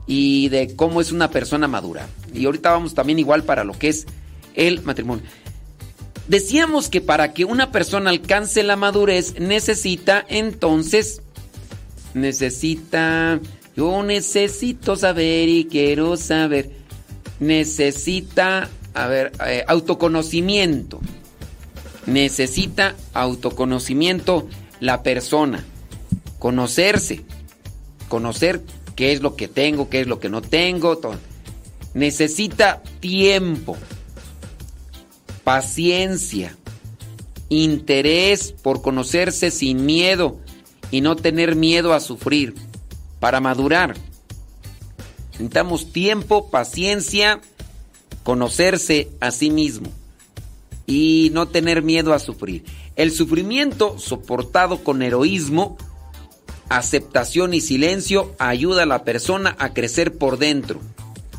y de cómo es una persona madura. Y ahorita vamos también igual para lo que es el matrimonio. Decíamos que para que una persona alcance la madurez necesita entonces, necesita, yo necesito saber y quiero saber, necesita, a ver, eh, autoconocimiento. Necesita autoconocimiento la persona, conocerse, conocer qué es lo que tengo, qué es lo que no tengo. Necesita tiempo, paciencia, interés por conocerse sin miedo y no tener miedo a sufrir para madurar. Necesitamos tiempo, paciencia, conocerse a sí mismo y no tener miedo a sufrir. El sufrimiento soportado con heroísmo aceptación y silencio ayuda a la persona a crecer por dentro.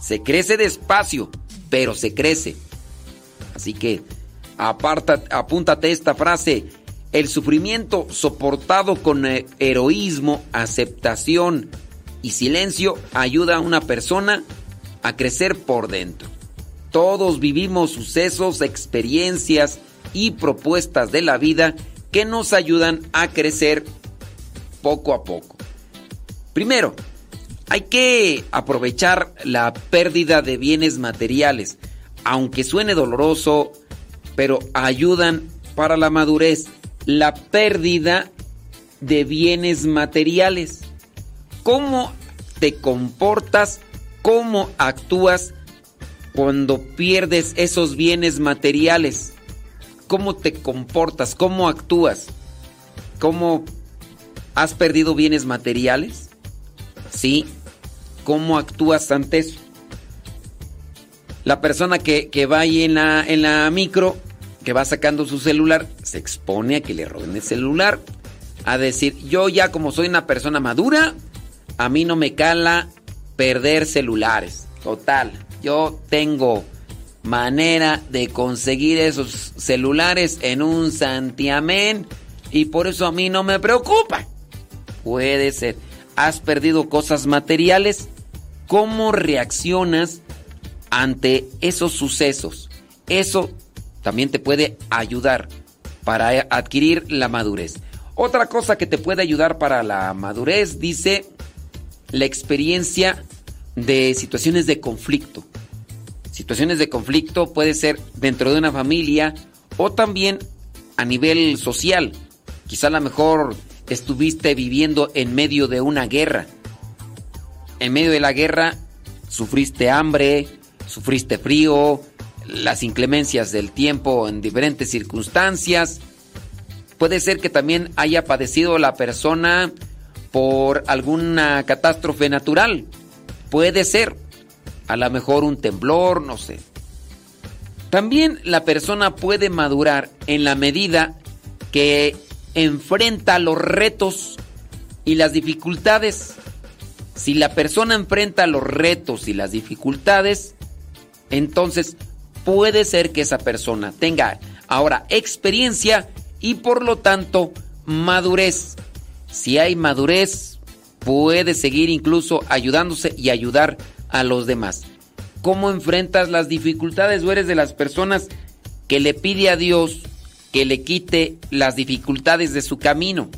Se crece despacio, pero se crece. Así que aparta, apúntate esta frase. El sufrimiento soportado con heroísmo, aceptación y silencio ayuda a una persona a crecer por dentro. Todos vivimos sucesos, experiencias y propuestas de la vida que nos ayudan a crecer poco a poco. Primero, hay que aprovechar la pérdida de bienes materiales, aunque suene doloroso, pero ayudan para la madurez. La pérdida de bienes materiales. ¿Cómo te comportas? ¿Cómo actúas cuando pierdes esos bienes materiales? ¿Cómo te comportas? ¿Cómo actúas? ¿Cómo ¿Has perdido bienes materiales? Sí. ¿Cómo actúas ante eso? La persona que, va ahí en la, en la micro, que va sacando su celular, se expone a que le roben el celular. A decir, yo ya como soy una persona madura, a mí no me cala perder celulares. Total, yo tengo manera de conseguir esos celulares en un santiamén y por eso a mí no me preocupa. Puede ser. ¿Has perdido cosas materiales? ¿Cómo reaccionas ante esos sucesos? Eso también te puede ayudar para adquirir la madurez. Otra cosa que te puede ayudar para la madurez, dice, la experiencia de situaciones de conflicto. Situaciones de conflicto puede ser dentro de una familia o también a nivel social. Quizá a lo mejor estuviste viviendo en medio de una guerra. En medio de la guerra sufriste hambre, sufriste frío, las inclemencias del tiempo en diferentes circunstancias. Puede ser que también haya padecido la persona por alguna catástrofe natural. Puede ser. A lo mejor un temblor, no sé. También la persona puede madurar en la medida que enfrenta los retos y las dificultades. Si la persona enfrenta los retos y las dificultades, entonces puede ser que esa persona tenga ahora experiencia y por lo tanto madurez. Si hay madurez, puede seguir incluso ayudándose y ayudar a los demás. ¿Cómo enfrentas las dificultades? ¿O eres de las personas que le pide a Dios que le quite las dificultades de su camino.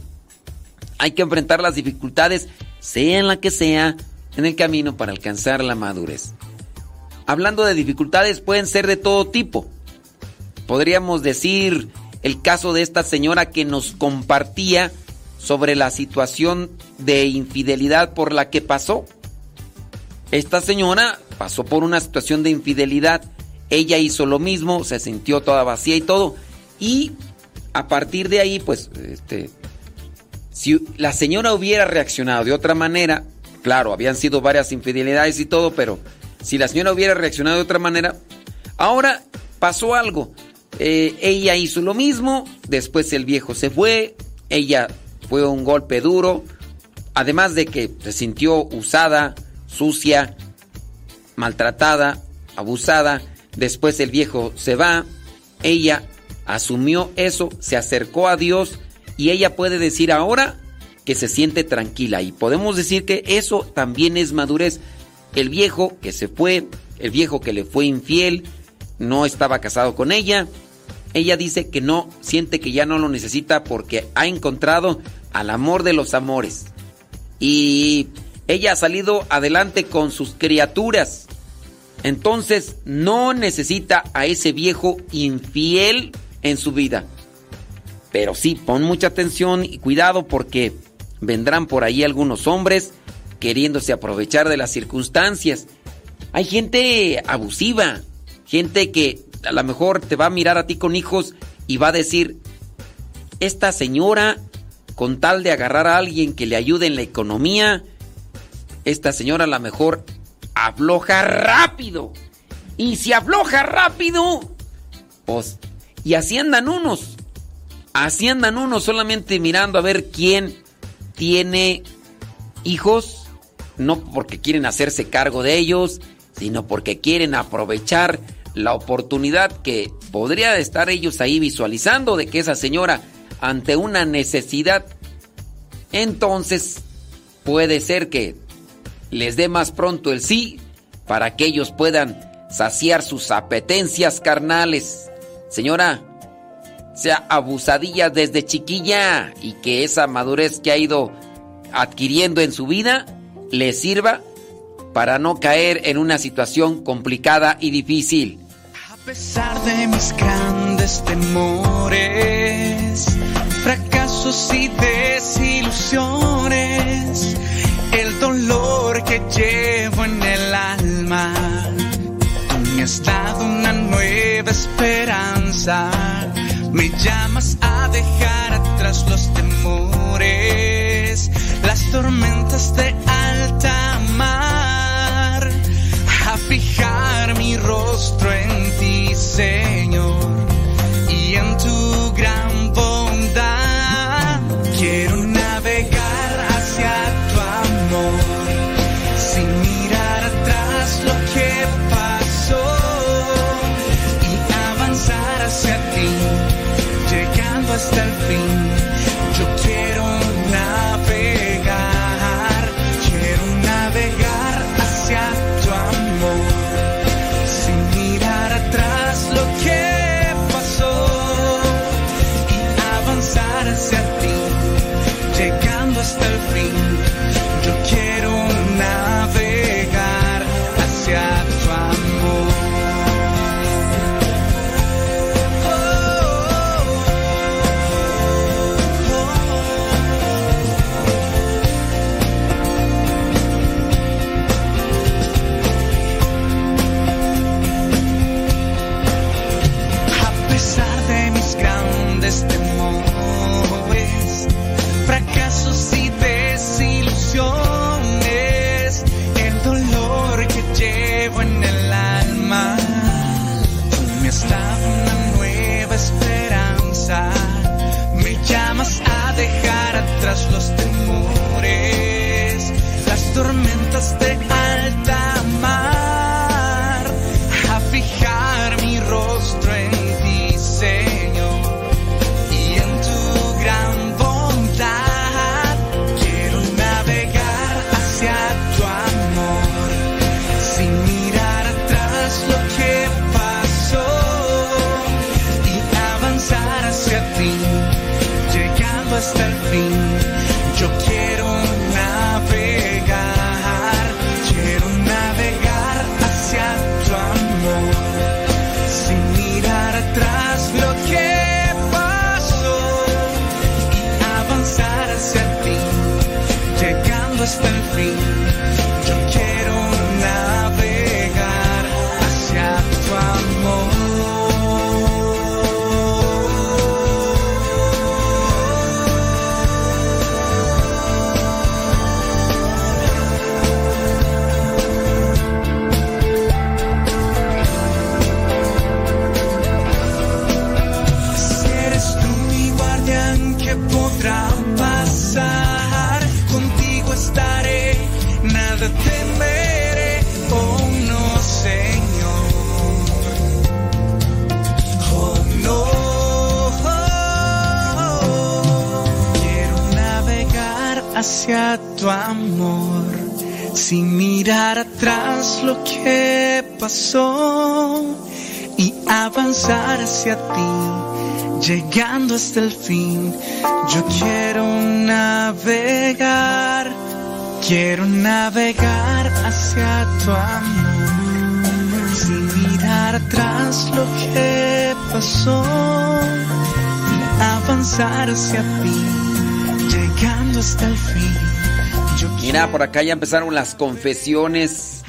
Hay que enfrentar las dificultades sea en la que sea, en el camino para alcanzar la madurez. Hablando de dificultades, pueden ser de todo tipo. Podríamos decir el caso de esta señora que nos compartía sobre la situación de infidelidad por la que pasó. Esta señora pasó por una situación de infidelidad, ella hizo lo mismo, se sintió toda vacía y todo, y a partir de ahí, pues, este, si la señora hubiera reaccionado de otra manera, claro, habían sido varias infidelidades y todo, pero si la señora hubiera reaccionado de otra manera, ahora pasó algo. Eh, ella hizo lo mismo, después el viejo se fue, ella fue un golpe duro, además de que se sintió usada, sucia, maltratada, abusada, después el viejo se va, ella asumió eso, se acercó a Dios y ella puede decir ahora que se siente tranquila y podemos decir que eso también es madurez. El viejo que se fue, el viejo que le fue infiel, no estaba casado con ella, ella dice que no, siente que ya no lo necesita porque ha encontrado al amor de los amores. Y ella ha salido adelante con sus criaturas. Entonces no necesita a ese viejo infiel en su vida. Pero sí, pon mucha atención y cuidado porque vendrán por ahí algunos hombres queriéndose aprovechar de las circunstancias. Hay gente abusiva, gente que a lo mejor te va a mirar a ti con hijos y va a decir, esta señora, con tal de agarrar a alguien que le ayude en la economía, esta señora a lo mejor afloja rápido. Y si afloja rápido, pues y así andan unos. Así andan unos solamente mirando a ver quién tiene hijos, no porque quieren hacerse cargo de ellos, sino porque quieren aprovechar la oportunidad que podría estar ellos ahí visualizando de que esa señora ante una necesidad, entonces puede ser que les dé más pronto el sí para que ellos puedan saciar sus apetencias carnales. Señora, sea abusadilla desde chiquilla y que esa madurez que ha ido adquiriendo en su vida le sirva para no caer en una situación complicada y difícil. A pesar de mis grandes temores, fracasos y desilusiones, el dolor que llevo en el alma, has dado una nueva esperanza. Me llamas a dejar atrás los temores, las tormentas de alta mar, a fijar mi rostro en ti, Señor, success the. Hacia tu amor, sin mirar atrás lo que pasó y avanzar hacia ti, llegando hasta el fin. Yo quiero navegar, quiero navegar hacia tu amor, sin mirar atrás lo que pasó y avanzar hacia ti, hasta el fin. Mira, por acá ya empezaron las confesiones.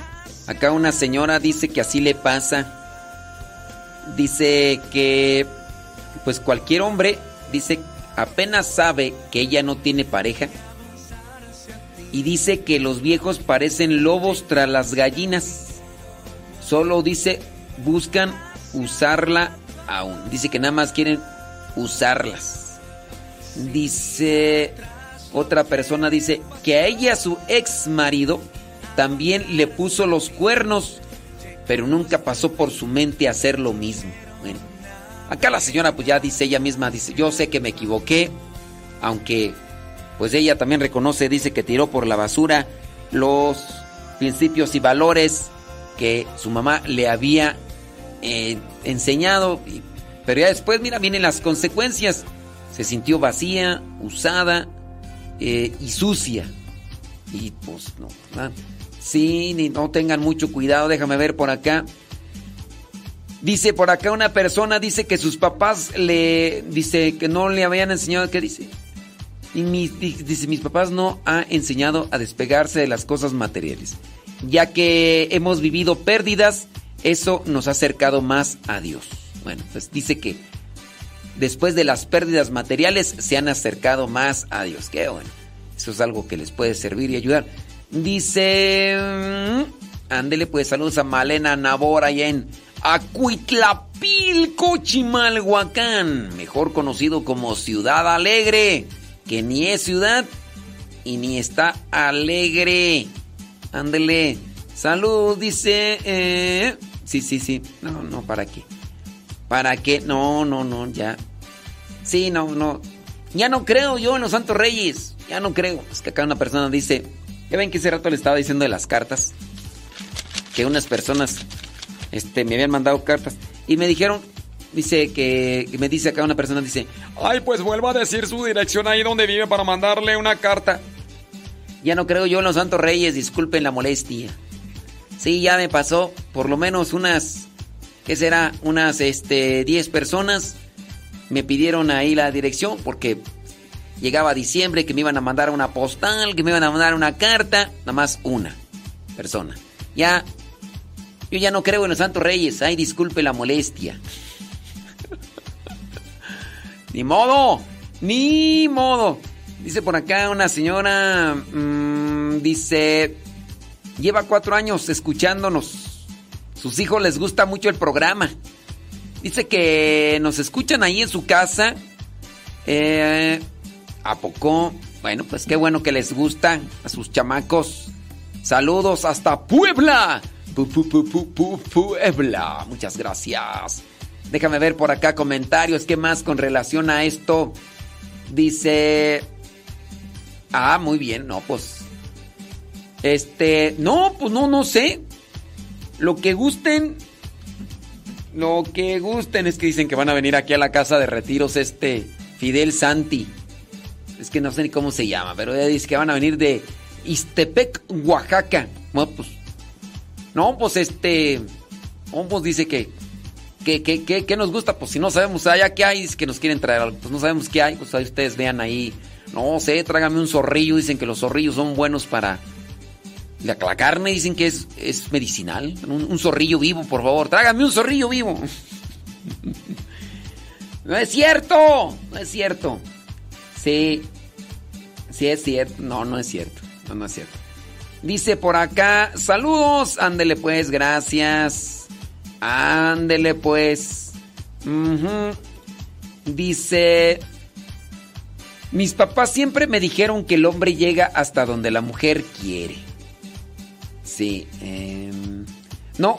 Acá una señora dice que así le pasa. Dice que, pues cualquier hombre, dice, apenas sabe que ella no tiene pareja. Y dice que los viejos parecen lobos tras las gallinas. Solo dice, buscan usarla aún. Dice que nada más quieren usarlas. Dice, otra persona dice que a ella su ex marido también le puso los cuernos, pero nunca pasó por su mente hacer lo mismo. Bueno, acá la señora pues ya dice ella misma, dice, yo sé que me equivoqué, aunque pues ella también reconoce, dice que tiró por la basura los principios y valores que su mamá le había eh, enseñado, pero ya después, mira, vienen las consecuencias. Se sintió vacía, usada eh, y sucia. Y pues no. ¿verdad? Sí, ni no tengan mucho cuidado, déjame ver por acá. Dice por acá una persona, dice que sus papás le, dice que no le habían enseñado, ¿qué dice? Y dice, mis papás no han enseñado a despegarse de las cosas materiales. Ya que hemos vivido pérdidas, eso nos ha acercado más a Dios. Bueno, pues dice que después de las pérdidas materiales se han acercado más a Dios. Qué bueno. Eso es algo que les puede servir y ayudar. Dice, mm, ándele pues saludos a Malena Nabor allá en Acuitlapilco, Chimalhuacán, mejor conocido como Ciudad Alegre, que ni es ciudad y ni está alegre. Ándele. Salud, dice. eh, sí, sí, sí. No, no, ¿para qué? ¿Para qué? No, no, no, ya. Sí, no, no. Ya no creo yo en los Santos Reyes. Ya no creo. Es que acá una persona dice. Ya ven que ese rato le estaba diciendo de las cartas. Que unas personas este, me habían mandado cartas. Y me dijeron. Dice que. Me dice acá una persona, dice. Ay, pues vuelva a decir su dirección ahí donde vive para mandarle una carta. Ya no creo yo en los Santos Reyes, disculpen la molestia. Sí, ya me pasó por lo menos unas, ¿qué será? Unas, este, 10 personas me pidieron ahí la dirección porque llegaba diciembre que me iban a mandar una postal, que me iban a mandar una carta, nada más una persona. Ya, yo ya no creo en los Santos Reyes, ay, disculpe la molestia. Ni modo, ni modo. Dice por acá una señora, mm, dice, lleva cuatro años escuchándonos. Sus hijos les gusta mucho el programa. Dice que nos escuchan ahí en su casa. Eh, ¿A poco? Bueno, pues qué bueno que les gusta a sus chamacos. Saludos hasta Puebla. Pu- pu- pu- pu- pu- Puebla. Muchas gracias. Déjame ver por acá comentarios. ¿Qué más con relación a esto? Dice... Ah, muy bien, no, pues. Este, no, pues no, no sé. Lo que gusten. Lo que gusten es que dicen que van a venir aquí a la casa de retiros este Fidel Santi. Es que no sé ni cómo se llama, pero ella dice que van a venir de Istepec, Oaxaca. Bueno, pues. No, pues este. No, pues dice que. Que, que, que, que nos gusta, pues si no sabemos allá qué hay, que nos quieren traer algo. Pues no sabemos qué hay, pues ahí ustedes vean ahí No sé, trágame un zorrillo. Dicen que los zorrillos son buenos para. La, carne dicen que es, es medicinal. Un, zorrillo vivo, por favor. Trágame un zorrillo vivo. No es cierto. No es cierto. Sí. Sí es cierto. No, no es cierto. No, no es cierto. Dice por acá, saludos. Ándele pues, gracias. Ándele pues. Dice, mis papás siempre me dijeron que el hombre llega hasta donde la mujer quiere. Sí. em, no,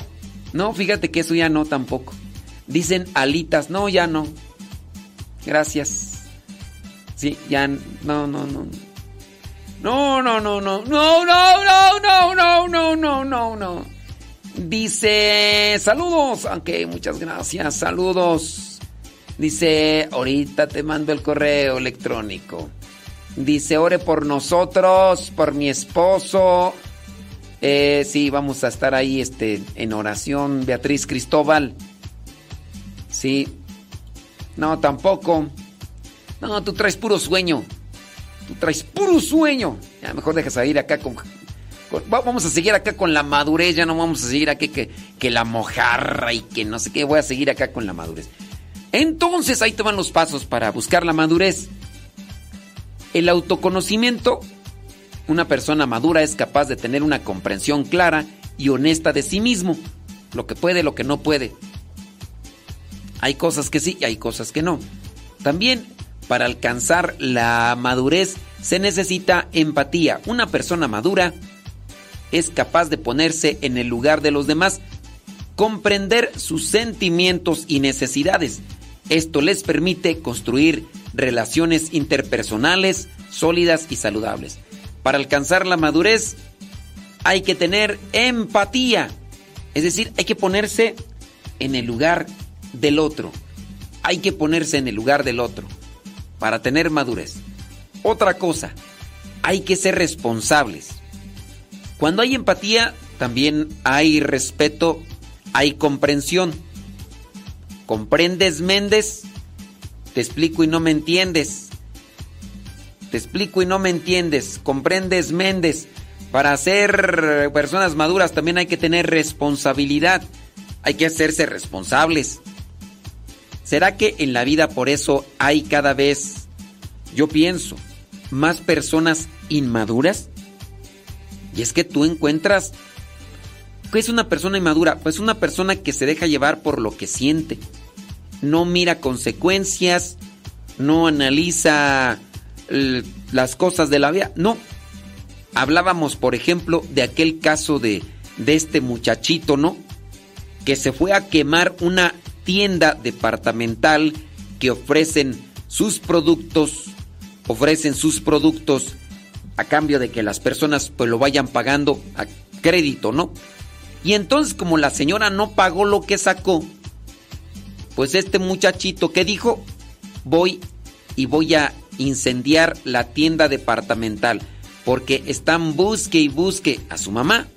no, fíjate que eso ya no tampoco. Dicen alitas, no, ya no. Gracias. Sí, ya no, no, no. No, no, no, no. No, no, no, no, no, no, no, no, no. Dice, saludos. Aunque muchas gracias, saludos. Dice, ahorita te mando el correo electrónico. Dice, ore por nosotros, por mi esposo. Eh, sí, vamos a estar ahí este, en oración, Beatriz Cristóbal. Sí. No, tampoco. No, tú traes puro sueño. Tú traes puro sueño. Ya mejor dejas a ir acá con, con- va- Vamos a seguir acá con la madurez. Ya no vamos a seguir aquí que, que la mojarra y que no sé qué. Voy a seguir acá con la madurez. Entonces ahí te van los pasos para buscar la madurez. El autoconocimiento. Una persona madura es capaz de tener una comprensión clara y honesta de sí mismo. Lo que puede, lo que no puede. Hay cosas que sí y hay cosas que no. También para alcanzar la madurez se necesita empatía. Una persona madura es capaz de ponerse en el lugar de los demás, comprender sus sentimientos y necesidades. Esto les permite construir relaciones interpersonales sólidas y saludables. Para alcanzar la madurez hay que tener empatía, es decir, hay que ponerse en el lugar del otro. Hay que ponerse en el lugar del otro para tener madurez. Otra cosa, hay que ser responsables. Cuando hay empatía, también hay respeto, hay comprensión. ¿Comprendes, Méndez? Te explico y no me entiendes. Te explico y no me entiendes. ¿Comprendes, Méndez? Para ser personas maduras también hay que tener responsabilidad. Hay que hacerse responsables. ¿Será que en la vida por eso hay cada vez, yo pienso, más personas inmaduras? Y es que tú encuentras, ¿qué es una persona inmadura? Pues una persona que se deja llevar por lo que siente. No mira consecuencias, no analiza las cosas de la vida. No. Hablábamos, por ejemplo, de aquel caso de, de este muchachito, ¿no? Que se fue a quemar una tienda departamental que ofrecen sus productos, ofrecen sus productos a cambio de que las personas pues lo vayan pagando a crédito, ¿no? Y entonces como la señora no pagó lo que sacó, pues este muchachito que dijo, voy y voy a incendiar la tienda departamental, porque están busque y busque a su mamá,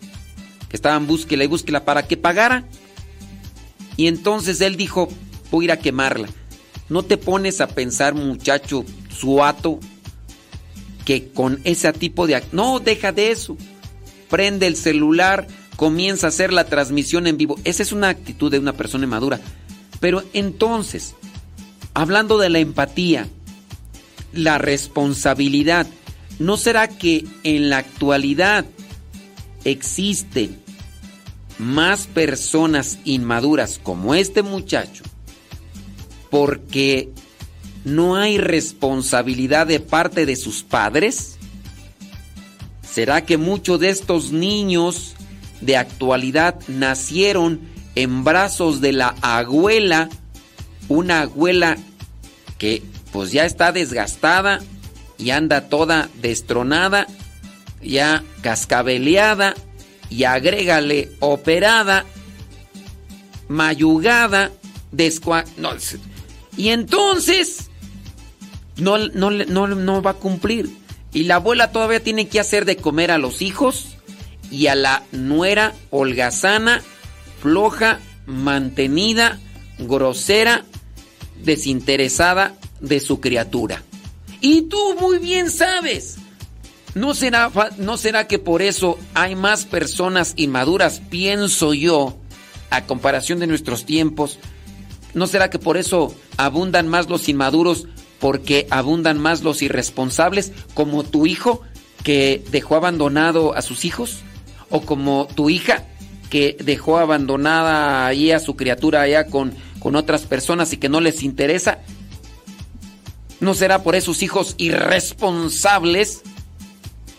que estaban búsquela y búsquela para que pagara. Y entonces él dijo, voy a ir a quemarla. ¿No te pones a pensar, muchacho suato, que con ese tipo de... No, deja de eso. Prende el celular, comienza a hacer la transmisión en vivo. Esa es una actitud de una persona madura. Pero entonces, hablando de la empatía, la responsabilidad, ¿no será que en la actualidad existen más personas inmaduras como este muchacho porque no hay responsabilidad de parte de sus padres? ¿Será que muchos de estos niños de actualidad nacieron en brazos de la abuela? Una abuela que pues ya está desgastada y anda toda destronada, ya cascabeleada y agrégale operada, mayugada, descua... No, y entonces no, no, no, no va a cumplir. Y la abuela todavía tiene que hacer de comer a los hijos y a la nuera holgazana, floja, mantenida, grosera, desinteresada de su criatura. Y tú muy bien sabes. ¿No será, ¿No será que por eso hay más personas inmaduras, pienso yo, a comparación de nuestros tiempos? ¿No será que por eso abundan más los inmaduros porque abundan más los irresponsables, como tu hijo que dejó abandonado a sus hijos? ¿O como tu hija que dejó abandonada ahí a su criatura allá con, con otras personas y que no les interesa? ¿No será por esos hijos irresponsables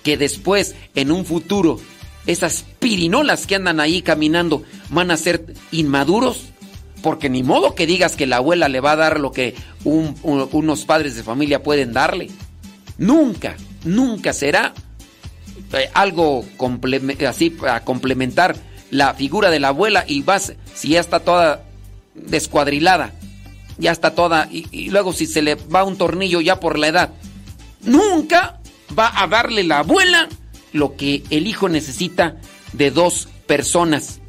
que después, en un futuro, esas pirinolas que andan ahí caminando van a ser inmaduros? Porque ni modo que digas que la abuela le va a dar lo que unos padres de familia pueden darle. Nunca, nunca será eh, algo así a complementar la figura de la abuela y vas, si ya está toda descuadrilada, ya está toda, y, luego si se le va un tornillo ya por la edad, nunca va a darle la abuela lo que el hijo necesita de dos personas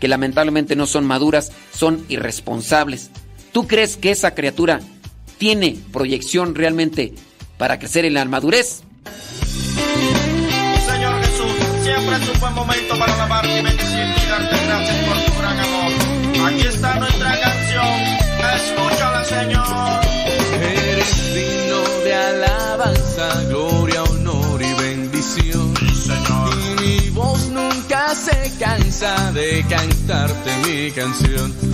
que lamentablemente no son maduras, son irresponsables. ¿Tú crees que esa criatura tiene proyección realmente para crecer en la madurez? Señor Jesús, siempre es un buen momento para alabarte y bendecirte y darte gracias por tu. Aquí está nuestra canción, escúchala Señor. Eres digno de alabanza, gloria, honor y bendición. Y mi voz nunca se cansa de cantarte mi canción.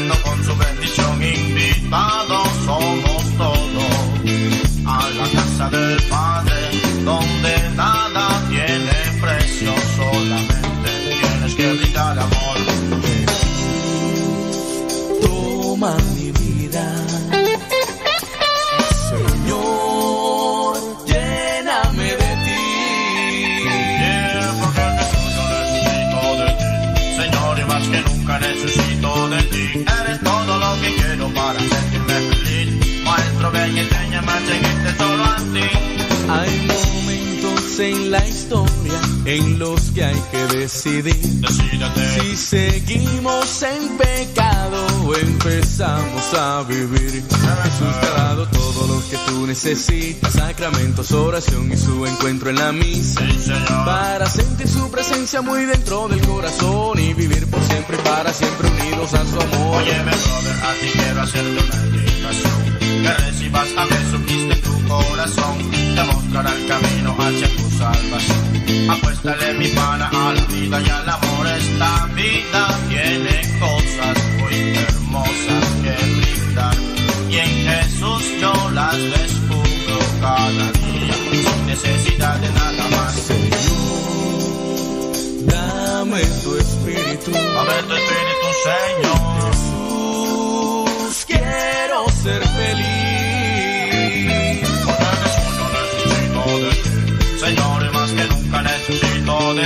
Hay momentos en la historia en los que hay que decidir si seguimos en pecado o empezamos a vivir. Jesús te ha dado todo lo que tú necesitas, sacramentos, oración y su encuentro en la misa. Sí. Para sentir su presencia muy dentro del corazón y vivir por siempre y para siempre unidos a su amor. Óyeme, brother, a ti quiero hacerte una invitación. Que recibas a Jesucristo en tu corazón. Te mostrará el camino hacia tu salvación. Apuéstale mi pana a la vida y al amor. Esta vida tiene cosas muy hermosas que brindar. Y en Jesús yo las descubro cada día. Sin necesidad de nada más. Dame tu espíritu. Dame tu espíritu, Señor.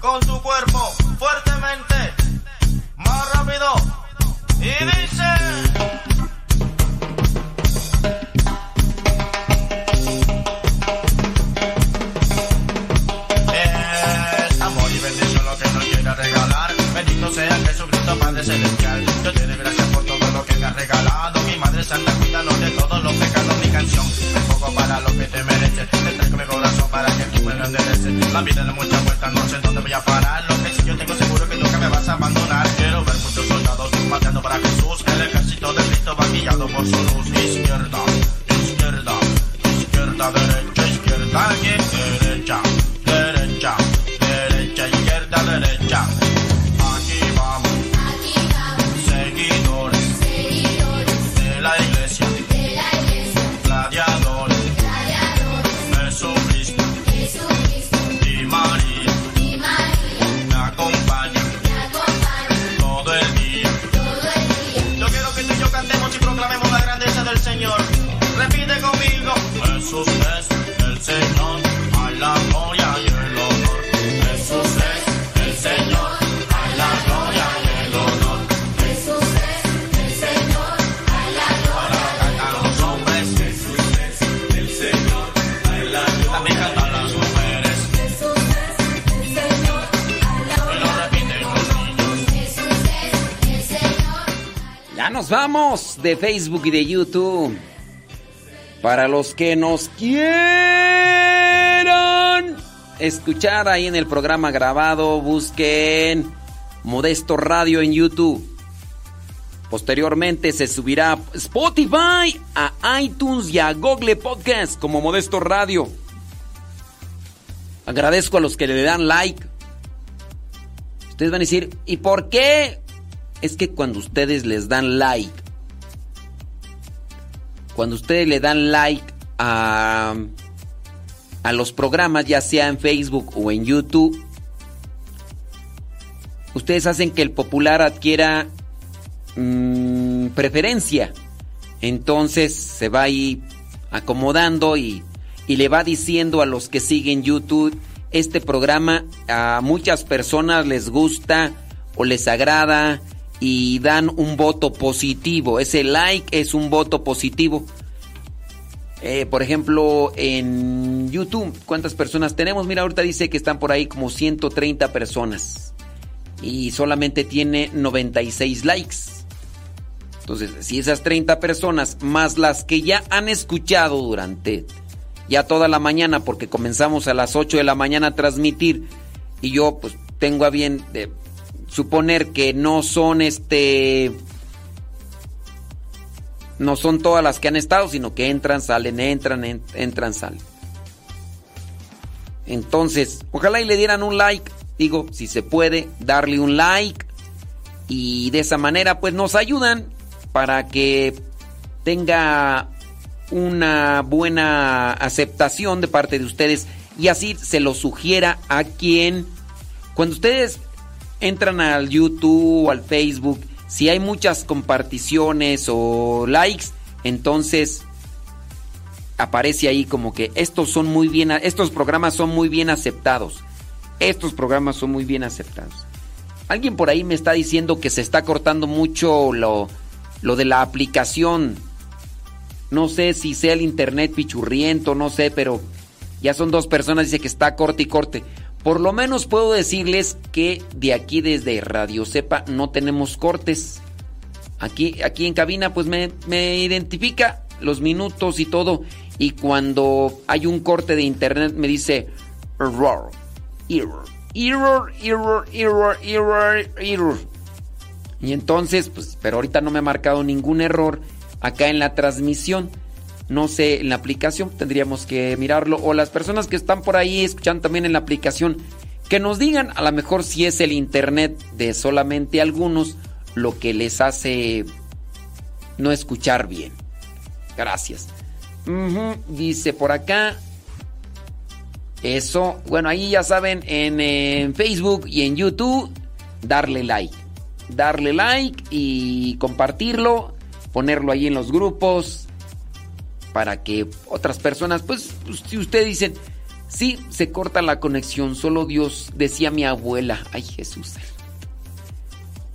Con tu cuerpo de Facebook y de YouTube. Para los que nos quieran escuchar ahí en el programa grabado, busquen Modesto Radio en YouTube. Posteriormente se subirá a Spotify, a iTunes y a Google Podcast como Modesto Radio. Agradezco a los que le dan like. Ustedes van a decir, ¿y por qué? Es que cuando ustedes les dan like, cuando ustedes le dan like a, a los programas, ya sea en Facebook o en YouTube, ustedes hacen que el popular adquiera mm, preferencia. Entonces se va ahí acomodando y, y le va diciendo a los que siguen YouTube, este programa a muchas personas les gusta o les agrada y dan un voto positivo. Ese like es un voto positivo. Eh, por ejemplo, en YouTube, ¿cuántas personas tenemos? Mira, ahorita dice que están por ahí como 130 personas. Y solamente tiene 96 likes. Entonces, si esas 30 personas, más las que ya han escuchado durante ya toda la mañana, porque comenzamos a las 8 de la mañana a transmitir, y yo pues tengo a bien de suponer que no son este no son todas las que han estado, sino que entran, salen, entran, entran, salen. Entonces, ojalá y le dieran un like, digo, si se puede, darle un like. Y de esa manera pues nos ayudan para que tenga una buena aceptación de parte de ustedes. Y así se lo sugiera a quien cuando ustedes entran al YouTube al Facebook, si hay muchas comparticiones o likes, entonces aparece ahí como que estos son muy bien, estos programas son muy bien aceptados. Estos programas son muy bien aceptados. Alguien por ahí me está diciendo que se está cortando mucho lo, lo de la aplicación. No sé si sea el internet pichurriento, no sé, pero ya son dos personas, dice que está corte y corte. Por lo menos puedo decirles que de aquí desde Radio Cepa no tenemos cortes. Aquí, aquí en cabina pues me, me identifica los minutos y todo. Y cuando hay un corte de internet me dice error, error, error, error, error, error, error. Y entonces, pues, pero ahorita no me ha marcado ningún error acá en la transmisión. No sé, en la aplicación tendríamos que mirarlo. O las personas que están por ahí escuchando también en la aplicación, que nos digan a lo mejor si es el internet de solamente algunos lo que les hace no escuchar bien. Gracias. Dice por acá. Eso, bueno, ahí ya saben, en, en, Facebook y en YouTube, darle like. Darle like y compartirlo, ponerlo ahí en los grupos, para que otras personas, pues, si ustedes dicen, sí, se corta la conexión, solo Dios, decía mi abuela, ay Jesús.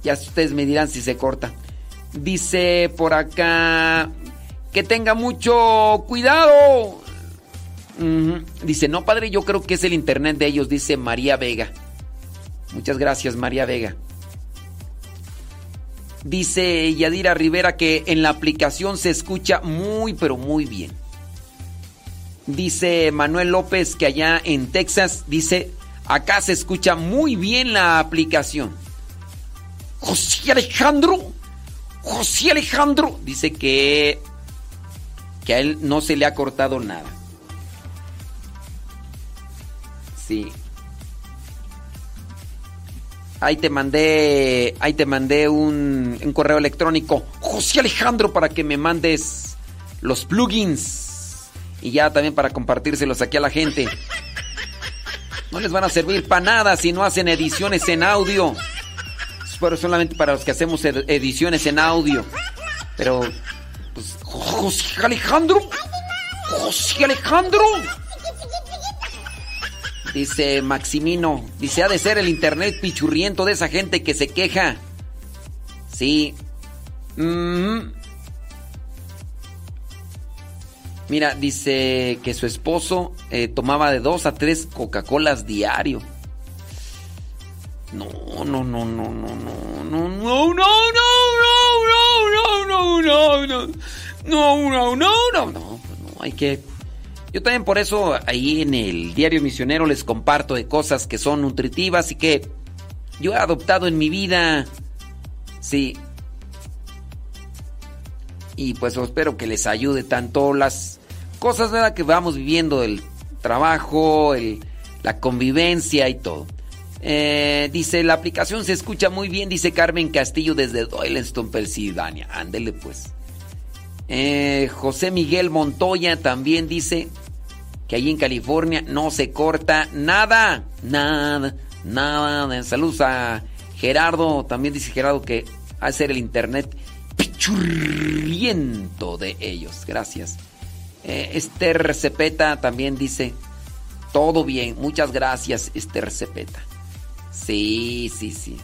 Ya ustedes me dirán si se corta. Dice por acá, que tenga mucho cuidado. Dice, no, padre, yo creo que es el internet de ellos, dice María Vega. Muchas gracias, María Vega. Dice Yadira Rivera que en la aplicación se escucha muy, pero muy bien. Dice Manuel López que allá en Texas, dice, acá se escucha muy bien la aplicación. José Alejandro, José Alejandro, dice que, que a él no se le ha cortado nada. Sí, Ahí te mandé, ahí te mandé un, correo electrónico, José Alejandro, para que me mandes los plugins y ya también para compartírselos aquí a la gente. No les van a servir para nada si no hacen ediciones en audio. Pero solamente para los que hacemos ediciones en audio. Pero, pues, José Alejandro, José Alejandro. Dice Maximino, dice, ha de ser el internet pichurriento de esa gente que se queja. Sí. Mira, dice que su esposo eh, tomaba de dos a tres Coca-Colas diario. No, no, no, no, no, no, no, no, no, no, no, no, no, no, no, no, no, no, hay que... Yo también por eso ahí en el diario misionero les comparto de cosas que son nutritivas y que yo he adoptado en mi vida. Sí. Y pues espero que les ayude tanto las cosas ¿verdad? que vamos viviendo, el trabajo, el, la convivencia y todo. Eh, dice, la aplicación se escucha muy bien, dice Carmen Castillo desde Doyleston, Pensilvania. Ándele pues. Eh, José Miguel Montoya también dice que ahí en California no se corta nada, nada, nada. Saludos a Gerardo, también dice Gerardo que hacer el internet pichurriento de ellos. Gracias. Eh, Esther Cepeta también dice, todo bien, muchas gracias Esther Cepeta. Sí, sí, sí.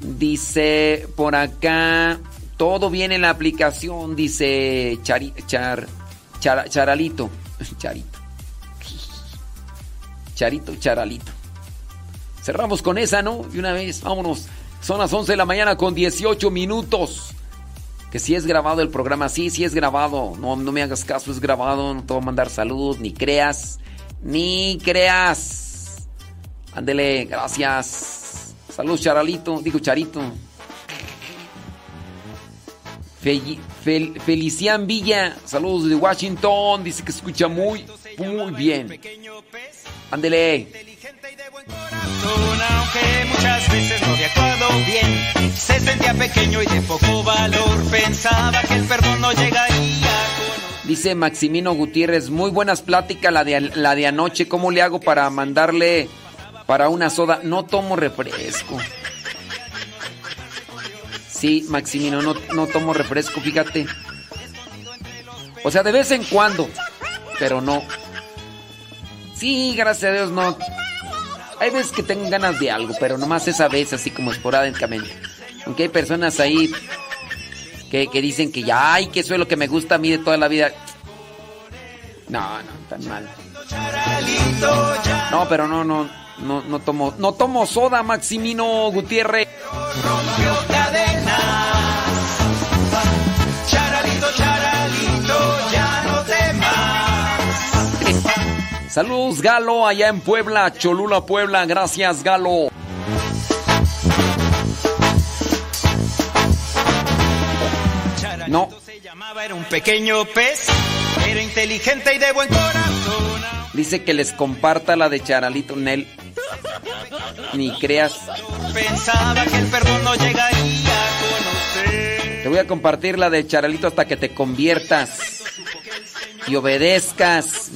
Dice por acá, todo viene en la aplicación, dice Char, Charalito. Charito. Charito, Charalito. Cerramos con esa, ¿no? Y una vez, vámonos. Son las 11 de la mañana con 18 minutos. Que si es grabado el programa, sí, sí es grabado. No, no me hagas caso, es grabado. No te voy a mandar salud, ni creas. Ni creas. Ándele, gracias. Saludos, Charalito. Digo, Charito. Felician Villa, saludos de Washington. Dice que escucha muy, muy bien. Ándele. Aunque muchas veces no había actuado bien, se sentía pequeño y de poco valor. Pensaba que el perdón no llegaría. Dice Maximino Gutiérrez, muy buenas pláticas la de, la de anoche. ¿Cómo le hago para mandarle para una soda. No tomo refresco. Sí, Maximino, no, no tomo refresco, fíjate. O sea, de vez en cuando, pero no. Sí, gracias a Dios, no. Hay veces que tengo ganas de algo, pero nomás esa vez, así como esporádicamente. Aunque hay personas ahí que, que dicen que ya, ay, que eso es lo que me gusta a mí de toda la vida. No, no, tan mal. No, pero no, no. No, no tomo, no tomo soda, Maximino Gutiérrez. Saludos, Galo, allá en Puebla, Cholula, Puebla. Gracias, Galo. no. se llamaba, era un pequeño pez, era inteligente y de buen corazón. Dice que les comparta la de Charalito Nel. Ni creas. Pensaba que el perdón no llegaría a conocer. Te voy a compartir la de Charalito hasta que te conviertas y obedezcas.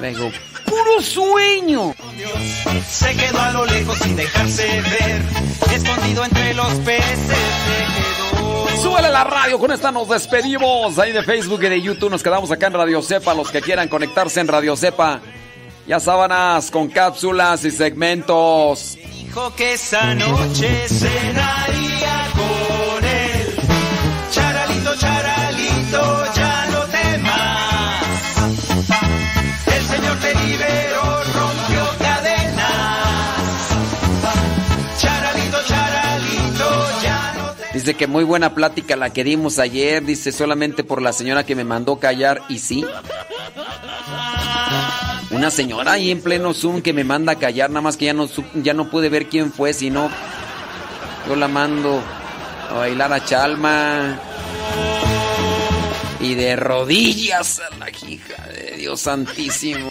Luego, puro sueño. Se quedó a lo lejos sin dejarse ver, escondido entre los peces. Súbele la radio, con esta nos despedimos. Ahí de Facebook y de YouTube nos quedamos acá en Radio Cepa. Los que quieran conectarse en Radio Cepa ya sábanas con cápsulas y segmentos. Dijo que esa noche cenaría con él. Charalito, charalito, Dice que muy buena plática la que dimos ayer. Dice solamente por la señora que me mandó callar. Y sí. Una señora ahí en pleno Zoom que me manda callar, nada más que ya no, ya no pude ver quién fue, si no, yo la mando a bailar a Chalma. Y de rodillas a la hija de Dios Santísimo.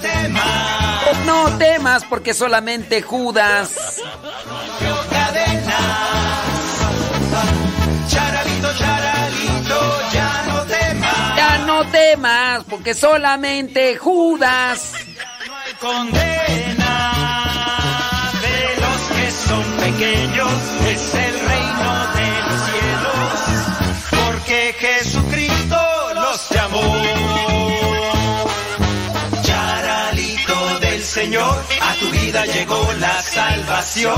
Temas. No temas porque solamente Judas. Charalito, charalito, ya no más, porque solamente Judas. condena de los que son pequeños es el reino de los cielos, porque Jesucristo los llamó. Señor, a tu vida llegó la salvación.